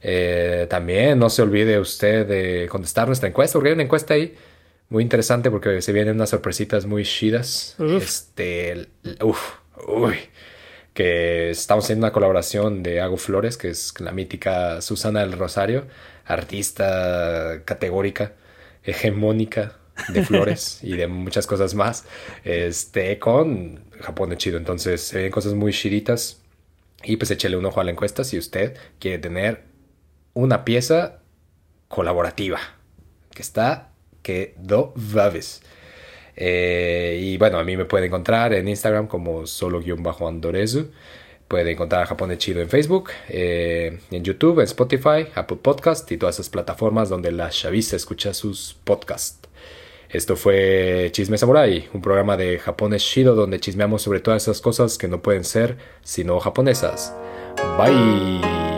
Eh, también no se olvide usted de contestar nuestra encuesta, porque hay una encuesta ahí muy interesante porque se vienen unas sorpresitas muy chidas. Este, uf, uy, que estamos haciendo una colaboración de Hago Flores, que es la mítica Susana del Rosario, artista categórica, hegemónica de flores y de muchas cosas más, este, con Japón de chido. Entonces se ven cosas muy chiditas. Y pues échele un ojo a la encuesta si usted quiere tener una pieza colaborativa que está que do vaves. Eh, y bueno, a mí me puede encontrar en Instagram como solo-andorezu. Puede encontrar a Japón de Chido en Facebook, eh, en YouTube, en Spotify, Apple Podcast y todas esas plataformas donde la chaviza escucha sus podcasts. Esto fue Chisme Samurai, un programa de Japón Chido donde chismeamos sobre todas esas cosas que no pueden ser sino japonesas. Bye.